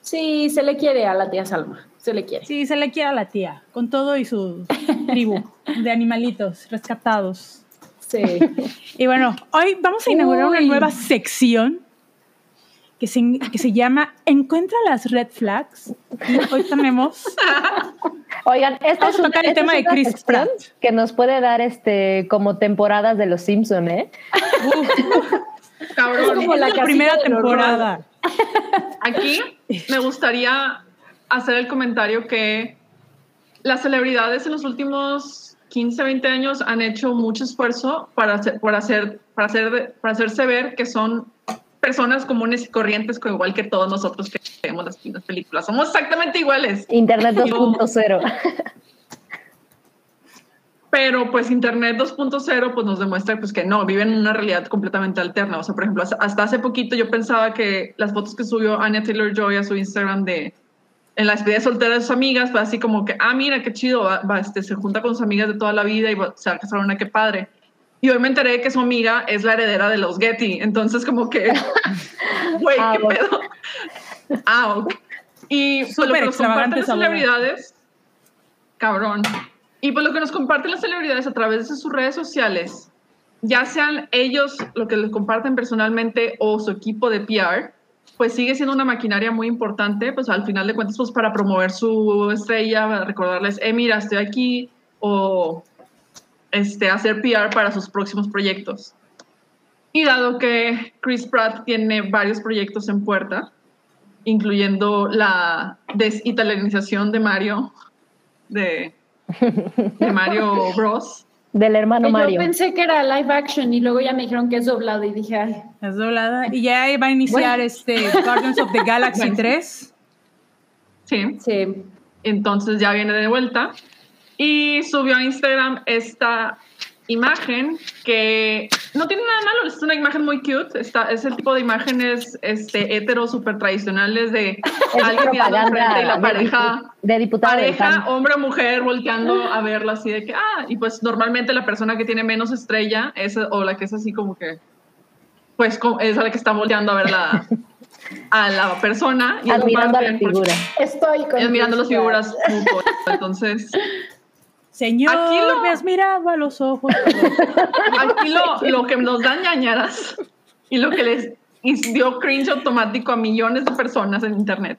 Sí, se le quiere a la tía Salma, se le quiere. Sí, se le quiere a la tía, con todo y su tribu de animalitos rescatados. Sí. Y bueno, hoy vamos a inaugurar una nueva sección que se, que se llama Encuentra las red flags. Y hoy tenemos Oigan, esta Vamos es a tocar el esta tema de una Chris sección Pratt. que nos puede dar este como temporadas de los Simpson, ¿eh? Cabrón. como la primera temporada. Aquí me gustaría hacer el comentario que las celebridades en los últimos 15, 20 años han hecho mucho esfuerzo para, hacer, para, hacer, para, hacer, para hacerse ver que son personas comunes y corrientes, igual que todos nosotros que vemos las, las películas. Somos exactamente iguales. Internet 2.0. Pero pues Internet 2.0 pues nos demuestra pues que no, viven en una realidad completamente alterna. O sea, por ejemplo, hasta- hasta hace poquito yo pensaba que las fotos que subió Anya Taylor-Joy a su Instagram de en la despedida soltera de sus amigas fue así como que, ah, mira, qué chido, va, va, este, se junta con sus amigas de toda la vida y va- se va a casar una, qué padre. Y hoy me enteré que su amiga es la heredera de los Getty. Entonces como que, güey, Ah, qué pedo. Ah, ok. Y pues, lo Súper que nos comparten las celebridades, cabrón. Y pues lo que nos comparten las celebridades a través de sus redes sociales, ya sean ellos lo que les comparten personalmente o su equipo de PR, pues sigue siendo una maquinaria muy importante, pues al final de cuentas, pues para promover su estrella, para recordarles, eh, mira, estoy aquí, o este, hacer PR para sus próximos proyectos. Y dado que Chris Pratt tiene varios proyectos en puerta, incluyendo la desitalianización de Mario, de, de Mario Bros. Del hermano Yo Mario. pensé que era live action y luego ya me dijeron que es doblado y dije, ay, Es doblada. Y ya va a iniciar Bueno. este Guardians of the Galaxy Bueno. 3. Sí. sí. Entonces ya viene de vuelta. Y subió a Instagram esta imagen que no tiene nada malo, es una imagen muy cute. Está, es el tipo de imágenes este, hetero súper tradicionales de Es alguien mirando enfrente y la de pareja. de diputado Pareja, hombre o mujer, volteando a verlo así de que, ah, y pues normalmente la persona que tiene menos estrella es, o la que es así como que, pues es la que está volteando a ver la, a la persona. Y Admirando a la figura. Estoy con ellos mirando las figuras. Entonces, Señor, Aquí lo- me has mirado a los ojos. aquí lo, lo que nos dan ñañaras y lo que les dio cringe automático a millones de personas en internet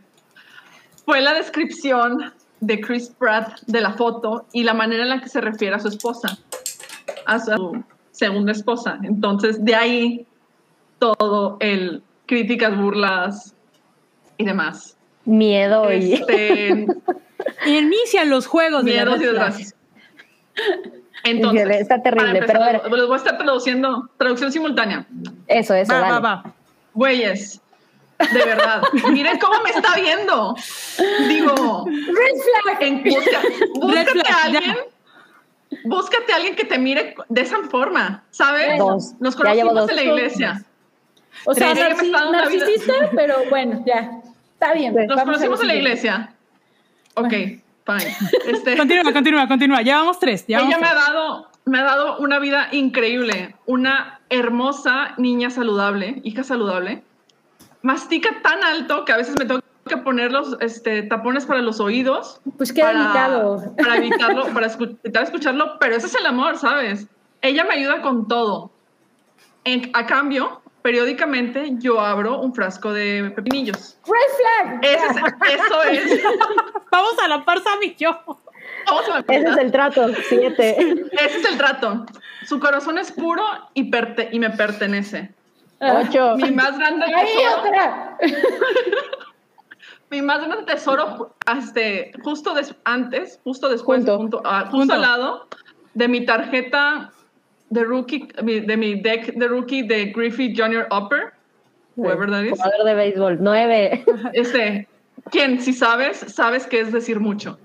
fue la descripción de Chris Pratt de la foto y la manera en la que se refiere a su esposa, a su segunda esposa. Entonces, de ahí todo el críticas, burlas y demás. Miedo y. Este, Inician los juegos de la miedos y red flag. desgracias. Entonces, está terrible, para pero a empezar, ver. les voy a estar traduciendo, traducción simultánea. Eso, eso, Va, dale. va, va. Güeyes, de verdad, miren cómo me está viendo. Digo, Red flag. en, busca- búscate flag, a alguien, búscate a alguien que te mire de esa forma, ¿sabes? Dos. Nos Ya conocimos dos. en la iglesia. O sea, Tres. narci- Me está dando la vida. narcisista, pero bueno, ya. Está bien. Nos vamos conocimos en la iglesia. Ok, fine. Este, Continúa, continúa, continúa. Llevamos tres. ella me ha dado, me ha dado una vida increíble, una hermosa niña saludable, hija saludable. Mastica tan alto que a veces me tengo que poner los este, tapones para los oídos. Pues qué para, delicado. Para evitarlo, para evitar escucharlo, pero ese es el amor, ¿sabes? Ella me ayuda con todo. En- a cambio, periódicamente yo abro un frasco de pepinillos. Red flag. Es- eso es. Vamos a la par, Sam y yo. Vamos a la Ese es el trato, siete. Ese es el trato. Su corazón es puro y, perte- y me pertenece. Ocho. Mi más grande tesoro, otra. mi más grande tesoro, este, justo antes, justo después, Junto. junto- ah, justo Junto. al lado de mi tarjeta de rookie, de mi deck de rookie de Griffith Junior Upper, whoever that is. Jugador de béisbol, nueve. Este, quien, si sabes, sabes que es decir mucho.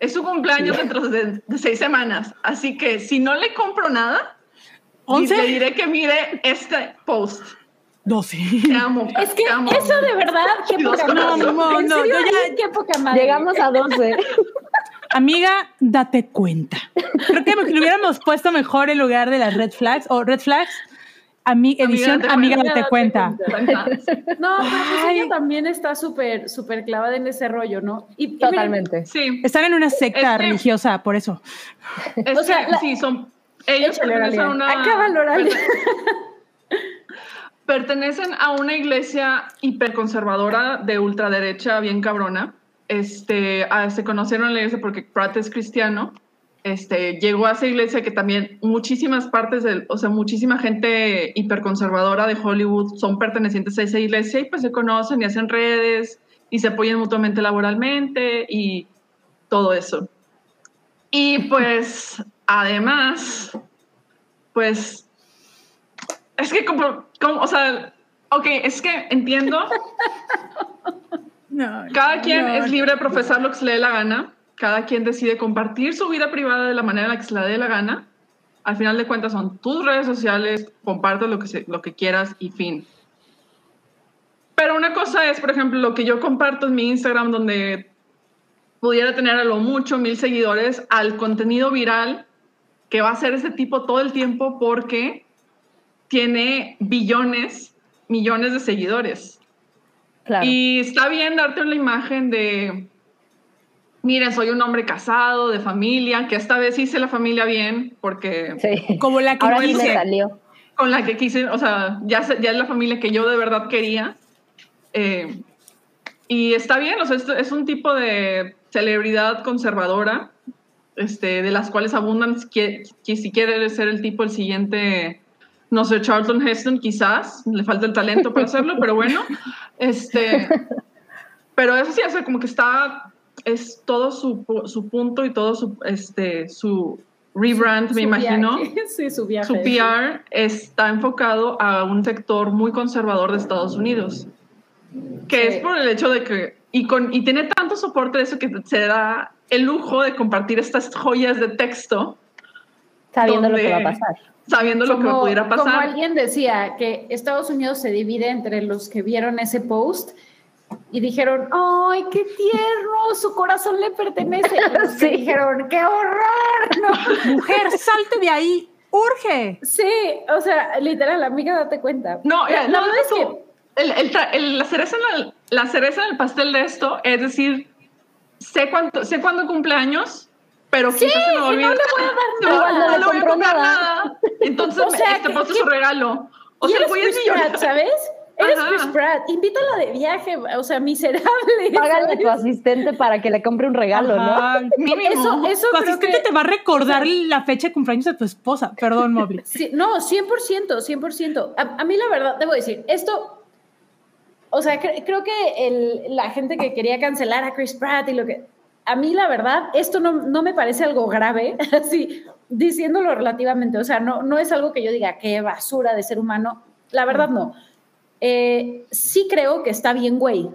Es su cumpleaños dentro de, de seis semanas, así que si no le compro nada, ¿Once? le diré que mire este post. 12. Te amo. Es que amo. eso de verdad, qué poca no, madre. no, no, serio, yo ya- qué poca madre. Llegamos a 12. Amiga, date cuenta. Creo que lo hubiéramos puesto mejor en lugar de las red flags o red flags. ami- edición date Amiga, cuenta. date cuenta. No, pero pues ella también está súper, súper clavada en ese rollo, ¿no? Y, y miren, Totalmente. Sí, Están en una secta religiosa, por eso. es O sea, la- sí, son. Ellos pertenecen a una. Oralia. pertenecen a una iglesia hiperconservadora de ultraderecha bien cabrona. Este, ah, se conocieron en la iglesia porque Pratt es cristiano. Este, llegó a esa iglesia que también muchísimas partes del, o sea, muchísima gente hiperconservadora de Hollywood son pertenecientes a esa iglesia y pues se conocen y hacen redes y se apoyan mutuamente laboralmente y todo eso. Y pues, además, pues es que como, como, o sea, ok, es que entiendo, No, cada quien no. es libre de profesar lo que se le dé la gana, cada quien decide compartir su vida privada de la manera en la que se le dé la gana. Al final de cuentas son tus redes sociales, comparte lo que, se- lo que quieras y fin. Pero una cosa es, por ejemplo, lo que yo comparto en mi Instagram, donde pudiera tener a lo mucho mil seguidores, al contenido viral que va a ser ese tipo todo el tiempo porque tiene billones, millones de seguidores. Claro. Y está bien darte una imagen de, mira, soy un hombre casado, de familia, que esta vez hice la familia bien, porque Sí. Como la que Ahora sí me quise. salió. con la que quise, o sea, ya, ya es la familia que yo de verdad quería. Eh, y está bien, o sea, es, es un tipo de celebridad conservadora, este, de las cuales abundan, que, que si quiere ser el tipo, el siguiente, no sé, Charlton Heston, quizás, le falta el talento para hacerlo, pero bueno, este, pero eso sí, o sea, como que está, es todo su, su punto y todo su, este, su rebrand, me Su imagino viaje. Sí, su viaje. su PR está enfocado a un sector muy conservador de Estados Unidos, que Sí. es por el hecho de que, y, con, y tiene tanto soporte de eso que se da el lujo de compartir estas joyas de texto, Sabiendo lo que va a pasar. Sabiendo lo que Como- pudiera Como pasar. alguien decía, que Estados Unidos se divide entre los que vieron ese post y dijeron, ¡ay, qué tierno! Su corazón le pertenece. Y los que Sí. dijeron, ¡qué horror! No. Mujer, salte de ahí. Urge. Sí, o sea, literal, amiga, date cuenta. No, la, eh, la no, verdad es tú. que El- el tra- el- la, cereza en el, la cereza en el pastel de esto es decir, sé, cuánto, sé cuándo cumpleaños, pero quizás se me y no le voy a dar nada. no, No le le voy a compró comprar nada. nada. Entonces, O sea, este que- su regalo. O sea, el güey es Chris Pratt, millonario. ¿sabes? Eres Ajá. Chris Pratt, invítala de viaje, o sea, miserable. Págale a tu asistente para que le compre un regalo, ¿no? Mínimo. Eso, eso Tu asistente que... te va a recordar la fecha de cumpleaños de tu esposa. Perdón, Mobley. Sí, no, 100%, 100%. A, a mí la verdad, debo decir, esto, o sea, cre- creo que el- la gente que quería cancelar a Chris Pratt y lo que, a mí la verdad, esto no, no me parece algo grave, así, diciéndolo relativamente, o sea, no, no es algo que yo diga, qué basura de ser humano, la verdad no. Eh, sí creo que está bien, güey,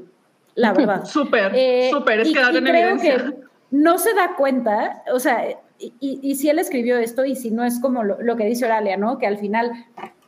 la verdad. Súper, Eh, súper, es y- en creo evidencia. que no se da cuenta, o sea, y, y- y si él escribió esto y si no es como lo, lo que dice Oralia, ¿no? Que al final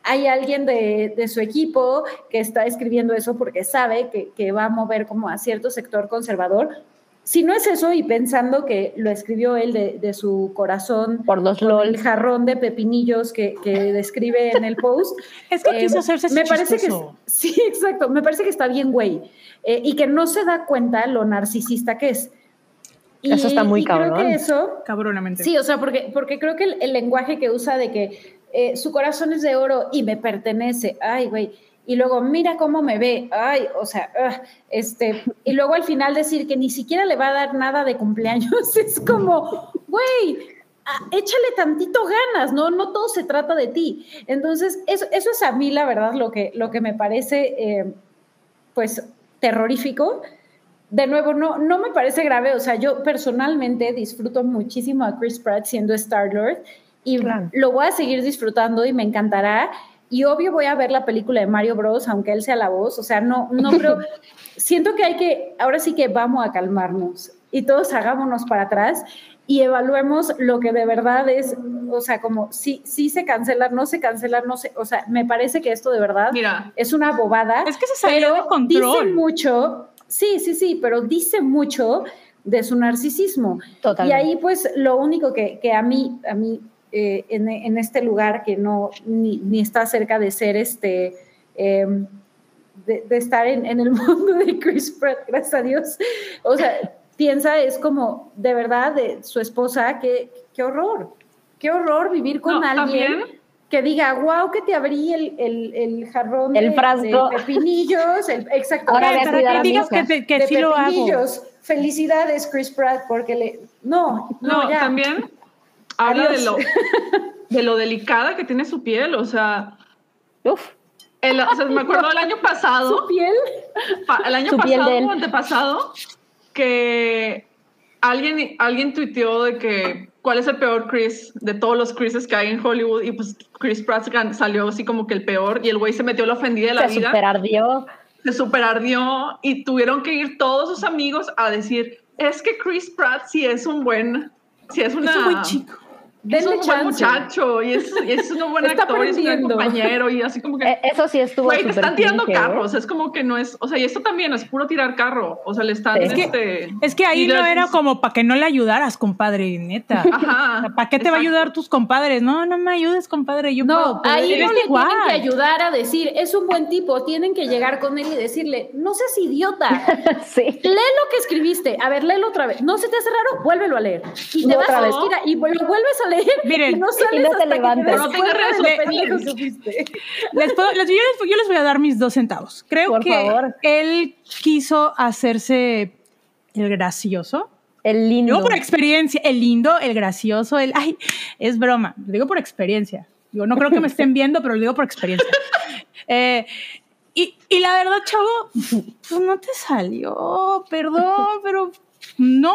hay alguien de, de su equipo que está escribiendo eso porque sabe que, que va a mover como a cierto sector conservador. Si no es eso y pensando que lo escribió él de, de su corazón Por los con LOL. el jarrón de pepinillos que, que describe en el post. Es que Eh, quiso hacerse me parece que sí, exacto. Me parece que está bien, güey, Eh, y que no se da cuenta lo narcisista que es. Y, Eso está muy y Creo cabrón. que eso, Cabronamente. sí, o sea, porque, porque creo que el, el lenguaje que usa de que eh, su corazón es de oro y me pertenece, ay, güey. Y luego, mira cómo me ve, ay, o sea, ah, este, y luego al final decir que ni siquiera le va a dar nada de cumpleaños, es como, güey, ah, échale tantito ganas, ¿no? No todo se trata de ti. Entonces, eso, eso es a mí, la verdad, lo que, lo que me parece, eh, pues, terrorífico. De nuevo, no, no me parece grave, o sea, yo personalmente disfruto muchísimo a Chris Pratt siendo Star-Lord y Claro. lo voy a seguir disfrutando y me encantará. Y obvio voy a ver la película de Mario Bros, aunque él sea la voz. O sea, no, no, pero siento que hay que, ahora sí que vamos a calmarnos y todos hagámonos para atrás y evaluemos lo que de verdad es, o sea, como si, si se cancela, no se cancela, no se, o sea, me parece que esto de verdad Mira, es una bobada. Es que se salió pero de control. Dice mucho, sí, sí, sí, pero dice mucho de su narcisismo. Totalmente. Y ahí, pues, lo único que, que a mí, a mí eh, en, en este lugar que no ni, ni está cerca de ser este. eh, de, de estar en, en el mundo de Chris Pratt, gracias a Dios. O sea, piensa, es como, de verdad, de su esposa, qué, qué horror. Qué horror vivir con No, alguien también- que diga, wow, que te abrí el, el, el jarrón El de, frasco. de pepinillos. el- exacto. Ahora para que a digas que, te- que de sí lo hago. Felicidades, Chris Pratt, porque le. No, no, No, ya. también habla de lo, de lo delicada que tiene su piel. O sea, Uf, el- o sea, me acuerdo el año pasado, Su piel. pa- el año Su pasado o antepasado, que alguien, alguien tuiteó de que cuál es el peor Chris de todos los Chrises que hay en Hollywood y pues Chris Pratt salió así como que el peor y el güey se metió la ofendida de la se vida. superardió. se superardió y tuvieron que ir todos sus amigos a decir, es que Chris Pratt sí es un buen, sí es una... Es un buen chico. Es un buen muchacho y es, y es un buen Está actor y es un buen compañero y así como que... Eh, Eso sí estuvo Güey, te están tirando ¿eh? carros, es como que no es, o sea, y esto también es puro tirar carro, o sea, le están, Es que- este... Es que ahí no era como para que no le ayudaras, compadre, neta. Ajá. ¿Para qué te va a ayudar tus compadres? No, no me ayudes, compadre. Yo No, puedo, ahí no le igual. tienen que ayudar a decir, es un buen tipo, tienen que llegar con él y decirle, no seas idiota, Sí. lee lo que escribiste, a ver, léelo otra vez, no se te hace raro, vuélvelo a leer. Y te Y vas otra a la esquina y lo vuelves a Miren, y no sales y no hasta que te No tengas redes sociales. Les puedo- les- yo, les, yo les voy a dar mis dos centavos. Creo Por que favor. él quiso hacerse el gracioso. El lindo. Digo por experiencia, el lindo, el gracioso, el ay, es broma. Lo digo por experiencia. Digo, no creo que me estén viendo, pero lo digo por experiencia. Eh, y, y la verdad, chavo, pues no te salió, perdón, pero no.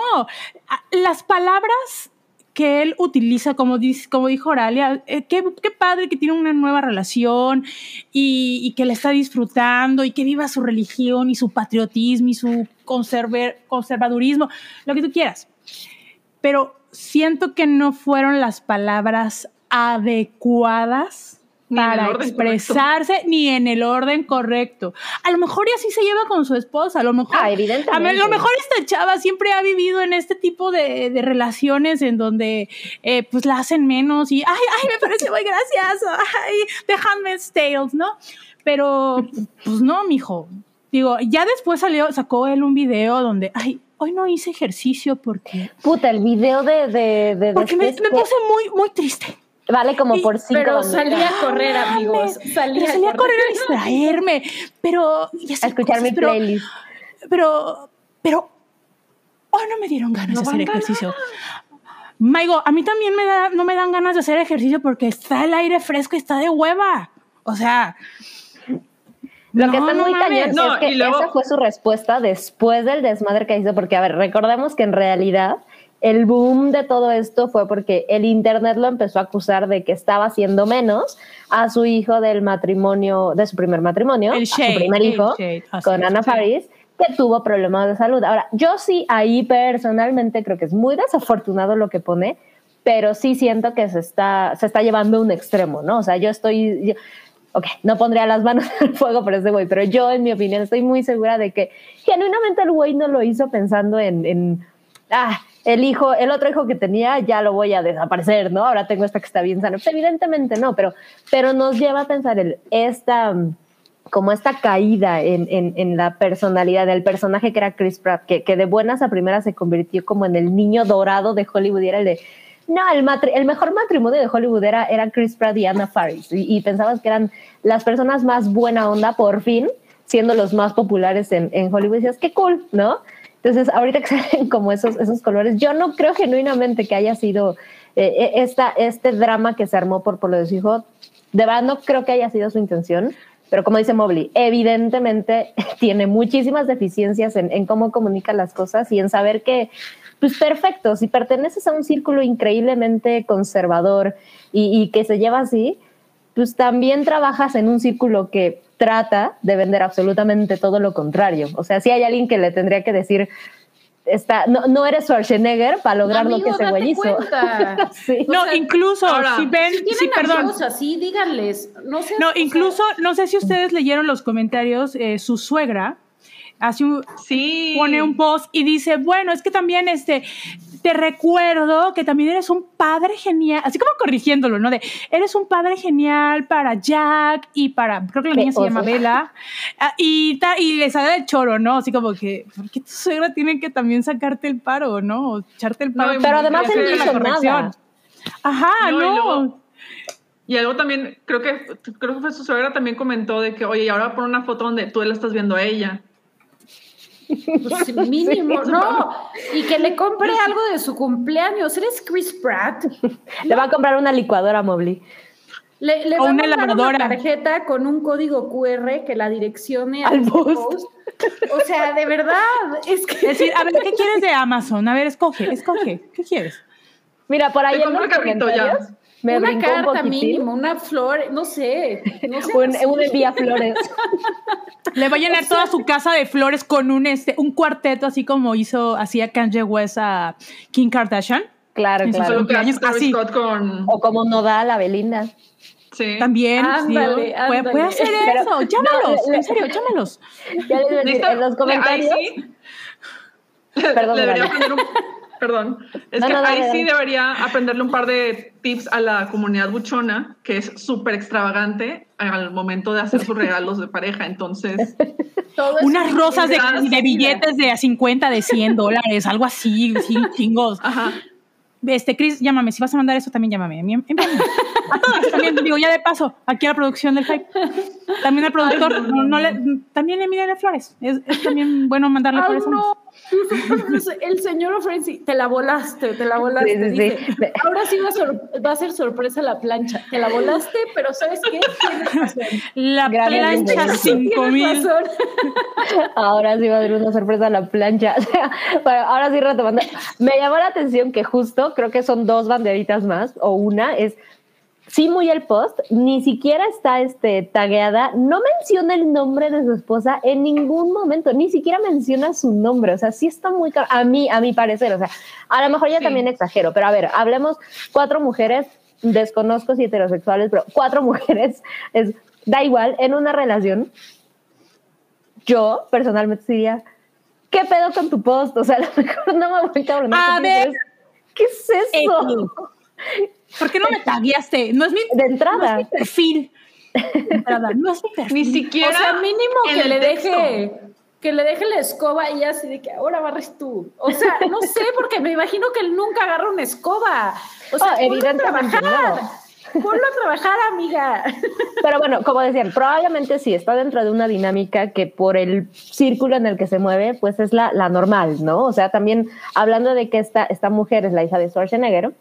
Las palabras que él utiliza, como, dice, como dijo Oralia, eh, qué, padre que tiene una nueva relación y, y que la está disfrutando y que viva su religión y su patriotismo y su conserver- conservadurismo, lo que tú quieras. Pero siento que no fueron las palabras adecuadas Ni para expresarse ni en el orden correcto. A lo mejor y así se lleva con su esposa, a lo mejor Ah, a evidentemente. lo mejor esta chava siempre ha vivido en este tipo de, de relaciones en donde eh, pues la hacen menos y ay, ay, me parece muy gracioso, ay, The Handmaid's Tales, ¿no? Pero pues no, mijo. Digo, ya después salió, sacó él un video donde, ay, hoy no hice ejercicio porque, Puta, el video de. de, de porque me, me puse muy, muy triste. Vale como y- por cinco Pero salía a correr, amigos. Pero Salía, salí a correr a distraerme, pero y a escuchar mi pero- playlist. pero, pero, hoy no me dieron ganas No de hacer ejercicio. Maigo, a mí también me da, no me dan ganas de hacer ejercicio porque está el aire fresco y está de hueva. O sea, Lo que no, está no muy mames. cañón No, es que luego- esa fue su respuesta después del desmadre que hizo, porque, a ver, recordemos que en realidad el boom de todo esto fue porque el Internet lo empezó a acusar de que estaba haciendo menos a su hijo del matrimonio, de su primer matrimonio, El a shade, su primer hijo, shade, con Ana. Faris, que tuvo problemas de salud. Ahora, yo sí ahí personalmente creo que es muy desafortunado lo que pone, pero sí siento que se está, se está llevando a un extremo, ¿no? O sea, yo estoy, yo- ok, no pondría las manos al fuego por ese güey, pero yo, en mi opinión, estoy muy segura de que genuinamente el güey no lo hizo pensando en, en, ah, el hijo, el otro hijo que tenía, ya lo voy a desaparecer, ¿no? Ahora tengo esta que está bien sana. Pues evidentemente no, pero, pero nos lleva a pensar el, esta, como esta caída en, en, la personalidad del personaje que era Chris Pratt, que, que de buenas a primeras se convirtió como en el niño dorado de Hollywood y era el de, no, el, el mejor matrimonio de Hollywood era, era Chris Pratt y Anna Faris. Y, y pensabas que eran las personas más buena onda, por fin, siendo los más populares en, en Hollywood. Y decías, qué cool, ¿no? Entonces, ahorita que salen como esos, esos colores, yo no creo genuinamente que haya sido eh, eh, esta, este drama que se armó por, por lo de hijo. De verdad, no creo que haya sido su intención. pero como dice Mobley, evidentemente tiene muchísimas deficiencias en, en cómo comunica las cosas y en saber que, pues perfecto, si perteneces a un círculo increíblemente conservador y, y que se lleva así, pues también trabajas en un círculo que trata de vender absolutamente todo lo contrario. O sea, si hay alguien que le tendría que decir, está, no, no eres Schwarzenegger para lograr lo que ese güey hizo. sí. No, sea, incluso ahora, si ven, si sí, perdón. así, díganles. No, sé, no incluso, sea, no sé si ustedes leyeron los comentarios, eh, su suegra hace un, sí. pone un post y dice, bueno, es que también este, te recuerdo que también eres un padre genial, así como corrigiéndolo, ¿no? De, eres un padre genial para Jack y para, creo que la niña se llama Bella, ah, y, ta, y le sale el choro, ¿no? Así como que, ¿por qué tu suegra tiene que también sacarte el paro, ¿no? O echarte el paro. No, pero además él no hizo nada. Ajá, no. no. Y, luego, y algo también, creo que, creo que fue su suegra también comentó de que, oye, y ahora pon una foto donde tú la estás viendo a ella. Pues mínimo, no. Y que le compre algo de su cumpleaños. ¿Eres Chris Pratt? Le va a comprar una licuadora móvil. Le, le o va una a lavadora. una tarjeta con un código QR que la direccione al post. post. O sea, de verdad, es que... Es decir, a ver, ¿qué quieres de Amazon? A ver, escoge, escoge. ¿Qué quieres? Mira, por ahí Te en compro los el carrito comentarios ya. Me una carta un mínimo, una flor, no sé. No sé un, un envía flores. Le va a llenar toda su casa de flores con un, este, un cuarteto, así como hizo, hacía Kanye West a Kim Kardashian. Claro, En claro. Así. Scott con... O como Nodal a Belinda. Sí. También, Ándale, sí, puede, ándale. puede hacer Pero- eso. Llámalos, no, le- en serio, llámalos. Ya les en los comentarios. Ahí sí, Perdón, le debería aprender un, perdón. Es No, que no, dale, ahí sí debería aprenderle un par de tips a la comunidad buchona, que es súper extravagante al momento de hacer sus regalos de pareja. Entonces, Todo Unas rosas de, billetes de a 50, de 100 dólares, algo así, sí, chingos. ajá. Este, Chris, llámame. Si vas a mandar eso, también llámame. A todos también, digo, ya de paso, aquí a la producción del hype. También al productor, Ay, no, no, no, no le- también envíale flores. Es, es también bueno mandarle Ay, flores. a. El señor Ofrensi, te la volaste, te la volaste. Sí, sí, dice. sí. Ahora sí va a, sor- va a ser sorpresa la plancha. Te la volaste, pero ¿sabes qué? Tienes razón. La Gracias, plancha Tienes 5000. Tienes razón. Ahora sí va a haber una sorpresa la plancha. O sea, bueno, ahora sí retomando. Me llamó la atención que justo, creo que son dos banderitas más, o una, es sí muy el post, ni siquiera está este, tagueada, no menciona el nombre de su esposa en ningún momento, ni siquiera menciona su nombre, o sea, sí está muy caro, a mí, a mi parecer, o sea, a lo mejor yo Sí. también exagero, pero a ver, hablemos cuatro mujeres, desconozco si heterosexuales, pero cuatro mujeres, es, da igual, en una relación, yo personalmente diría, ¿qué pedo con tu post? O sea, a lo mejor no me voy a cabronar A ver. ¿Qué es eso? ¿Por qué no me tagueaste? No es mi, De no es entrada. mi perfil. De entrada, no es mi perfil. Ni siquiera. O sea, mínimo que le texto. deje que le deje la escoba y así de que ahora barres tú. O sea, no sé, porque me imagino que él nunca agarra una escoba. O sea, Oh, ponlo a evidentemente trabajar. Ponlo a trabajar, amiga. Pero bueno, como decían, probablemente sí está dentro de una dinámica que por el círculo en el que se mueve, pues es la, la normal, ¿no? O sea, también hablando de que esta, esta mujer es la hija de Schwarzenegger,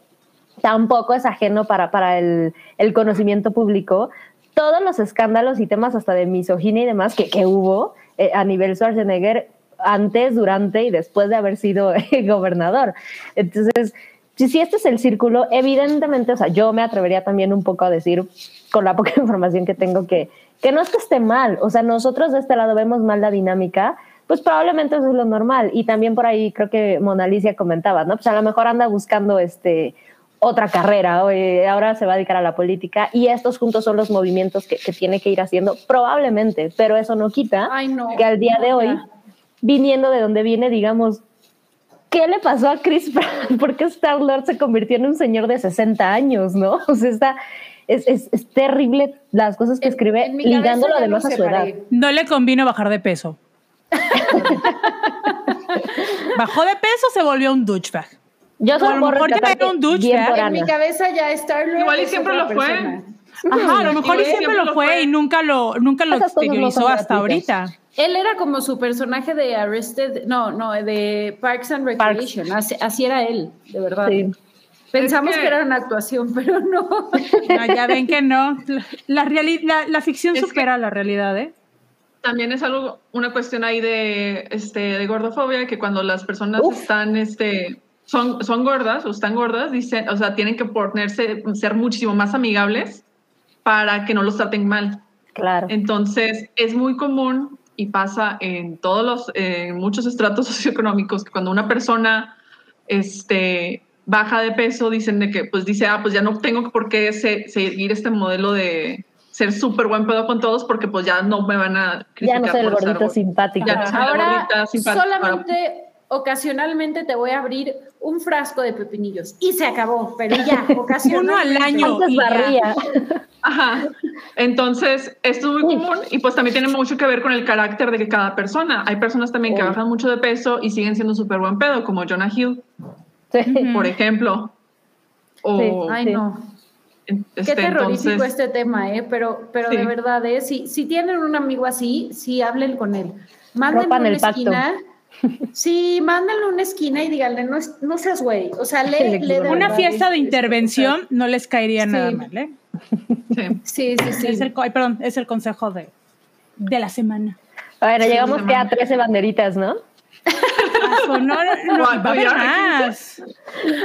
tampoco es ajeno para, para el, el conocimiento público todos los escándalos y temas hasta de misoginia y demás que, que hubo eh, a nivel Schwarzenegger antes, durante y después de haber sido gobernador. Entonces, si, si este es el círculo, evidentemente, o sea, yo me atrevería también un poco a decir, con la poca información que tengo, que, que no es que esté mal, o sea, nosotros de este lado vemos mal la dinámica, pues probablemente eso es lo normal. Y también por ahí creo que Mona Alicia comentaba, ¿no? Pues a lo mejor anda buscando este otra carrera, ahora se va a dedicar a la política y estos juntos son los movimientos que, que tiene que ir haciendo, probablemente, pero eso no quita Ay, no. que al día de hoy, ya. viniendo de donde viene, digamos, ¿qué le pasó a Chris Pratt? ¿Por qué Star Lord se convirtió en un señor de 60 años, no? O sea, está, es, es, es terrible las cosas que En- escribe en mi ligando cabeza lo ya demás lo a su edad. No le convino bajar de peso. Bajó de peso, se volvió un douchebag. Yo solo lo puedo mejor ya rescatar era un por En mi cabeza ya Star Lord Igual y siempre lo fue. persona. Ajá, a lo mejor y Sí, siempre lo fue y nunca lo, nunca lo no exteriorizó hasta gratuitas. ahorita. Él era como su personaje de Arrested, no, no, de Parks and Recreation. Así, así era él, de verdad. Sí. Pensamos Es que- que... era una actuación, pero no. No, ya ven que no. La, la, reali- la, la ficción Es que- supera la realidad, ¿eh? También es algo, una cuestión ahí de, este, de gordofobia, que cuando las personas Uf. están, este, son, son gordas o están gordas, dicen, o sea, tienen que ponerse, ser muchísimo más amigables para que no los traten mal. Claro. Entonces, es muy común y pasa en todos los, en muchos estratos socioeconómicos que cuando una persona este, baja de peso, dicen de que, pues dice, ah, pues ya no tengo por qué se- seguir este modelo de ser súper buen pedo con todos porque pues ya no me van a Ya no soy el gordito simpático. Ya no soy la Ahora, gordita simpática. solamente ocasionalmente te voy a abrir un frasco de pepinillos y se acabó, pero ya, ocasionalmente. Uno al año. Y ya. Ajá. Entonces, esto es muy Uy. común y pues también tiene mucho que ver con el carácter de que cada persona. Hay personas también que bajan mucho de peso y siguen siendo súper buen pedo, como Jonah Hill, Sí. por ejemplo. O, Sí. Ay, no. este, Qué terrorífico entonces- este tema, ¿eh? Pero, pero Sí. de verdad, ¿eh? Si, si tienen un amigo así, sí, hablen con él. Mándenle Rompan una el pacto. Sí, mándenle una esquina y díganle, no, es- no seas güey. O sea, le, Le- de Una fiesta de es- intervención no les caería Sí. nada mal, ¿eh? Sí. Sí, sí, sí. Es el, ay, perdón, es el consejo de, de la semana. Bueno, Sí, llegamos que a manda. 13 banderitas, ¿no? Asco, no, no, Guau, va a haber ya, más.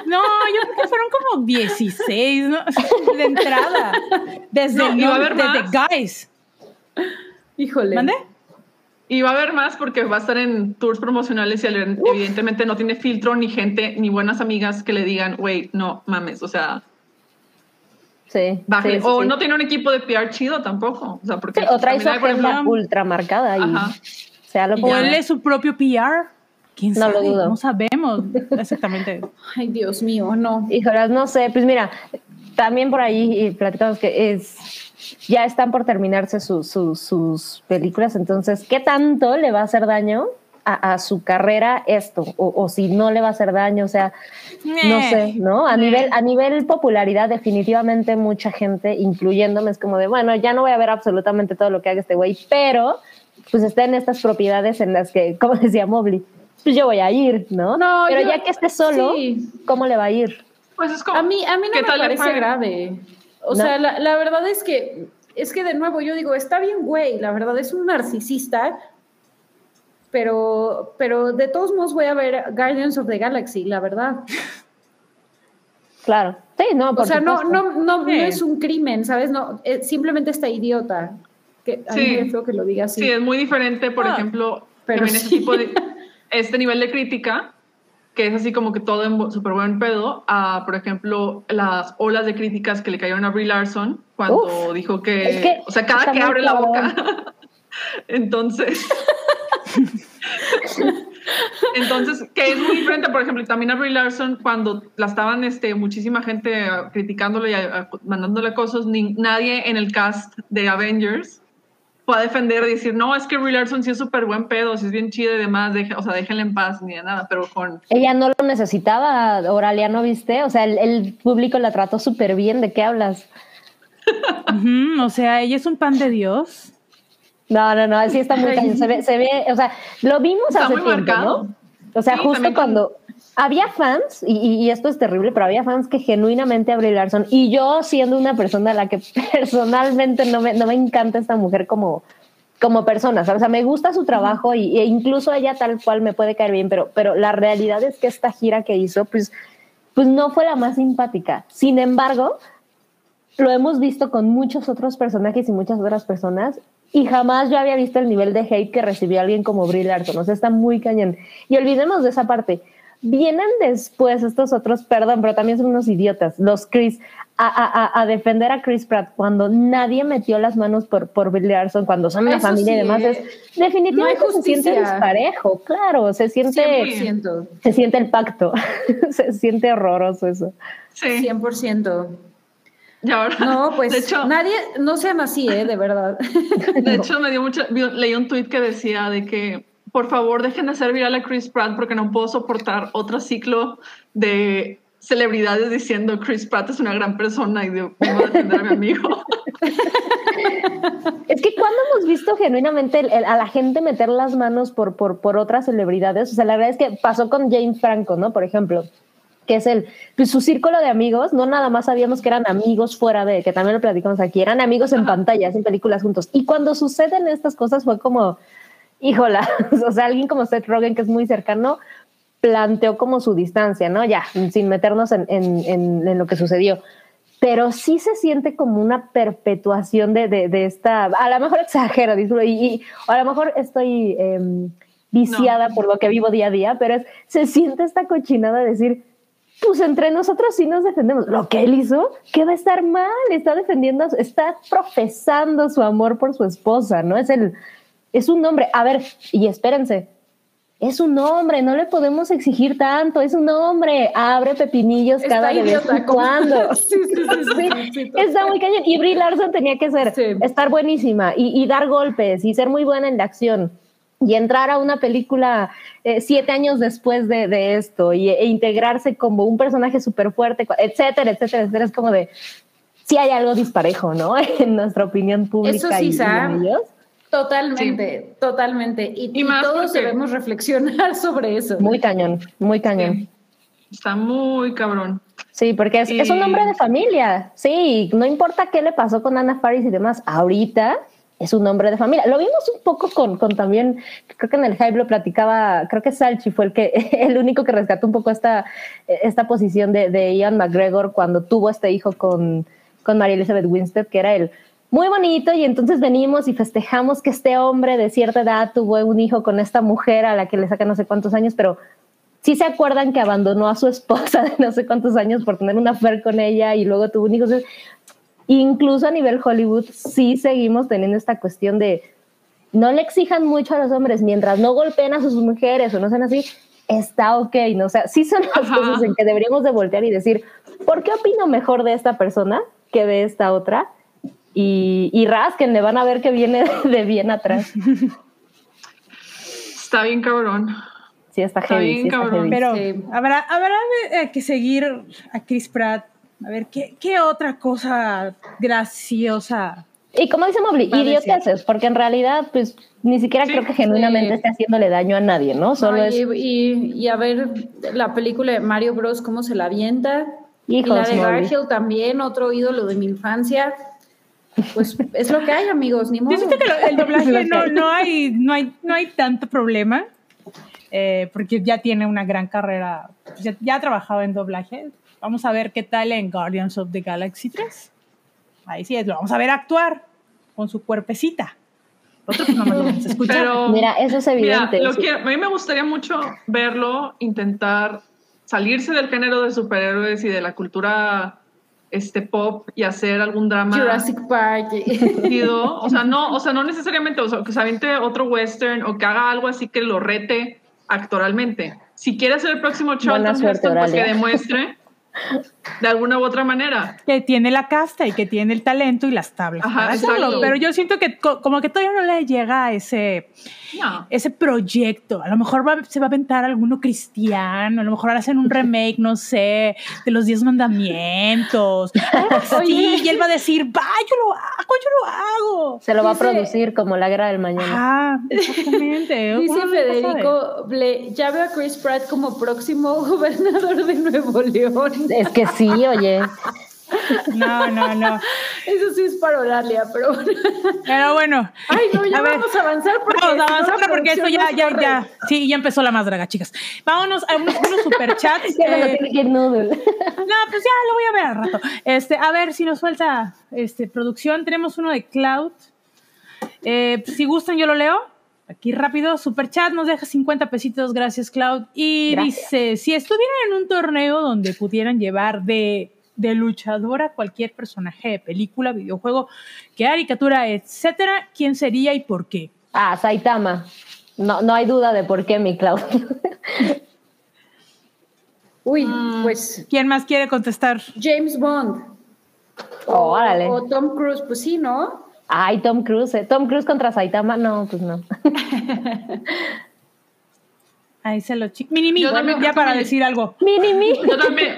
No, yo creo que fueron como 16, ¿no? De entrada. Desde, No, el desde. Guys. Híjole. ¿Mande? Y va a haber más porque va a estar en tours promocionales y el- evidentemente no tiene filtro ni gente ni buenas amigas que le digan, güey, no mames, o sea, Sí. sí, sí, o sí. no tiene un equipo de PR chido tampoco. O sea, porque Sí, o trae su agenda ejemplo, ultra marcada y Ajá. sea lo O él es su propio PR. ¿Quién No lo dudo. No sabemos exactamente. Ay, Dios mío, no. Híjolas, no sé, pues mira, también por ahí y platicamos que es ya están por terminarse su- su- sus películas, entonces, ¿qué tanto le va a hacer daño a, a su carrera esto? O, o si no le va a hacer daño, o sea, no sé, ¿no? A nivel, a nivel popularidad, definitivamente mucha gente, incluyéndome, es como de, bueno, ya no voy a ver absolutamente todo lo que haga este güey, pero pues está en estas propiedades en las que, como decía Mobley, pues yo voy a ir, ¿no? No, pero yo- ya que esté solo, sí. ¿cómo le va a ir? Pues es como, A mí, a mí no ¿qué me parece grave. O No. sea, la, la verdad es que, es que de nuevo yo digo, está bien, güey, la verdad es un narcisista, pero, pero de todos modos voy a ver Guardians of the Galaxy, la verdad. Claro. Sí, no, por o sea, no, supuesto. no, no, no Sí. es un crimen, ¿sabes? No, eh, simplemente está idiota. Que, a mí Sí. me feo que lo diga así. Sí, es muy diferente, por Ah, ejemplo, pero este tipo de, este nivel de crítica, que es así como que todo en súper buen pedo, a, por ejemplo, las olas de críticas que le cayeron a Brie Larson cuando Uf, dijo que, es que o sea, cada que abre la boca. Entonces, entonces, que es muy diferente, por ejemplo, también a Brie Larson, cuando la estaban este, muchísima gente criticándole y ah, mandándole cosas, ni, nadie en el cast de Avengers fue a defender y decir, no, es que Brie Larson sí es súper buen pedo, sí es bien chida y demás, deje- o sea, déjenla en paz, ni de nada, pero con... Ella no lo necesitaba, Oralia, ¿no viste? O sea, el, el público la trató súper bien. ¿De qué hablas? O sea, ella es un pan de Dios. No, no, no, sí está muy cañón. Se ve, se ve, o sea, lo vimos Está hace muy tiempo, marcado. ¿no? O sea, Sí, justo con- cuando había fans, y, y- esto es terrible, pero había fans que genuinamente a Brie Larson, y yo siendo una persona a la que personalmente no me, no me encanta esta mujer como, como persona, ¿sabes? O sea, me gusta su trabajo y, e incluso ella tal cual me puede caer bien, pero, pero la realidad es que esta gira que hizo, pues, pues no fue la más simpática. Sin embargo, lo hemos visto con muchos otros personajes y muchas otras personas y jamás yo había visto el nivel de hate que recibió alguien como Brie Larson, o sea, está muy cañón. Y olvidemos de esa parte. Vienen después estos otros, perdón, pero también son unos idiotas, los Chris, a, a- a- a defender a Chris Pratt cuando nadie metió las manos por, por Brie Larson, cuando son una Eso familia y sí, demás. ¿eh? Es, definitivamente No hay se siente disparejo, claro, se siente, 100%. se siente el pacto, se siente horroroso eso. Sí, 100%. y ahora, No, pues de hecho, nadie, no sean así, ¿eh? De verdad. De hecho, me dio mucho, vi- leí un tweet que decía de que por favor dejen de hacer viral a Chris Pratt porque no puedo soportar otro ciclo de celebridades diciendo Chris Pratt es una gran persona y vengo a defender a mi amigo. Es que cuando hemos visto genuinamente el- el- a la gente meter las manos por, por, por otras celebridades, o sea, la verdad es que pasó con James Franco, ¿no? Por ejemplo, que es el, pues su círculo de amigos, no nada más sabíamos que eran amigos fuera de, que también lo platicamos aquí, eran amigos en pantallas, en películas juntos. Y cuando suceden estas cosas fue como, híjola, o sea, alguien como Seth Rogen, que es muy cercano, planteó como su distancia, ¿no? Ya, sin meternos en, en, en, lo que sucedió. Pero sí se siente como una perpetuación de, de, de esta, a lo mejor exagero, y, y a lo mejor estoy eh, viciada por lo que vivo día a día, pero es, se siente esta cochinada de decir, pues entre nosotros sí nos defendemos. Lo que él hizo, que va a estar mal, está defendiendo, está profesando su amor por su esposa, ¿no? Es el, es un hombre. A ver, y espérense, es un hombre, no le podemos exigir tanto, es un hombre, abre pepinillos cada vez cuando. sí, sí, sí, Está muy cañón. Y Brie Larson tenía que ser, estar buenísima y, y, dar golpes y ser muy buena en la acción y entrar a una película eh, siete años después de, de esto y, e integrarse como un personaje súper fuerte, etcétera, etcétera, etcétera, es como de, sí hay algo disparejo, ¿no? en nuestra opinión pública. Eso sí, Sam, Totalmente, totalmente. Y, y, todos debemos reflexionar sobre eso. Muy cañón, muy cañón. Está muy cabrón. Sí, porque es, es, un hombre de familia. Sí, no importa qué le pasó con Ana Faris y demás. Ahorita es un hombre de familia. Lo vimos un poco con, con también, creo que en el Hype lo platicaba, creo que Salchi fue el que, el único que rescató un poco esta, esta posición de, de Ian McGregor cuando tuvo este hijo con, con María Elizabeth Winstead, que era el muy bonito, y entonces venimos y festejamos que este hombre de cierta edad tuvo un hijo con esta mujer a la que le saca no sé cuántos años, pero sí se acuerdan que abandonó a su esposa de no sé cuántos años por tener una affair con ella y luego tuvo un hijo. Incluso a nivel Hollywood sí seguimos teniendo esta cuestión de no le exijan mucho a los hombres mientras no golpeen a sus mujeres o no sean así, está ok, ¿no? O sea, sí son las cosas en que deberíamos de voltear y decir, ¿por qué opino mejor de esta persona que de esta otra? Y, y rasquen, le van a ver que viene de bien atrás. Está bien cabrón. Sí, está, heavy. Pero habrá, habrá eh, que seguir a Chris Pratt a ver, ¿qué, qué otra cosa graciosa? Y como dice Mobley, idioteces, porque en realidad, pues, ni siquiera creo que genuinamente esté haciéndole daño a nadie, ¿no? Solo y, y, y, a ver la película de Mario Bros, cómo se la avienta. y la de Garfield también, otro ídolo de mi infancia. Pues es lo que hay, amigos, ni modo. Yo que el doblaje no, no, hay, no, hay, no hay tanto problema, eh, porque ya tiene una gran carrera, ya, ya ha trabajado en doblaje, Vamos a ver qué tal en Guardians of the Galaxy 3. Ahí sí, lo vamos a ver actuar con su cuerpecita. Nosotros no lo vamos a escuchar. mira, eso es evidente. a mí me gustaría mucho verlo intentar salirse del género de superhéroes y de la cultura este pop y hacer algún drama Jurassic Park o sea no o sea no necesariamente o sea, que se aviente otro western o que haga algo así que lo rete actoralmente. Si quiere ser el próximo Heston pues que demuestre de alguna u otra manera. Que tiene la casta y que tiene el talento y las tablas. pero yo siento que como que todavía no le llega a ese, ese proyecto. A lo mejor se va a aventar alguno cristiano, a lo mejor hacen un remake, no sé, de los diez mandamientos. y él va a decir, va, yo lo hago, yo lo hago. Se lo va a producir como la guerra del mañana. Ah, exactamente. Dice Federico, ya veo a Chris Pratt como próximo gobernador de Nuevo León. Es que sí, oye. No, no, no. Eso sí es para Oralia, pero. Pero bueno. Ay, no, ya vamos a avanzar porque. Vamos a avanzar porque esto ya, ya, ya. Sí, ya empezó la más draga, chicas. Vámonos a unos, unos superchats. eh, no, pues ya lo voy a ver al rato. Este, a ver si nos suelta este, producción. Tenemos uno de Cloud. Eh, si gustan, yo lo leo. Aquí rápido, Superchat nos deja 50 pesitos, gracias Cloud. Y dice, si estuvieran en un torneo donde pudieran llevar de, de luchador a cualquier personaje de película, videojuego, caricatura, etcétera, ¿quién sería y por qué? Ah, Saitama. No, no hay duda de por qué, mi Cloud. Uy, mm. pues... ¿Quién más quiere contestar? James Bond. Oh, órale. O Tom Cruise, pues sí, ¿no? Ay, Tom Cruise. Eh. Tom Cruise contra Saitama, no, pues no. Ahí se lo chico. Mini ya para decir algo. Mini Yo también.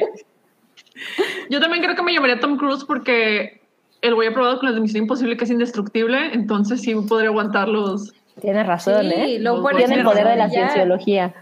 Yo también creo que me llamaría Tom Cruise porque el güey ha probado con la Misión Imposible que es indestructible, entonces sí podría aguantar los. Tienes razón, ¿eh? Tiene el poder de la cienciología.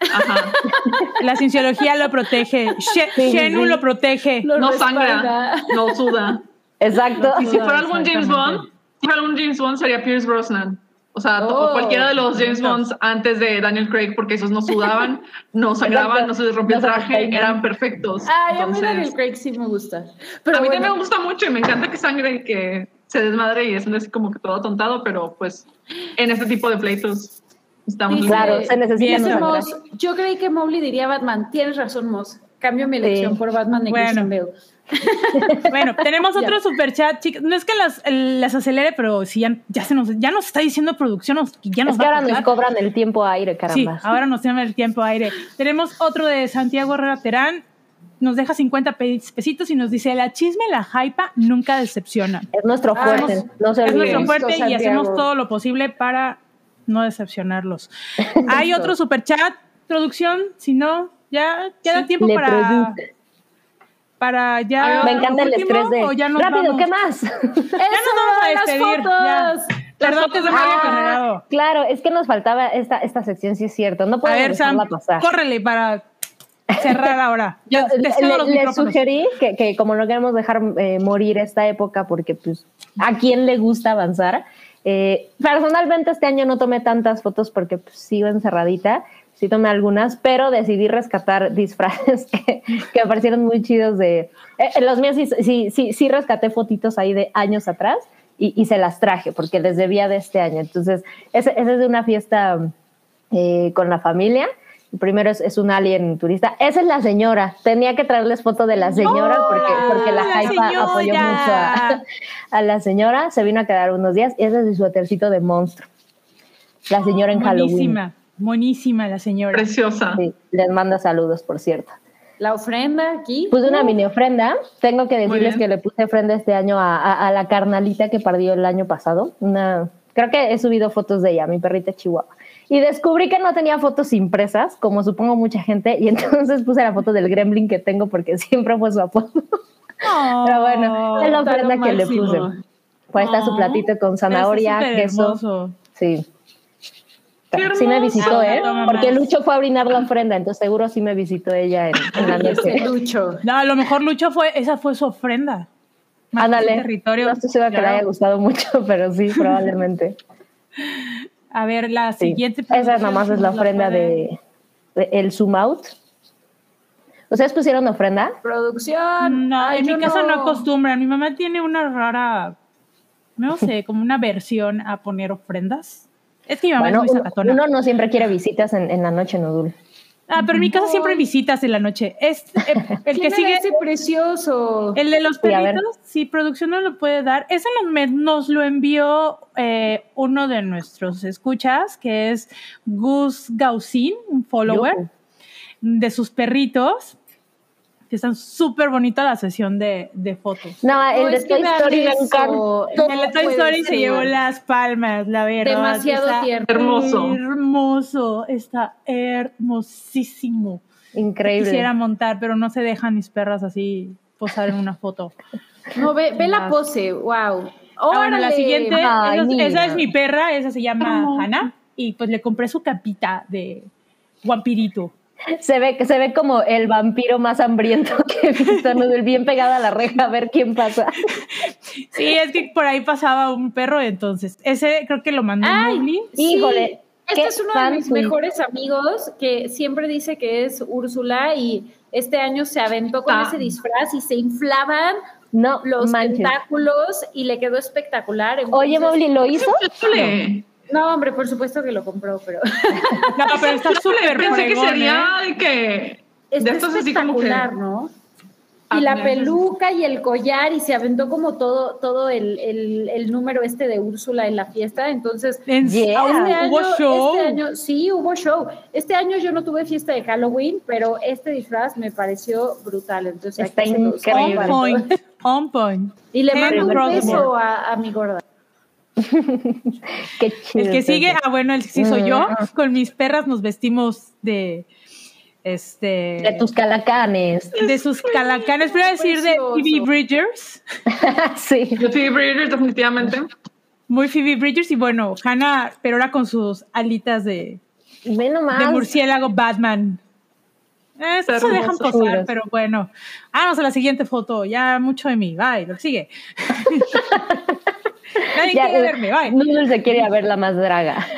Ajá. La cienciología lo protege. She- Sí, sí, Shenu sí. lo protege. Lo No respalda. sangra, no suda. Exacto. Y si fuera algún James. Bond, algún James Bond sería Pierce Brosnan. O sea, Oh. cualquiera de los James Bonds antes de Daniel Craig, porque esos no sudaban, no sangraban, no se les rompía el traje, eran perfectos. Ay, a mí Entonces, Daniel Craig sí me gusta. Pero a mí bueno, también me gusta mucho y me encanta que sangre y que se desmadre y es así como que todo atontado, pero pues en este tipo de pleitos estamos Dice- Claro, se necesita. Moss, yo creí que Mobley diría Batman. Tienes razón, Moss. Cambio mi elección Sí. por Batman de Bueno. Christian Bale. Bueno, tenemos Ya. otro superchat, chicas. No es que las, las acelere, pero sí ya, ya se nos, ya nos está diciendo producción nos- ya nos Es que va a ahora nos cobran el tiempo a aire, Sí, caramba. ahora nos tiene el tiempo aire. Tenemos otro de Santiago Herrera Terán. Nos deja 50 pe- pesitos y nos dice, la chisme, la hypa nunca decepciona. Es nuestro Ah, fuerte, no se Es nuestro fuerte y Santiago. hacemos todo lo posible para no decepcionarlos. Hay otro superchat, producción, si no, ya queda tiempo para, produzca. Para ya... Me encanta el último, estrés ya de... Rápido, vamos? ¿qué más? Ya nos vamos a las despedir. fotos! ya. Me haya Ah, claro, es que nos faltaba esta, esta sección, sí es cierto. No A podemos ver, Sam, dejarla pasar. córrele para cerrar ahora. Yo le, sugerí que, que como no queremos dejar eh, morir esta época, porque pues a quién le gusta avanzar. eh, personalmente este año no tomé tantas fotos porque pues, sigo encerradita, sí tomé algunas, pero decidí rescatar disfraces que, que me parecieron muy chidos de... eh, en los míos sí, sí, sí, sí rescaté fotitos ahí de años atrás y, y se las traje porque les debía de este año. Entonces, ese, ese es de una fiesta eh, con la familia. El primero es, es un alien turista. Esa es la señora. Tenía que traerles foto de la señora porque, porque la la Jaipa apoyó mucho a, a la señora. Se vino a quedar unos días y ese es su suétercito de monstruo. La señora en Halloween. Buenísima, la señora. Preciosa. Sí, les manda saludos, por cierto. La ofrenda aquí. Puse una mini ofrenda. Tengo que decirles que le puse ofrenda este año a, a- a la carnalita que perdió el año pasado. Una, creo que he subido fotos de ella, mi perrita chihuahua. Y descubrí que no tenía fotos impresas, como supongo mucha gente, y entonces puse la foto del gremlin que tengo porque siempre fue su apodo. Oh, Pero bueno, es la ofrenda que le puse. Pues está su Oh, platito con zanahoria, queso. superhermoso. Sí. Sí me visitó, ¿eh? Porque Lucho fue a brindar la ofrenda, entonces seguro sí me visitó ella en, en la noche. Lucho. No, a lo mejor Lucho fue, esa fue su ofrenda. Ándale. territorio. No estoy segura que le haya gustado mucho, pero sí, probablemente. A ver, la Sí. siguiente. Esa nomás es la ¿nos ofrenda de, de el zoom out. ¿Ustedes pusieron ofrenda? Producción. No, Ay, en mi casa no acostumbran. Mi mamá tiene una rara, no sé, como una versión a poner ofrendas. Es que mi mamá Bueno, es muy uno, sacatona. uno no siempre quiere visitas en, en la noche, Nodul. ah, pero en mi casa siempre hay visitas en la noche. Es, eh, el que sigue, ese precioso. el de los Sí, perritos, si producción no lo puede dar. Eso nos, me- nos lo envió eh, uno de nuestros escuchas, que es Gus Gausin, un follower Yo. de sus perritos. Que están súper bonita la sesión de, de fotos. No, No, el de Toy Story me encantó. En la Toy Story se llevó las palmas, la verdad. Demasiado Está tierno. Hermoso. Hermoso, está hermosísimo. Increíble. Quisiera montar, pero no se dejan mis perras así posar en una foto. No, ve, ve la pose. Wow. Ah, bueno, la siguiente, Ay, esa, esa es mi perra, esa se llama Hannah, y pues le compré su capita de vampirito. Se ve, se ve como el vampiro más hambriento que he visto, Nodul, bien pegado a la reja a ver quién pasa. Sí, es que por ahí pasaba un perro, entonces ese creo que lo mandó Ay, Mowgli. sí. Híjole, Este qué es uno de mis mejores amigos que siempre dice que es Úrsula y este año se aventó con Ah. ese disfraz y se inflaban No los manches. tentáculos y le quedó espectacular. Oye, Mowgli, ¿lo hizo? No, hombre, por supuesto que lo compró, pero No, pero está súper Pensé que sería ¿eh? de que. está de estos así como que. ¿no? Ah, Y la mira, peluca y el collar y se aventó como todo, todo el, el- el número este de Úrsula en la fiesta. Entonces, En- Yeah. este año, ¿Hubo show? este año, sí, hubo show. Este año yo no tuve fiesta de Halloween, pero este disfraz me pareció brutal. Entonces, Está increíble. On point, on point. Y le mando un beso a, a mi gorda. Qué chido. El que sigue, ah, bueno, el que sí soy yo. Mm. Con mis perras nos vestimos de este De tus calacanes. de sus calacanes. Voy a decir de. Phoebe Bridgers. sí. Yo Phoebe Bridgers, definitivamente. Muy Phoebe Bridgers. Y bueno, Hannah, pero ahora con sus alitas de, de murciélago Batman. Eh, Está se dejan Chulos. pero bueno. Vamos a la siguiente foto. Ya mucho de mí. Bye, lo que sigue. Nadie Ya, quiere eh, verme, bye. Noodle se quiere ir a ver la más draga.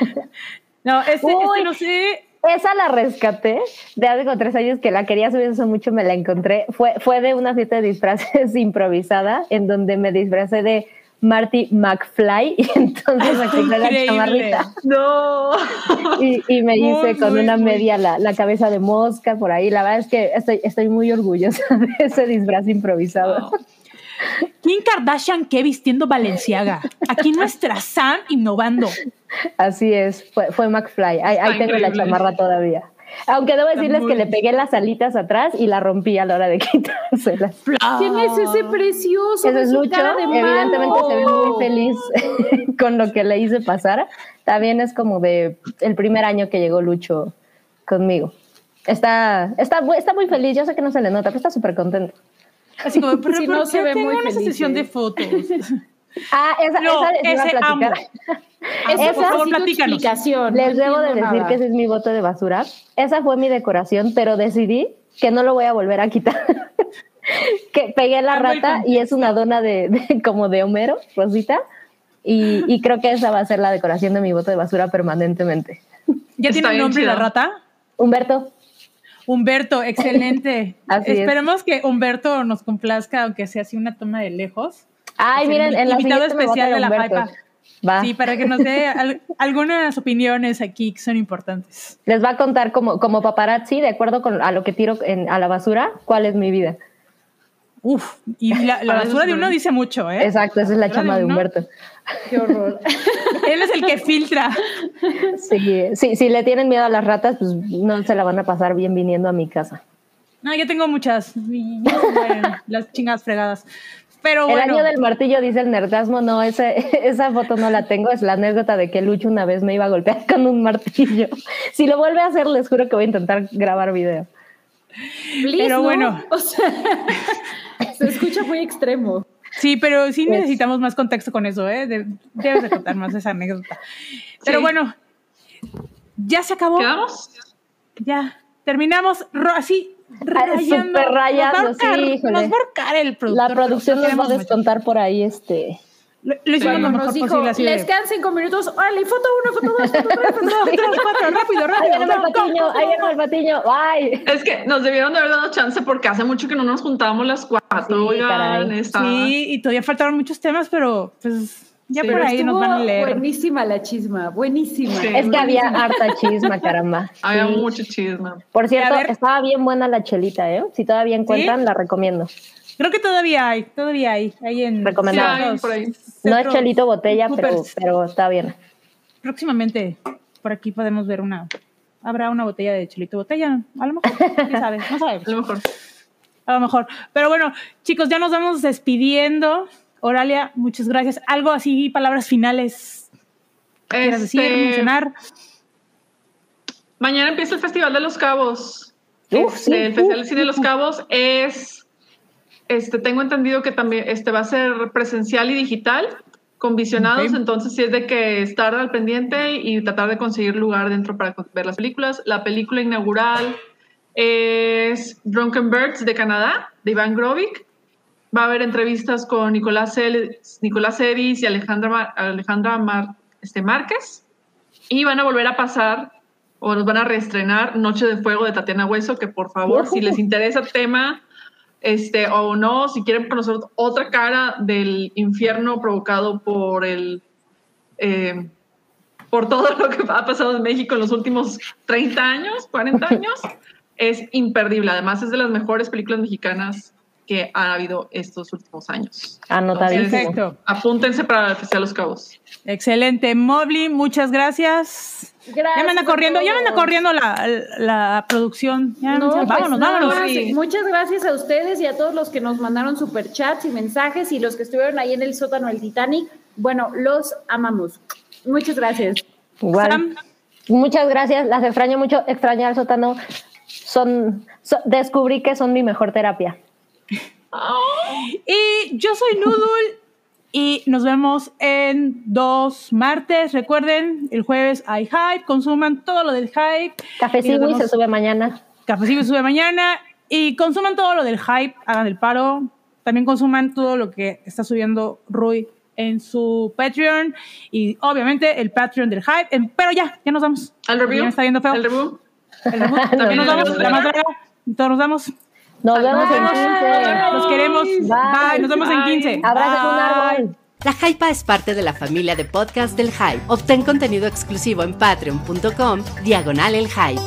No, este, Uy. este no sé. Esa la rescaté de hace como tres años que la quería subir hace mucho, me la encontré. Fue, fue de una fiesta de disfraces improvisada en donde me disfracé de Marty McFly y entonces me quité la chamarrita No. y, y me Muy, hice con muy, una media la, la cabeza de mosca por ahí. La verdad es que estoy, estoy muy orgullosa de ese disfraz improvisado. Kim Kardashian que vistiendo Valenciaga. Aquí nuestra Sam innovando. Así es, fue, fue McFly. Ahí, tengo la chamarra todavía. Aunque debo decirles que le pegué las alitas atrás y la rompí a la hora de quitárselas. ¿Quién es ese precioso? Ese es Lucho, evidentemente malo. se ve muy feliz con lo que le hice pasar. También es como de el primer año que llegó Lucho conmigo. Está, está, está muy feliz, yo sé que no se le nota, pero está súper contento. Así como, pero Sí, ¿por no qué se ve muy una feliz, sesión ¿eh? de fotos? Ah, esa, No, esa les ese amo. Ese Esa- por favor, explicación. Les debo de decir nada. que ese es mi bote de basura. Esa fue mi decoración, pero decidí que no lo voy a volver a quitar. que pegué la Está muy rata y es una dona de, de- como de Homero, Rosita. Y, y creo que esa va a ser la decoración de mi bote de basura permanentemente. ¿Ya tiene bien nombre la chido. rata? Humberto, Humberto, excelente. Así es. Esperemos que Humberto nos complazca, aunque sea así una toma de lejos. Ay, Es el miren, en la invitado especial de la Humberto. Va. Sí, para que nos dé al- algunas opiniones aquí que son importantes. Les va a contar como, como paparazzi, de acuerdo con a lo que tiro en- a la basura, cuál es mi vida. Uf, y la, basura de uno ¿no? dice mucho, ¿eh? Exacto, esa es la ¿Verdad, chama de? Humberto. Qué horror. Él es el que filtra. Sí, sí, si le tienen miedo a las ratas, pues no se la van a pasar bien viniendo a mi casa. No, yo tengo muchas. y las chingadas fregadas. Pero El bueno, año del martillo dice el nerdasmo, no, ese, esa foto no la tengo, es la anécdota de que Lucho una vez me iba a golpear con un martillo. Si lo vuelve a hacer, les juro que voy a intentar grabar video. Please, Pero ¿no? bueno. O sea, se escucha muy extremo. Sí, pero sí Pues- necesitamos más contexto con eso, ¿eh? De- debes de contar más esa anécdota. Pero Sí. bueno, ya se acabó. ¿Quedamos? Ya, terminamos así, rayando. súper rayando, nos va a sí. Nos va a el productor. La producción nos va a descontar por ahí este. Lo, lo hicimos Sí. lo Nos mejor dijo, posible. Así de, les quedan cinco minutos. Órale, foto uno, foto dos, foto tres, foto dos, tres, cuatro, rápido, Ahí rápido. viene el patiño, ahí viene el patiño, bye. Es que nos debieron de haber dado chance porque hace mucho que no nos juntábamos las cuatro. Sí, oigan, está- Sí, y todavía faltaron muchos temas, pero pues ya Sí. por Pero ahí nos van a leer. Buenísima la chisma, buenísima. Sí. Es que había harta chisma, caramba. Había Sí. mucho chisme. Por cierto, ver. estaba bien buena la chelita, ¿eh? Si todavía encuentran, la recomiendo. Creo que todavía hay, todavía hay. hay en Recomendado. Sí, hay por ahí. No es chelito botella, pero, está bien. Próximamente por aquí podemos ver una. Habrá una botella de chelito botella. A lo mejor, quién sabe, no sabemos. A lo mejor. A lo mejor. Pero bueno, chicos, ya nos vamos despidiendo. Oralia, muchas gracias. Algo así, palabras finales. ¿Quieres decir, Este, mencionar? Mañana empieza el Festival de los Cabos. Uf, Este, sí. el Festival de Cine de los Cabos es, este, tengo entendido que también este, va a ser presencial y digital, con visionados, Ok. entonces sí es de que estar al pendiente y tratar de conseguir lugar dentro para ver las películas. La película inaugural es Drunken Birds de Canadá, de Iván Grovik. Va a haber entrevistas con Nicolás, El- Nicolás Eris y Alejandra, Alejandra Mar- este, Márquez. Y van a volver a pasar, o nos van a reestrenar Noche de Fuego de Tatiana Hueso, que por favor, si les interesa el tema, este, o no, si quieren conocer otra cara del infierno provocado por el... eh, por todo lo que ha pasado en México en los últimos 30 años, 40 años, es imperdible. Además, es de las mejores películas mexicanas que ha habido estos últimos años. Anotadísimo. Perfecto. Apúntense para el Festival de Los Cabos. Excelente. Mobley, muchas gracias. Gracias ya me anda a corriendo, ya me anda corriendo la, la producción. Ya No, pues vámonos, vámonos. Sí. Muchas gracias a ustedes y a todos los que nos mandaron superchats y mensajes y los que estuvieron ahí en el sótano del Titanic. Bueno, los amamos. Muchas gracias. Igual. Sam, Muchas gracias, las extraño mucho. Extrañar al sótano. Son, so- descubrí que son mi mejor terapia. Y yo soy Noodle Y nos vemos en dos martes. Recuerden, el jueves hay hype. Consuman todo lo del hype. Café Sibu vemos- se sube mañana. Café Cibo sube mañana. Y consuman todo lo del hype. Hagan el paro. También consuman todo lo que está subiendo Rui en su Patreon. Y obviamente el Patreon del hype. Pero ya, ya nos vamos. ¿Al Porque ya review? me está viendo feo. ¿El review? El reboot. También nos vamos. La más larga. Todos nos vamos. Nos vemos en Nos 15. Los queremos. Bye. Nos vemos en Bye. 15. Abraza un Bye. árbol. La Hypa es parte de la familia de podcast del Hype. Obtén contenido exclusivo en patreon.com, diagonal el Hype.